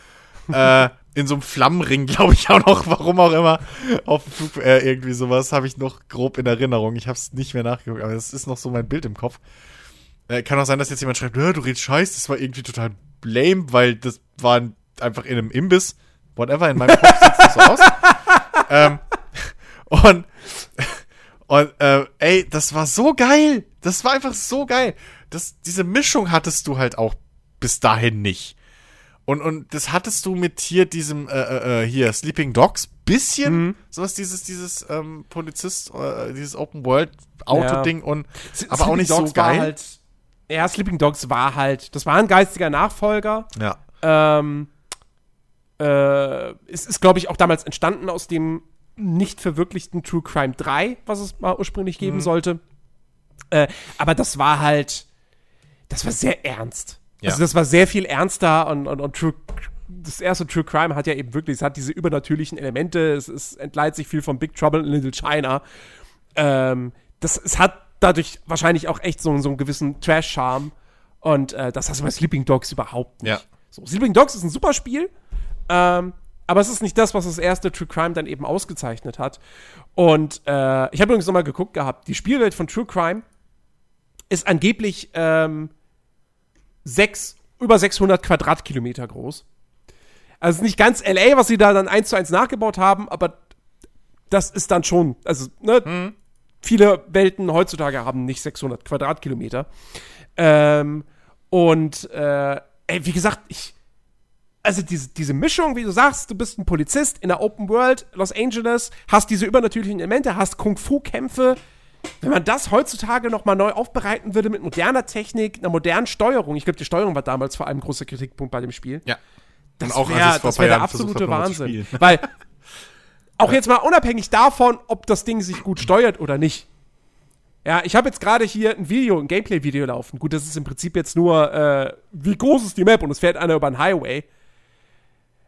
äh, in so einem Flammenring, glaube ich auch noch, warum auch immer, auf dem Flug, äh, irgendwie sowas, habe ich noch grob in Erinnerung. Ich habe es nicht mehr nachgeguckt, aber das ist noch so mein Bild im Kopf. Äh, kann auch sein, dass jetzt jemand schreibt, "Hä, du redest Scheiß, das war irgendwie total lame, weil das war einfach in einem Imbiss. Whatever, in meinem Kopf sieht das so aus. ähm, und, und äh, ey, das war so geil. Das war einfach so geil. Das, diese Mischung hattest du halt auch bis dahin nicht. Und, und das hattest du mit hier diesem, äh, äh, äh, hier, Sleeping Dogs, bisschen, Mhm. sowas, dieses, dieses ähm, Polizist, äh, dieses Open World Auto-Ding und aber auch Sleeping nicht Dogs so geil. Halt, ja, Sleeping Dogs war halt, das war ein geistiger Nachfolger. ja. Ähm, äh, es ist, glaube ich, auch damals entstanden aus dem nicht verwirklichten True Crime 3, was es mal ursprünglich geben Mhm. sollte. Äh, aber das war halt, das war sehr ernst. Ja. Also das war sehr viel ernster und, und, und True, das erste True Crime hat ja eben wirklich, es hat diese übernatürlichen Elemente, es, es entleiht sich viel von Big Trouble in Little China. Ähm, das, es hat dadurch wahrscheinlich auch echt so, so einen gewissen Trash-Charme. Und äh, das hast du bei Sleeping Dogs überhaupt nicht. Ja. So, Sleeping Dogs ist ein super Spiel, ähm, aber es ist nicht das, was das erste True Crime dann eben ausgezeichnet hat. Und äh, ich habe übrigens nochmal geguckt gehabt, die Spielwelt von True Crime ist angeblich ähm, sechs, über 600 Quadratkilometer groß. Also nicht ganz LA, was sie da dann eins zu eins nachgebaut haben, aber das ist dann schon, also ne, viele Welten heutzutage haben nicht 600 Quadratkilometer. Ähm, und äh, ey, wie gesagt, ich, also diese, diese Mischung, wie du sagst, du bist ein Polizist in der Open World, Los Angeles, hast diese übernatürlichen Elemente, hast Kung-Fu-Kämpfe. Wenn man das heutzutage noch mal neu aufbereiten würde mit moderner Technik, einer modernen Steuerung, ich glaube, die Steuerung war damals vor allem ein großer Kritikpunkt bei dem Spiel. Ja. Das wäre wär der absolute nochmal Wahnsinn. Weil, auch jetzt mal unabhängig davon, ob das Ding sich gut steuert oder nicht. Ja, ich habe jetzt gerade hier ein Video, ein Gameplay-Video laufen. Gut, das ist im Prinzip jetzt nur, äh, wie groß ist die Map und es fährt einer über einen Highway.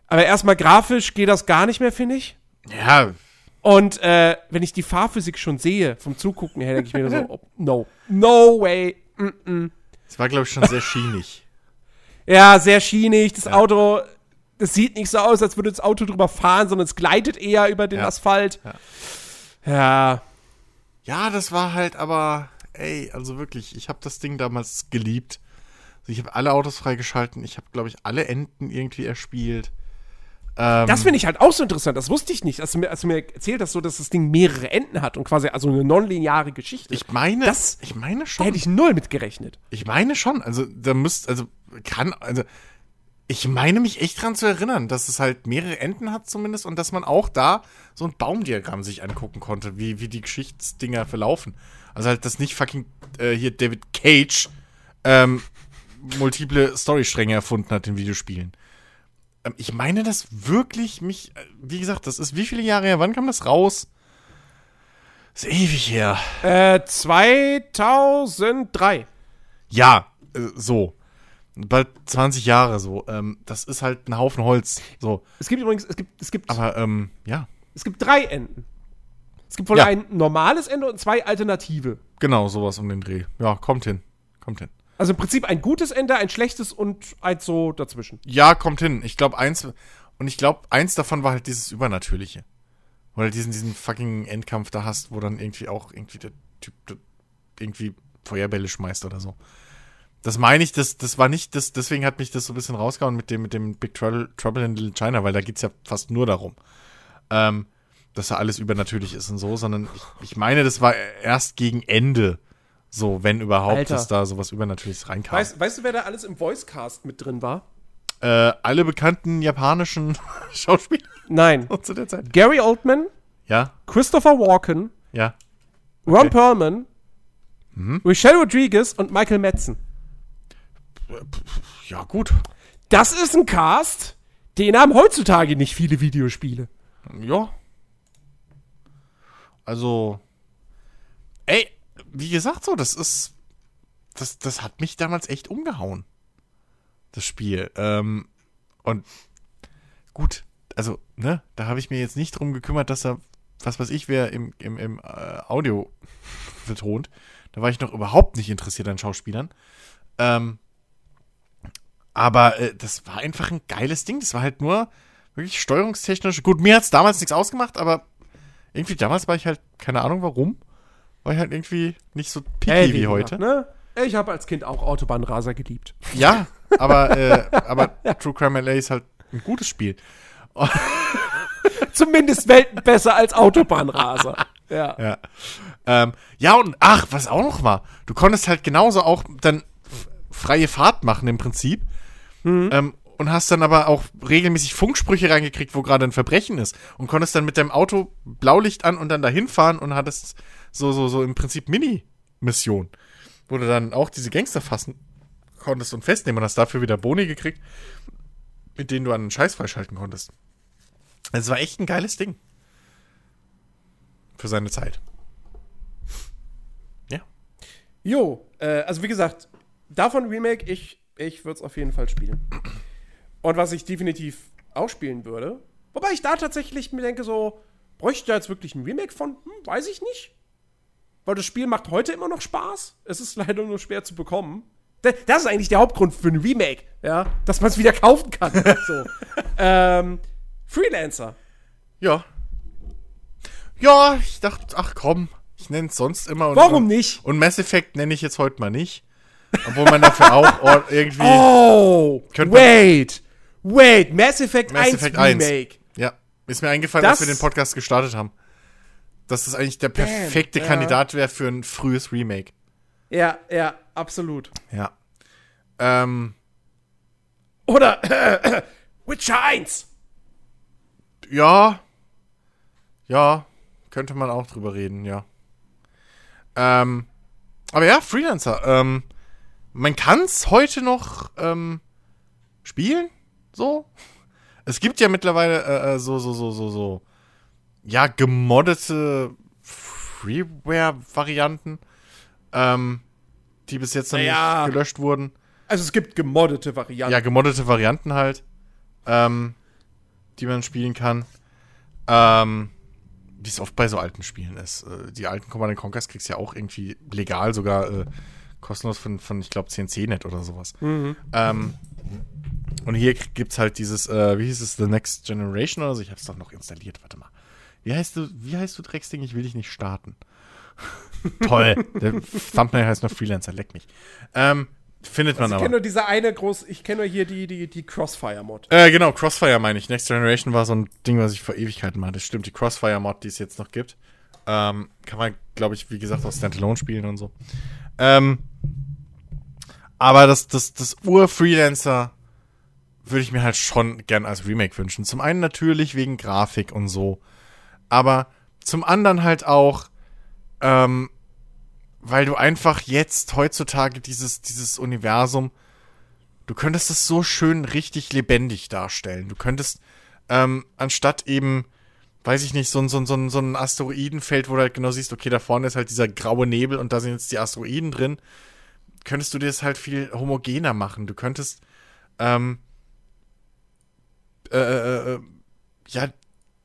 Aber erstmal grafisch geht das gar nicht mehr, finde ich. Ja, Und äh, wenn ich die Fahrphysik schon sehe, vom Zugucken her, denke ich mir so, oh, no, no way. es war, glaube ich, schon sehr schienig. Ja, sehr schienig. Das Auto, das sieht nicht so aus, als würde das Auto drüber fahren, sondern es gleitet eher über den Ja. Asphalt. Ja. Ja. Ja, das war halt aber, ey, also wirklich, ich habe das Ding damals geliebt. Also ich habe alle Autos freigeschalten, ich habe, glaube ich, alle Enden irgendwie erspielt. Ähm, Das finde ich halt auch so interessant. Das wusste ich nicht, als du mir, als du mir erzählt hast, so, dass das Ding mehrere Enden hat und quasi also eine nonlineare Geschichte. ich meine, das- ich meine da schon. hätte ich null mit gerechnet. Ich meine schon, also da müsst, also kann, also ich meine mich echt dran zu erinnern, dass es halt mehrere Enden hat zumindest und dass man auch da so ein Baumdiagramm sich angucken konnte, wie, wie die Geschichtsdinger verlaufen. Also halt, dass nicht fucking äh, hier David Cage ähm, multiple Storystränge erfunden hat in Videospielen. Ähm, ich meine das wirklich mich, äh, wie gesagt, das ist wie viele Jahre her, wann kam das raus? Das ist ewig her. Äh, 2003. Ja, äh, so. Bald 20 Jahre so. Ähm, das ist halt ein Haufen Holz. So. Es gibt übrigens, es gibt, es gibt, Aber, ähm, ja. es gibt drei Enden. Es gibt wohl Ja. ein normales Ende und zwei alternative. Genau, sowas um den Dreh. Ja, kommt hin. Kommt hin. Also im Prinzip ein gutes Ende, ein schlechtes und eins so dazwischen. Ja, kommt hin. Ich glaube, eins. Und ich glaube, eins davon war halt dieses Übernatürliche. Wo du diesen, diesen fucking Endkampf da hast, wo dann irgendwie auch irgendwie der Typ der irgendwie Feuerbälle schmeißt oder so. Das meine ich, das, das war nicht, das, deswegen hat mich das so ein bisschen rausgehauen mit dem, mit dem Big Trouble, Trouble in Little China, weil da geht's ja fast nur darum, ähm, dass da alles übernatürlich ist und so, sondern ich, ich meine, das war erst gegen Ende so, wenn überhaupt, Alter. dass da sowas Übernatürliches reinkam. Weißt, weißt du, wer da alles im Voicecast mit drin war? äh, alle bekannten japanischen Schauspieler Nein. zu der Zeit. Gary Oldman, Ja, Christopher Walken, ja. Ron Okay. Mhm. Perlman, Michelle Rodriguez und Michael Madsen. Ja, gut. Das ist ein Cast, den haben heutzutage nicht viele Videospiele. Ja. Also, ey, wie gesagt, so, das ist, das, das hat mich damals echt umgehauen. Das Spiel. Ähm, und gut, also, ne, da habe ich mir jetzt nicht drum gekümmert, dass da, was weiß ich, wer im, im, im äh, Audio betont. Da war ich noch überhaupt nicht interessiert an Schauspielern. Ähm, aber äh, das war einfach ein geiles Ding. Das war halt nur wirklich steuerungstechnisch. Gut, mir hat es damals nichts ausgemacht, aber irgendwie damals war ich halt, keine Ahnung warum, war ich halt irgendwie nicht so picky Ey, wie heute. Ne? Ich habe als Kind auch Autobahnraser geliebt. Ja, aber, äh, aber True Crime LA ist halt ein gutes Spiel. Zumindest Welten besser als Autobahnraser. Ja. Ja. Ähm, ja, und ach, was auch noch war, du konntest halt genauso auch dann freie Fahrt machen im Prinzip. Ähm, und hast dann aber auch regelmäßig Funksprüche reingekriegt, wo gerade ein Verbrechen ist. Und konntest dann mit deinem Auto Blaulicht an und dann dahin fahren und hattest so, so, so im Prinzip Mini-Mission. Wo du dann auch diese Gangster fassen konntest und festnehmen und hast dafür wieder Boni gekriegt, mit denen du einen Scheiß freischalten konntest. Es war echt ein geiles Ding. Für seine Zeit. Ja. Jo, äh, also wie gesagt, davon Remake, ich, ich würde es auf jeden Fall spielen. Und was ich definitiv auch spielen würde, wobei ich da tatsächlich mir denke, so, bräuchte ich da jetzt wirklich ein Remake von? Hm, weiß ich nicht. Weil das Spiel macht heute immer noch Spaß. Es ist leider nur schwer zu bekommen. Das ist eigentlich der Hauptgrund für ein Remake, ja, dass man es wieder kaufen kann. so. ähm, Freelancer. Ja. Ja, ich dachte, ach komm, ich nenne es sonst immer. Und, Warum nicht? Und Mass Effect nenne ich jetzt heute mal nicht. Obwohl man dafür auch irgendwie. Oh! Wait! Wait! Mass Effect Mass 1 Effect Remake. 1. Ja, ist mir eingefallen, Das- als wir den Podcast gestartet haben. Dass das eigentlich der perfekte ja. Kandidat wäre für ein frühes Remake. Ja, ja, absolut. Ja. Ähm, Oder Witcher 1. ja. Ja, könnte man auch drüber reden, ja. Ähm, aber ja, Freelancer. Ähm, man kann es heute noch ähm, spielen, so. Es gibt ja mittlerweile äh, äh, so, so, so, so, so, ja, gemoddete Freeware-Varianten, ähm, die bis jetzt noch Naja. nicht gelöscht wurden. Also es gibt gemoddete Varianten. Ja, gemoddete Varianten halt, ähm, die man spielen kann. Ähm, wie es oft bei so alten Spielen ist. Äh, die alten Command Conquers kriegst du ja auch irgendwie legal, sogar äh, kostenlos von, von ich glaube, CNC-Net oder sowas. Ähm, und hier gibt es halt dieses, äh, wie hieß es, The Next Generation oder so. Ich hab's doch noch installiert, warte mal. Wie heißt du, wie heißt du Drecksding? Ich will dich nicht starten. Toll. Der Thumbnail heißt noch Freelancer, leck mich. Ähm, findet man ich aber. kenne nur diese eine groß, ich kenne nur hier die, die, die Crossfire-Mod. Äh, genau, Crossfire meine ich. Next Generation war so ein Ding, was ich vor Ewigkeiten. Das stimmt, die Crossfire-Mod, die es jetzt noch gibt. Ähm, kann man, glaube ich, wie gesagt, auch Standalone spielen und so. Ähm, aber das, das, das Ur-Freelancer würde ich mir halt schon gern als Remake wünschen. Zum einen natürlich wegen Grafik und so. Aber zum anderen halt auch, ähm, weil du einfach jetzt heutzutage dieses, dieses Universum du könntest es so schön richtig lebendig darstellen. Du könntest, ähm, anstatt eben, weiß ich nicht, so ein, so ein, so ein, so ein Asteroidenfeld, wo du halt genau siehst, okay, da vorne ist halt dieser graue Nebel und da sind jetzt die Asteroiden drin, könntest du dir das halt viel homogener machen. Du könntest, ähm, äh, äh, äh, ja,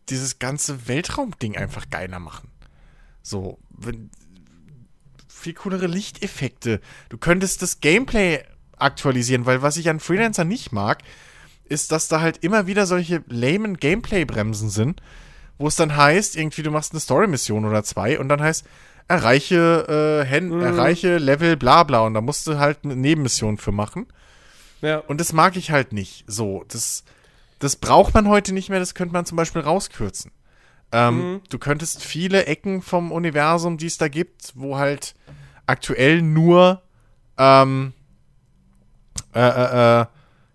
dieses ganze Weltraumding einfach geiler machen. So, wenn, viel coolere Lichteffekte. Du könntest das Gameplay aktualisieren, weil was ich an Freelancer nicht mag, ist, dass da halt immer wieder solche lamen Gameplay-Bremsen sind, wo es dann heißt, irgendwie du machst eine Story-Mission oder zwei und dann heißt, erreiche, äh, Hen erreiche Level bla bla und da musst du halt eine Nebenmission für machen. Ja. Und das mag ich halt nicht. So, das, das braucht man heute nicht mehr, das könnte man zum Beispiel rauskürzen. Ähm, Du könntest viele Ecken vom Universum, die es da gibt, wo halt aktuell nur, ähm, äh, äh, äh,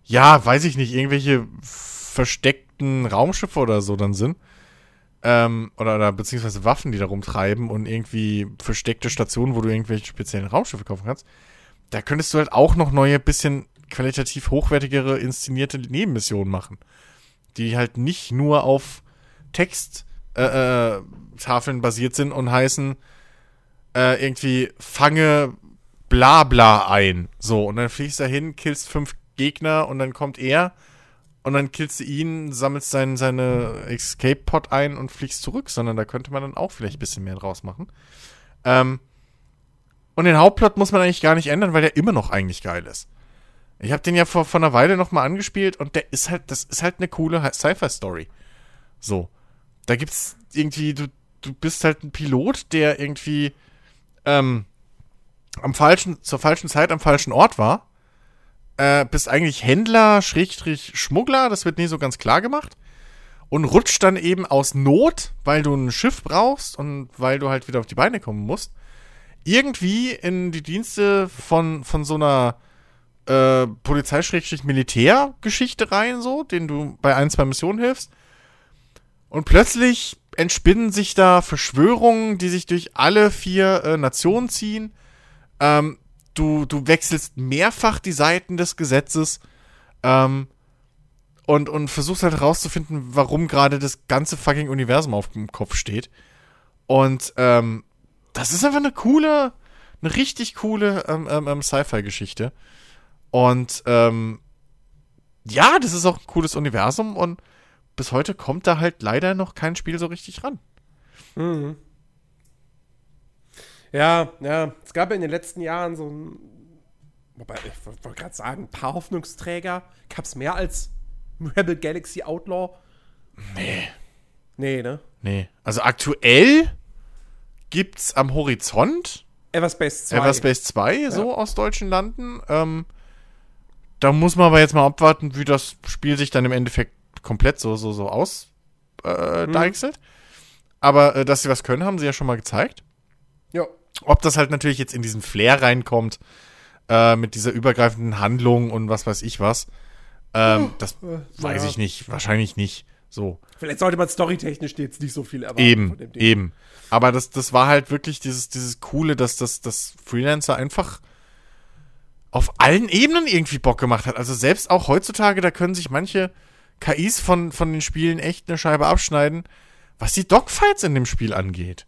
ja, weiß ich nicht, irgendwelche versteckten Raumschiffe oder so dann sind. Ähm, oder, oder beziehungsweise Waffen, die da rumtreiben und irgendwie versteckte Stationen, wo du irgendwelche speziellen Raumschiffe kaufen kannst. Da könntest du halt auch noch neue, bisschen qualitativ hochwertigere, inszenierte Nebenmissionen machen. Die halt nicht nur auf Text äh, äh, basiert sind und heißen äh, irgendwie fange bla bla ein. So, und dann fliegst du dahin, killst fünf Gegner und dann kommt er und dann killst du ihn, sammelst sein, seine Escape-Pod ein und fliegst zurück, sondern da könnte man dann auch vielleicht ein bisschen mehr draus machen. Ähm, und den Hauptplot muss man eigentlich gar nicht ändern, weil der immer noch eigentlich geil ist. Ich habe den ja vor, vor einer Weile noch mal angespielt und der ist halt, das ist halt eine coole Sci-Fi-Story. So. Da gibt's irgendwie, du, du bist halt ein Pilot, der irgendwie ähm, am falschen, zur falschen Zeit am falschen Ort war. Äh, bist eigentlich Händler, Schrägstrich, Schmuggler, das wird nie so ganz klar gemacht. Und rutscht dann eben aus Not, weil du ein Schiff brauchst und weil du halt wieder auf die Beine kommen musst, irgendwie in die Dienste von, von so einer äh, Polizei-Militär-Geschichte rein, so, den du bei ein, zwei Missionen hilfst. Und plötzlich entspinnen sich da Verschwörungen, die sich durch alle vier äh, Nationen ziehen. Ähm, du, du wechselst mehrfach die Seiten des Gesetzes ähm, und, und versuchst halt herauszufinden, warum gerade das ganze fucking Universum auf dem Kopf steht. Und ähm, das ist einfach eine coole, eine richtig coole ähm, ähm, ähm, Sci-Fi-Geschichte. Und ähm, ja, das ist auch ein cooles Universum und bis heute kommt da halt leider noch kein Spiel so richtig ran. Mhm. Ja, ja, es gab ja in den letzten Jahren so ein, wobei, ich wollte gerade sagen, ein paar Hoffnungsträger. Gab es mehr als Rebel Galaxy Outlaw? Nee. Nee, ne? Nee. Also aktuell gibt's am Horizont Everspace 2. Everspace 2 so aus deutschen Landen. Ähm, da muss man aber jetzt mal abwarten, wie das Spiel sich dann im Endeffekt komplett so, so, so aus äh, Mhm. Aber äh, dass sie was können, haben sie ja schon mal gezeigt. Ja. Ob das halt natürlich jetzt in diesen Flair reinkommt, äh, mit dieser übergreifenden Handlung und was weiß ich was, ähm, das weiß ja. ich nicht. Wahrscheinlich nicht. So. Vielleicht sollte man storytechnisch jetzt nicht so viel erwarten Eben, eben. Aber das, das war halt wirklich dieses, dieses Coole, dass das, das Freelancer einfach auf allen Ebenen irgendwie Bock gemacht hat. Also selbst auch heutzutage, da können sich manche KIs von, von den Spielen echt eine Scheibe abschneiden, was die Dogfights in dem Spiel angeht.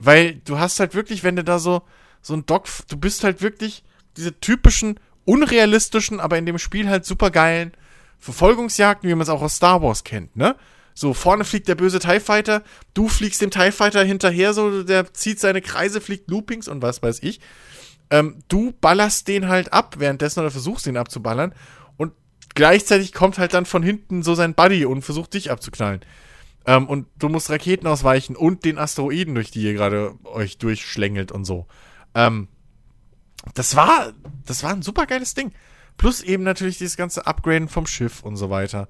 Weil du hast halt wirklich, wenn du da so, so ein Dog, du bist halt wirklich diese typischen, unrealistischen, aber in dem Spiel halt supergeilen Verfolgungsjagden, wie man es auch aus Star Wars kennt, ne? So, vorne fliegt der böse TIE Fighter, du fliegst dem TIE Fighter hinterher, so, der zieht seine Kreise, fliegt Loopings und was weiß ich. Ähm, du ballerst den halt ab währenddessen oder versuchst ihn abzuballern und gleichzeitig kommt halt dann von hinten so sein Buddy und versucht dich abzuknallen. Ähm, und du musst Raketen ausweichen und den Asteroiden, durch die ihr gerade euch durchschlängelt und so. Ähm, das war, das war ein super geiles Ding. Plus eben natürlich dieses ganze Upgraden vom Schiff und so weiter.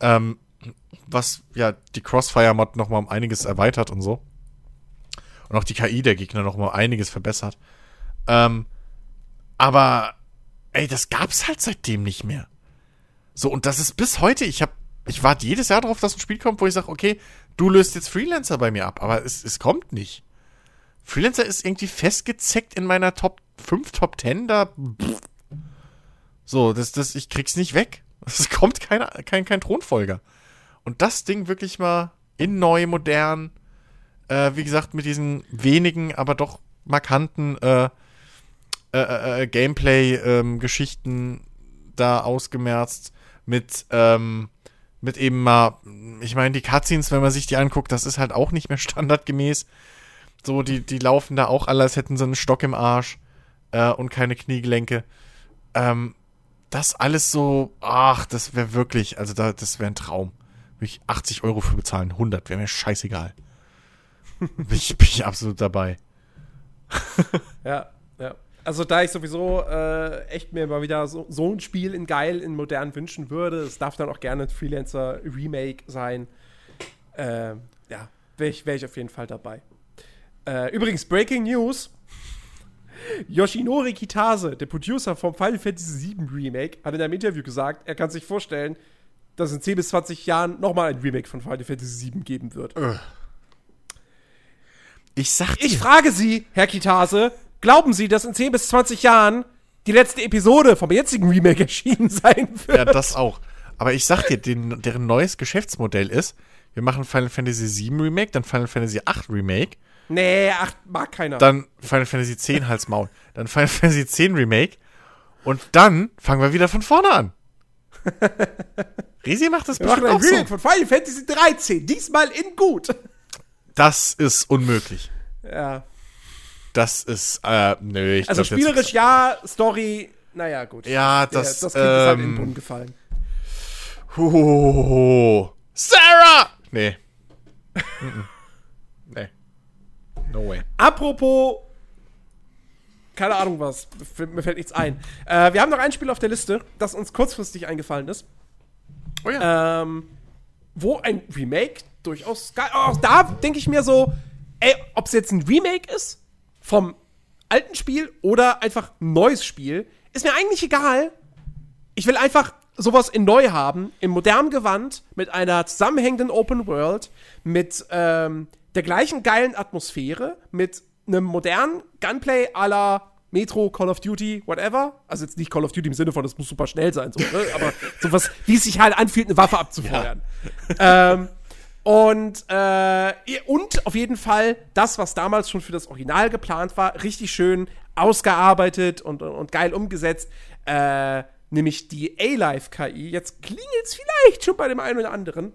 Ähm, was ja die Crossfire-Mod nochmal um einiges erweitert und so. Und auch die KI der Gegner nochmal einiges verbessert. Ähm, aber, ey, das gab's halt seitdem nicht mehr. So, und das ist bis heute, ich hab, ich warte jedes Jahr darauf, dass ein Spiel kommt, wo ich sage, okay, du löst jetzt Freelancer bei mir ab, aber es, es kommt nicht. Freelancer ist irgendwie festgezeckt in meiner Top 5, Top 10, da. Pff. So, das, das, ich krieg's nicht weg. Es kommt keine, kein, kein Thronfolger. Und das Ding wirklich mal in neu, modern, äh, wie gesagt, mit diesen wenigen, aber doch markanten äh, äh, äh, Gameplay-Geschichten da ausgemerzt, mit, ähm, mit eben mal, ich meine, die Cutscenes, wenn man sich die anguckt, das ist halt auch nicht mehr standardgemäß. So, die, die laufen da auch alle, als hätten sie einen Stock im Arsch äh, und keine Kniegelenke. Ähm, das alles so, ach, das wäre wirklich, also da, das wäre ein Traum. Würde ich 80 Euro für bezahlen, 100, wäre mir scheißegal. ich, bin ich absolut dabei. Ja, ja. Also da ich sowieso äh, echt mir mal wieder so, so ein Spiel in geil, in modern wünschen würde, es darf dann auch gerne ein Freelancer-Remake sein. Äh, ja, wäre ich, wär ich auf jeden Fall dabei. Äh, übrigens, Breaking News. Yoshinori Kitase, der Producer vom Final Fantasy VII Remake, hat in einem Interview gesagt, er kann sich vorstellen, dass in 10 bis 20 Jahren nochmal ein Remake von Final Fantasy VII geben wird. Ich sag dir, Ich frage Sie, Herr Kitase, glauben Sie, dass in 10 bis 20 Jahren die letzte Episode vom jetzigen Remake erschienen sein wird? ja, das auch. Aber ich sag dir, den, deren neues Geschäftsmodell ist, wir machen Final Fantasy VII Remake, dann Final Fantasy VIII Remake, Nee, ach, mag keiner. dann Final Fantasy X Hals Maul, dann Final Fantasy X Remake und dann fangen wir wieder von vorne an. Resi macht das Wir machen bestimmt ein auch Remake so. von Final Fantasy 13, diesmal in gut. Das ist unmöglich. Ja. Das ist, äh, nö, ich Also glaub, spielerisch ja, Story, naja, gut. Ja, das, das Kind ist halt in den ähm, Brunnen gefallen. Huhuhuhu. Sarah! Nee. Nee. No way. Apropos, keine Ahnung was, mir fällt nichts ein. Äh, wir haben noch ein Spiel auf der Liste, das uns kurzfristig eingefallen ist. Oh ja. ähm, wo ein Remake durchaus geil. Auch da denke ich mir so, ey, ob es jetzt ein Remake ist vom alten Spiel oder einfach ein neues Spiel, ist mir eigentlich egal. Ich will einfach sowas in neu haben, im modernen Gewand, mit einer zusammenhängenden Open World, mit ähm, der gleichen geilen Atmosphäre, mit einem modernen Gunplay à la Metro, Call of Duty, whatever. Also jetzt nicht Call of Duty im Sinne von, das muss super schnell sein, so, ne? aber sowas, wie es sich halt anfühlt, eine Waffe abzufeuern. ähm, Und, äh, und auf jeden Fall das, was damals schon für das Original geplant war, richtig schön ausgearbeitet und, und, und geil umgesetzt. Äh, nämlich die A-Life-KI. Jetzt klingelt es vielleicht schon bei dem einen oder anderen.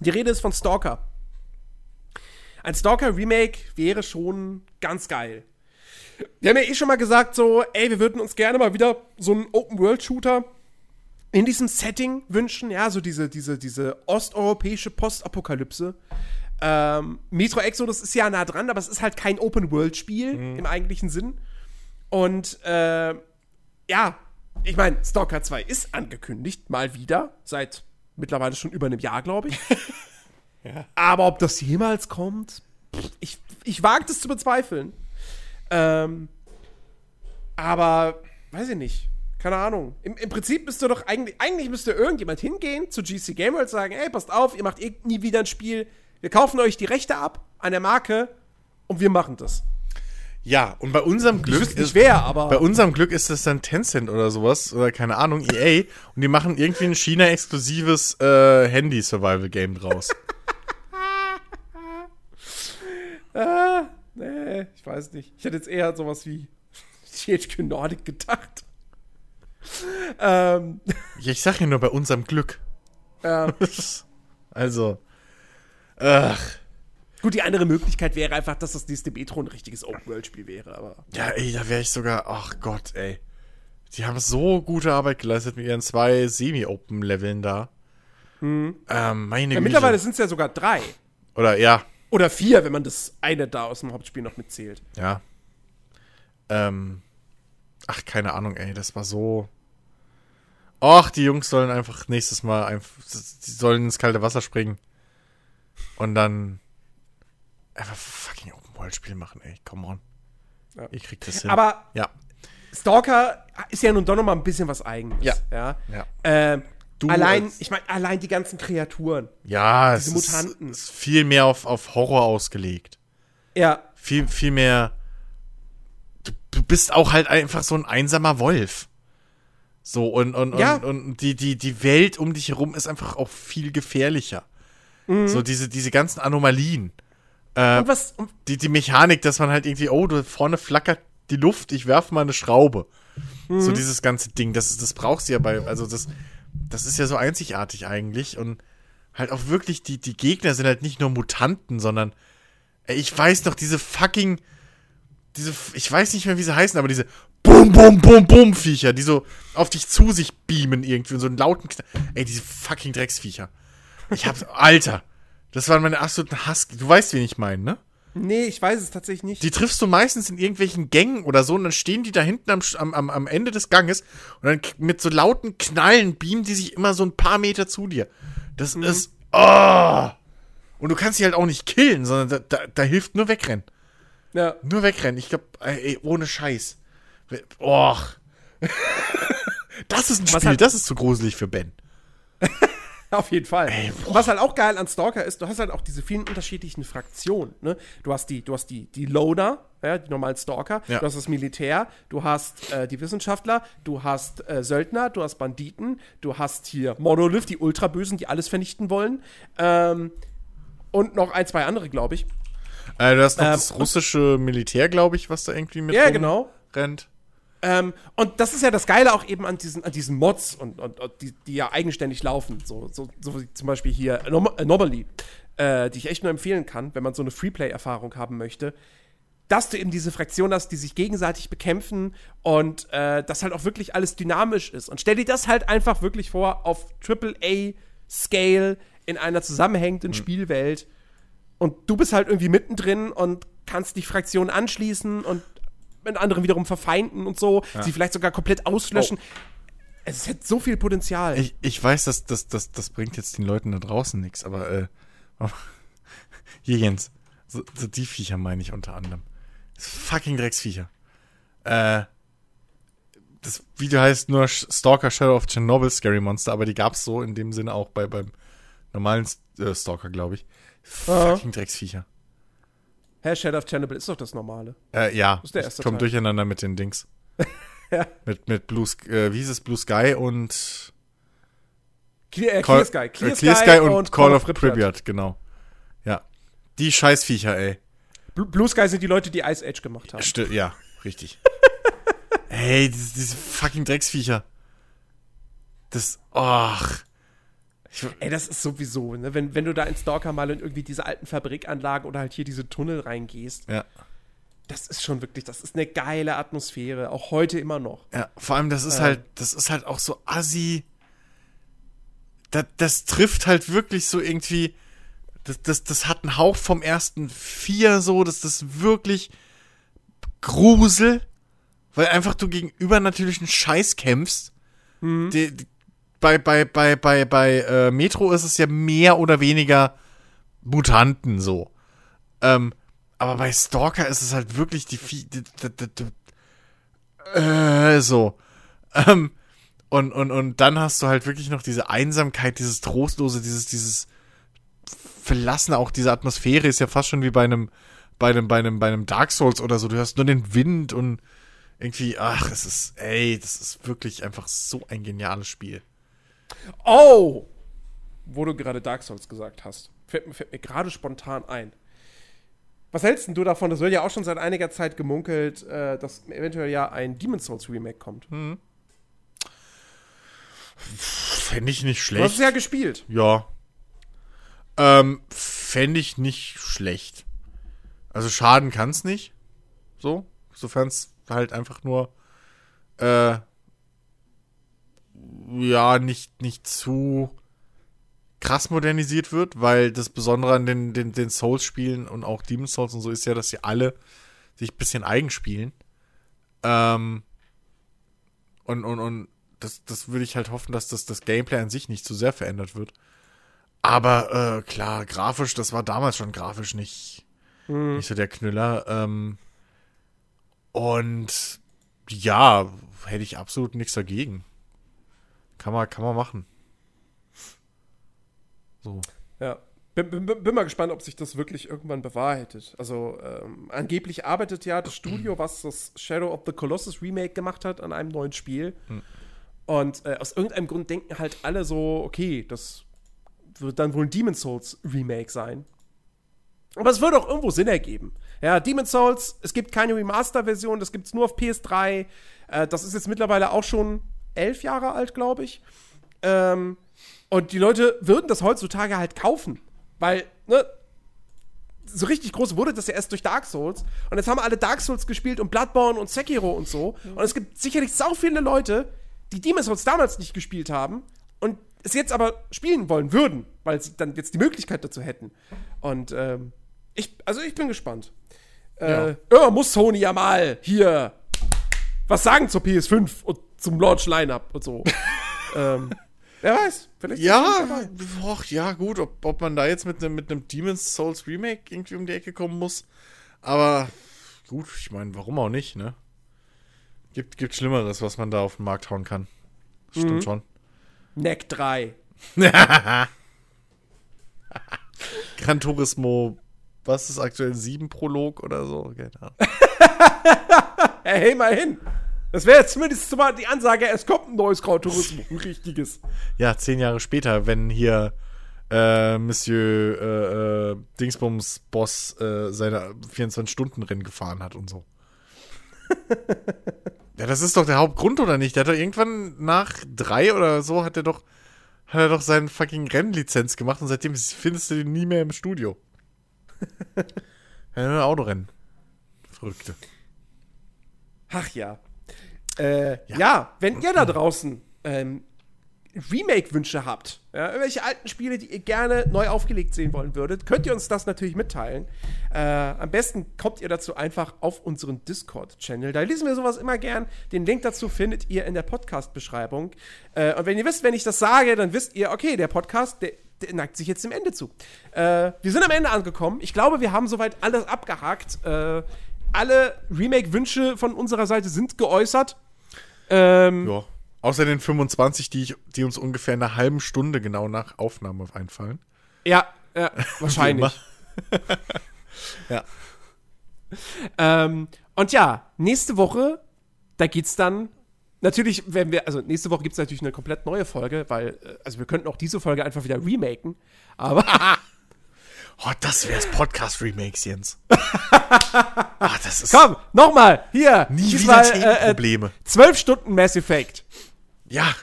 Die Rede ist von Stalker. Ein Stalker-Remake wäre schon ganz geil. Wir haben ja eh schon mal gesagt, so, ey, wir würden uns gerne mal wieder so einen Open-World-Shooter in diesem Setting wünschen, ja, so diese, diese, diese osteuropäische Postapokalypse. Ähm, Metro Exodus ist ja nah dran, aber es ist halt kein Open-World-Spiel mhm. im eigentlichen Sinn. Und äh, ja, ich meine, Stalker 2 ist angekündigt, mal wieder, seit mittlerweile schon über einem Jahr, glaube ich. ja. Aber ob das jemals kommt, ich, ich wage es zu bezweifeln. Ähm, aber weiß ich nicht. Keine Ahnung. Im, Im, Prinzip müsste doch eigentlich, eigentlich müsste irgendjemand hingehen zu GC Game World sagen, ey, passt auf, ihr macht eh nie wieder ein Spiel. Wir kaufen euch die Rechte ab an der Marke und wir machen das. Ja, und bei unserem Glück ich ist wer, aber bei unserem Glück ist das dann Tencent oder sowas oder keine Ahnung EA und die machen irgendwie ein China exklusives äh, Handy Survival Game draus. ah, nee, ich weiß nicht. Ich hätte jetzt eher sowas wie THQ Nordic gedacht. ähm. Ja, ich sag ja nur bei unserem Glück. Ja. also. Ach. Gut, die andere Möglichkeit wäre einfach, dass das nächste Metro ein richtiges Open-World-Spiel wäre, aber. Ja, ey, da wäre ich sogar. Ach Gott, ey. Die haben so gute Arbeit geleistet mit ihren zwei Semi-Open-Leveln da. Hm. Ähm, meine ja, Mittlerweile sind es ja sogar drei. Oder ja. Oder vier, wenn man das eine da aus dem Hauptspiel noch mitzählt. Ja. Ähm. Ach, keine Ahnung, ey. Das war so. Ach, die Jungs sollen einfach nächstes Mal einfach. Die sollen ins kalte Wasser springen. Und dann einfach fucking Open World Spiel machen, ey. Come on. Ja. Ich krieg das hin. Aber ja. Stalker ist ja nun doch noch mal ein bisschen was Eigenes. Ja. ja? ja. Ähm, allein, ich meine, allein die ganzen Kreaturen. Ja, diese es Mutanten. Ist, ist viel mehr auf, auf Horror ausgelegt. Ja. Viel, viel mehr. Du, du bist auch halt einfach so ein einsamer Wolf. So, und, und, ja. und, und die, die, die Welt um dich herum ist einfach auch viel gefährlicher. Mhm. So, diese, diese ganzen Anomalien. Äh, und was? Die, die Mechanik, dass man halt irgendwie, oh, da vorne flackert die Luft, ich werfe mal eine Schraube. Mhm. So dieses ganze Ding, das, das brauchst du ja bei, also das, das ist ja so einzigartig eigentlich und halt auch wirklich, die, die Gegner sind halt nicht nur Mutanten, sondern, ey, ich weiß noch, diese fucking, diese, ich weiß nicht mehr, wie sie heißen, aber diese Bum, Bum, Bum, Bum Viecher, die so auf dich zu sich beamen irgendwie und so einen lauten Knall. Ey, diese fucking Drecksviecher. Ich hab's, Alter. Das waren meine absoluten Hass. Du weißt, wen ich meine, ne? Nee, ich weiß es tatsächlich nicht. Die triffst du meistens in irgendwelchen Gängen oder so und dann stehen die da hinten am, am, am Ende des Ganges und dann mit so lauten Knallen beamen die sich immer so ein paar Meter zu dir. Das mhm. ist. Oh! Und du kannst sie halt auch nicht killen, sondern da, da, da hilft nur wegrennen. Ja. Nur wegrennen. Ich glaube, ey, ohne Scheiß. Och. das ist ein Spiel, halt das ist zu gruselig für Ben. Auf jeden Fall. Ey, Was halt auch geil an Stalker ist, du hast halt auch diese vielen unterschiedlichen Fraktionen. Ne? Du hast die, du hast die, die Loader, ja, die normalen Stalker, Ja. du hast das Militär, du hast äh, die Wissenschaftler, du hast äh, Söldner, du hast Banditen, du hast hier Monolith, die Ultrabösen, die alles vernichten wollen. Ähm, und noch ein, zwei andere, glaube ich. Äh, du hast noch Ähm, das russische Militär, glaube ich, was da irgendwie mit Ja, genau. rennt. Ähm, und das ist ja das Geile auch eben an diesen, an diesen Mods und, und, und die, die ja eigenständig laufen. So, so, so wie zum Beispiel hier Anom Anomaly, äh, die ich echt nur empfehlen kann, wenn man so eine Freeplay-Erfahrung haben möchte. Dass du eben diese Fraktion hast, die sich gegenseitig bekämpfen und äh, das halt auch wirklich alles dynamisch ist. Und stell dir das halt einfach wirklich vor auf AAA-Scale in einer zusammenhängenden Spielwelt. Und du bist halt irgendwie mittendrin und kannst die Fraktion anschließen und mit anderen wiederum verfeinden und so, sie vielleicht sogar komplett auslöschen. Es hat so viel Potenzial. Ich, ich weiß, dass das, das, das bringt jetzt den Leuten da draußen nichts, aber äh, hier Jens, so, so die Viecher meine ich unter anderem. Das fucking Drecksviecher. Äh, das Video heißt nur Stalker Shadow of Chernobyl Scary Monster, aber die gab's so in dem Sinne auch bei beim normalen äh, Stalker, glaube ich. Fucking Drecksviecher. Herr Shadow of Chernobyl ist doch das Normale. Äh, ja, ist der ich erste komm Teil. durcheinander mit den Dings. Ja. Mit, mit Blue, äh, wie hieß es, Blue Sky und Clear, äh, Call, Clear Sky. äh, Clear Sky und, Call of Pripyat, genau. Die Scheißviecher, ey. Bl- Blue Sky sind die Leute, die Ice Age gemacht haben. Sti ja, richtig. ey, diese, diese fucking Drecksviecher. Das, ach. Ey, das ist sowieso, ne? Wenn, wenn du da in Stalker mal in irgendwie diese alten Fabrikanlagen oder halt hier diese Tunnel reingehst, ja. das ist schon wirklich, das ist eine geile Atmosphäre, auch heute immer noch. Ja, vor allem, das ist Ähm. halt, das ist halt auch so assi. Das, das trifft halt wirklich so irgendwie. Das, das, das hat einen Hauch vom ersten vier so, dass das wirklich Grusel, weil einfach du gegen übernatürlichen Scheiß kämpfst. Die, die, bei, bei, bei, bei, bei äh, Metro ist es ja mehr oder weniger Mutanten so. Ähm, aber bei Stalker ist es halt wirklich die, die, die, äh, so. Ähm, und, und, und dann hast du halt wirklich noch diese Einsamkeit, dieses Trostlose, dieses, dieses Verlassene, auch diese Atmosphäre ist ja fast schon wie bei einem, bei einem, bei einem, bei einem Dark Souls oder so. Du hörst nur den Wind und irgendwie, ach, es ist, ey, das ist wirklich einfach so ein geniales Spiel. Oh! Wo du gerade Dark Souls gesagt hast. Fällt, mir- fällt mir gerade spontan ein. Was hältst denn du davon? Das wird ja auch schon seit einiger Zeit gemunkelt, äh, dass eventuell ja ein Demon's Souls Remake kommt. Fände ich nicht Du hast schlecht. es ja gespielt. Ja. Ähm, fände ich nicht schlecht. Also schaden kann es nicht. So. Sofern es halt einfach nur äh, ja, nicht, nicht zu krass modernisiert wird, weil das Besondere an den, den, den Souls-Spielen und auch Demon's Souls und so ist ja, dass sie alle sich ein bisschen eigen spielen. Ähm, und, und, und das, das würde ich halt hoffen, dass das, das Gameplay an sich nicht zu sehr verändert wird. Aber äh, klar, grafisch, das war damals schon grafisch nicht, nicht so der Knüller. Ähm, und ja, hätte ich absolut nichts dagegen. Kann man, kann man machen. So. Ja. Bin, bin, bin mal gespannt, ob sich das wirklich irgendwann bewahrheitet. Also, ähm, angeblich arbeitet ja das Studio, was das Shadow of the Colossus Remake gemacht hat, an einem neuen Spiel. Und äh, aus irgendeinem Grund denken halt alle so, okay, das wird dann wohl ein Demon's Souls Remake sein. Aber es würde auch irgendwo Sinn ergeben. Ja, Demon's Souls, es gibt keine Remaster-Version, das gibt es nur auf PS3. Äh, das ist jetzt mittlerweile auch schon elf Jahre alt, glaube ich. Ähm, und die Leute würden das heutzutage halt kaufen. Weil, ne, so richtig groß wurde das ja erst durch Dark Souls. Und jetzt haben alle Dark Souls gespielt und Bloodborne und Sekiro und so. Und es gibt sicherlich sau viele Leute, die Demon's Souls damals nicht gespielt haben und es jetzt aber spielen wollen würden, weil sie dann jetzt die Möglichkeit dazu hätten. Und ähm, ich, also ich bin gespannt. Äh, ja, muss Sony ja mal hier was sagen zur PS5 und zum Launch Lineup und so. ähm, wer weiß, vielleicht. Ja, och, ja, gut, ob, ob man da jetzt mit einem mit Demon's Souls Remake irgendwie um die Ecke kommen muss. Aber gut, ich meine, warum auch nicht, ne? Gibt, gibt Schlimmeres, was man da auf den Markt hauen kann. Das Stimmt schon. Neck 3. Gran Turismo, was ist aktuell? 7 Prolog oder so? Keine Ahnung. Hey, hey, mal hin. Das wäre jetzt zumindest mal die Ansage, es kommt ein neues Gran Turismo, ein richtiges. Ja, zehn Jahre später, wenn hier äh, Monsieur äh, äh, Dingsbums Boss äh, seine 24-Stunden-Rennen gefahren hat und so. ja, das ist doch der Hauptgrund, oder nicht? Der hat doch irgendwann nach drei oder so hat er doch, hat er doch seine fucking Rennlizenz gemacht und seitdem findest du den nie mehr im Studio. ja, nur Autorennen. Verrückte. Ach ja. Äh, ja. wenn ihr da draußen ähm, Remake-Wünsche habt, ja, irgendwelche alten Spiele, die ihr gerne neu aufgelegt sehen wollen würdet, könnt ihr uns das natürlich mitteilen. Äh, am besten kommt ihr dazu einfach auf unseren Discord-Channel. Da lesen wir sowas immer gern. Den Link dazu findet ihr in der Podcast-Beschreibung. Äh, und wenn ihr wisst, wenn ich das sage, dann wisst ihr, okay, der Podcast, der, der neigt sich jetzt dem Ende zu. Äh, wir sind am Ende angekommen. Ich glaube, wir haben soweit alles abgehakt. Alle Remake-Wünsche von unserer Seite sind geäußert. Ähm, Ja. Außer den 25, die, ich, die uns ungefähr in einer halben Stunde genau nach Aufnahme einfallen. ja, ja, wahrscheinlich. Ja. Ähm, und ja, nächste Woche, da geht's dann. Natürlich, wenn wir, also nächste Woche gibt's natürlich eine komplett neue Folge, weil, äh, also wir könnten auch diese Folge einfach wieder remaken. Aber Oh, das wär's Podcast-Remakes, Jens. ah, das ist Komm, nochmal, hier. nie diesmal, wieder Themenprobleme. Zwölf Stunden Mass Effect. ja,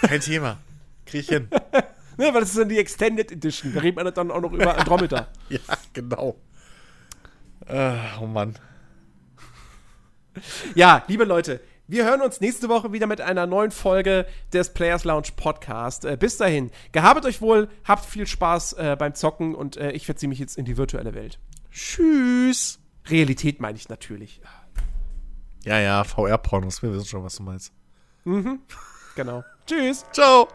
kein Thema. Krieg ich hin. Ne, weil das ist dann die Extended Edition. Da reden wir dann auch noch über Andromeda. Ja, genau. Äh, oh Mann. Ja, liebe Leute, wir hören uns nächste Woche wieder mit einer neuen Folge des Players Lounge Podcast. Äh, bis dahin, gehabet euch wohl, habt viel Spaß äh, beim Zocken und äh, ich verziehe mich jetzt in die virtuelle Welt. Tschüss. Realität meine ich natürlich. Ja, ja, VR-Pornos, wir wissen schon, was du meinst. Genau. Tschüss. Ciao.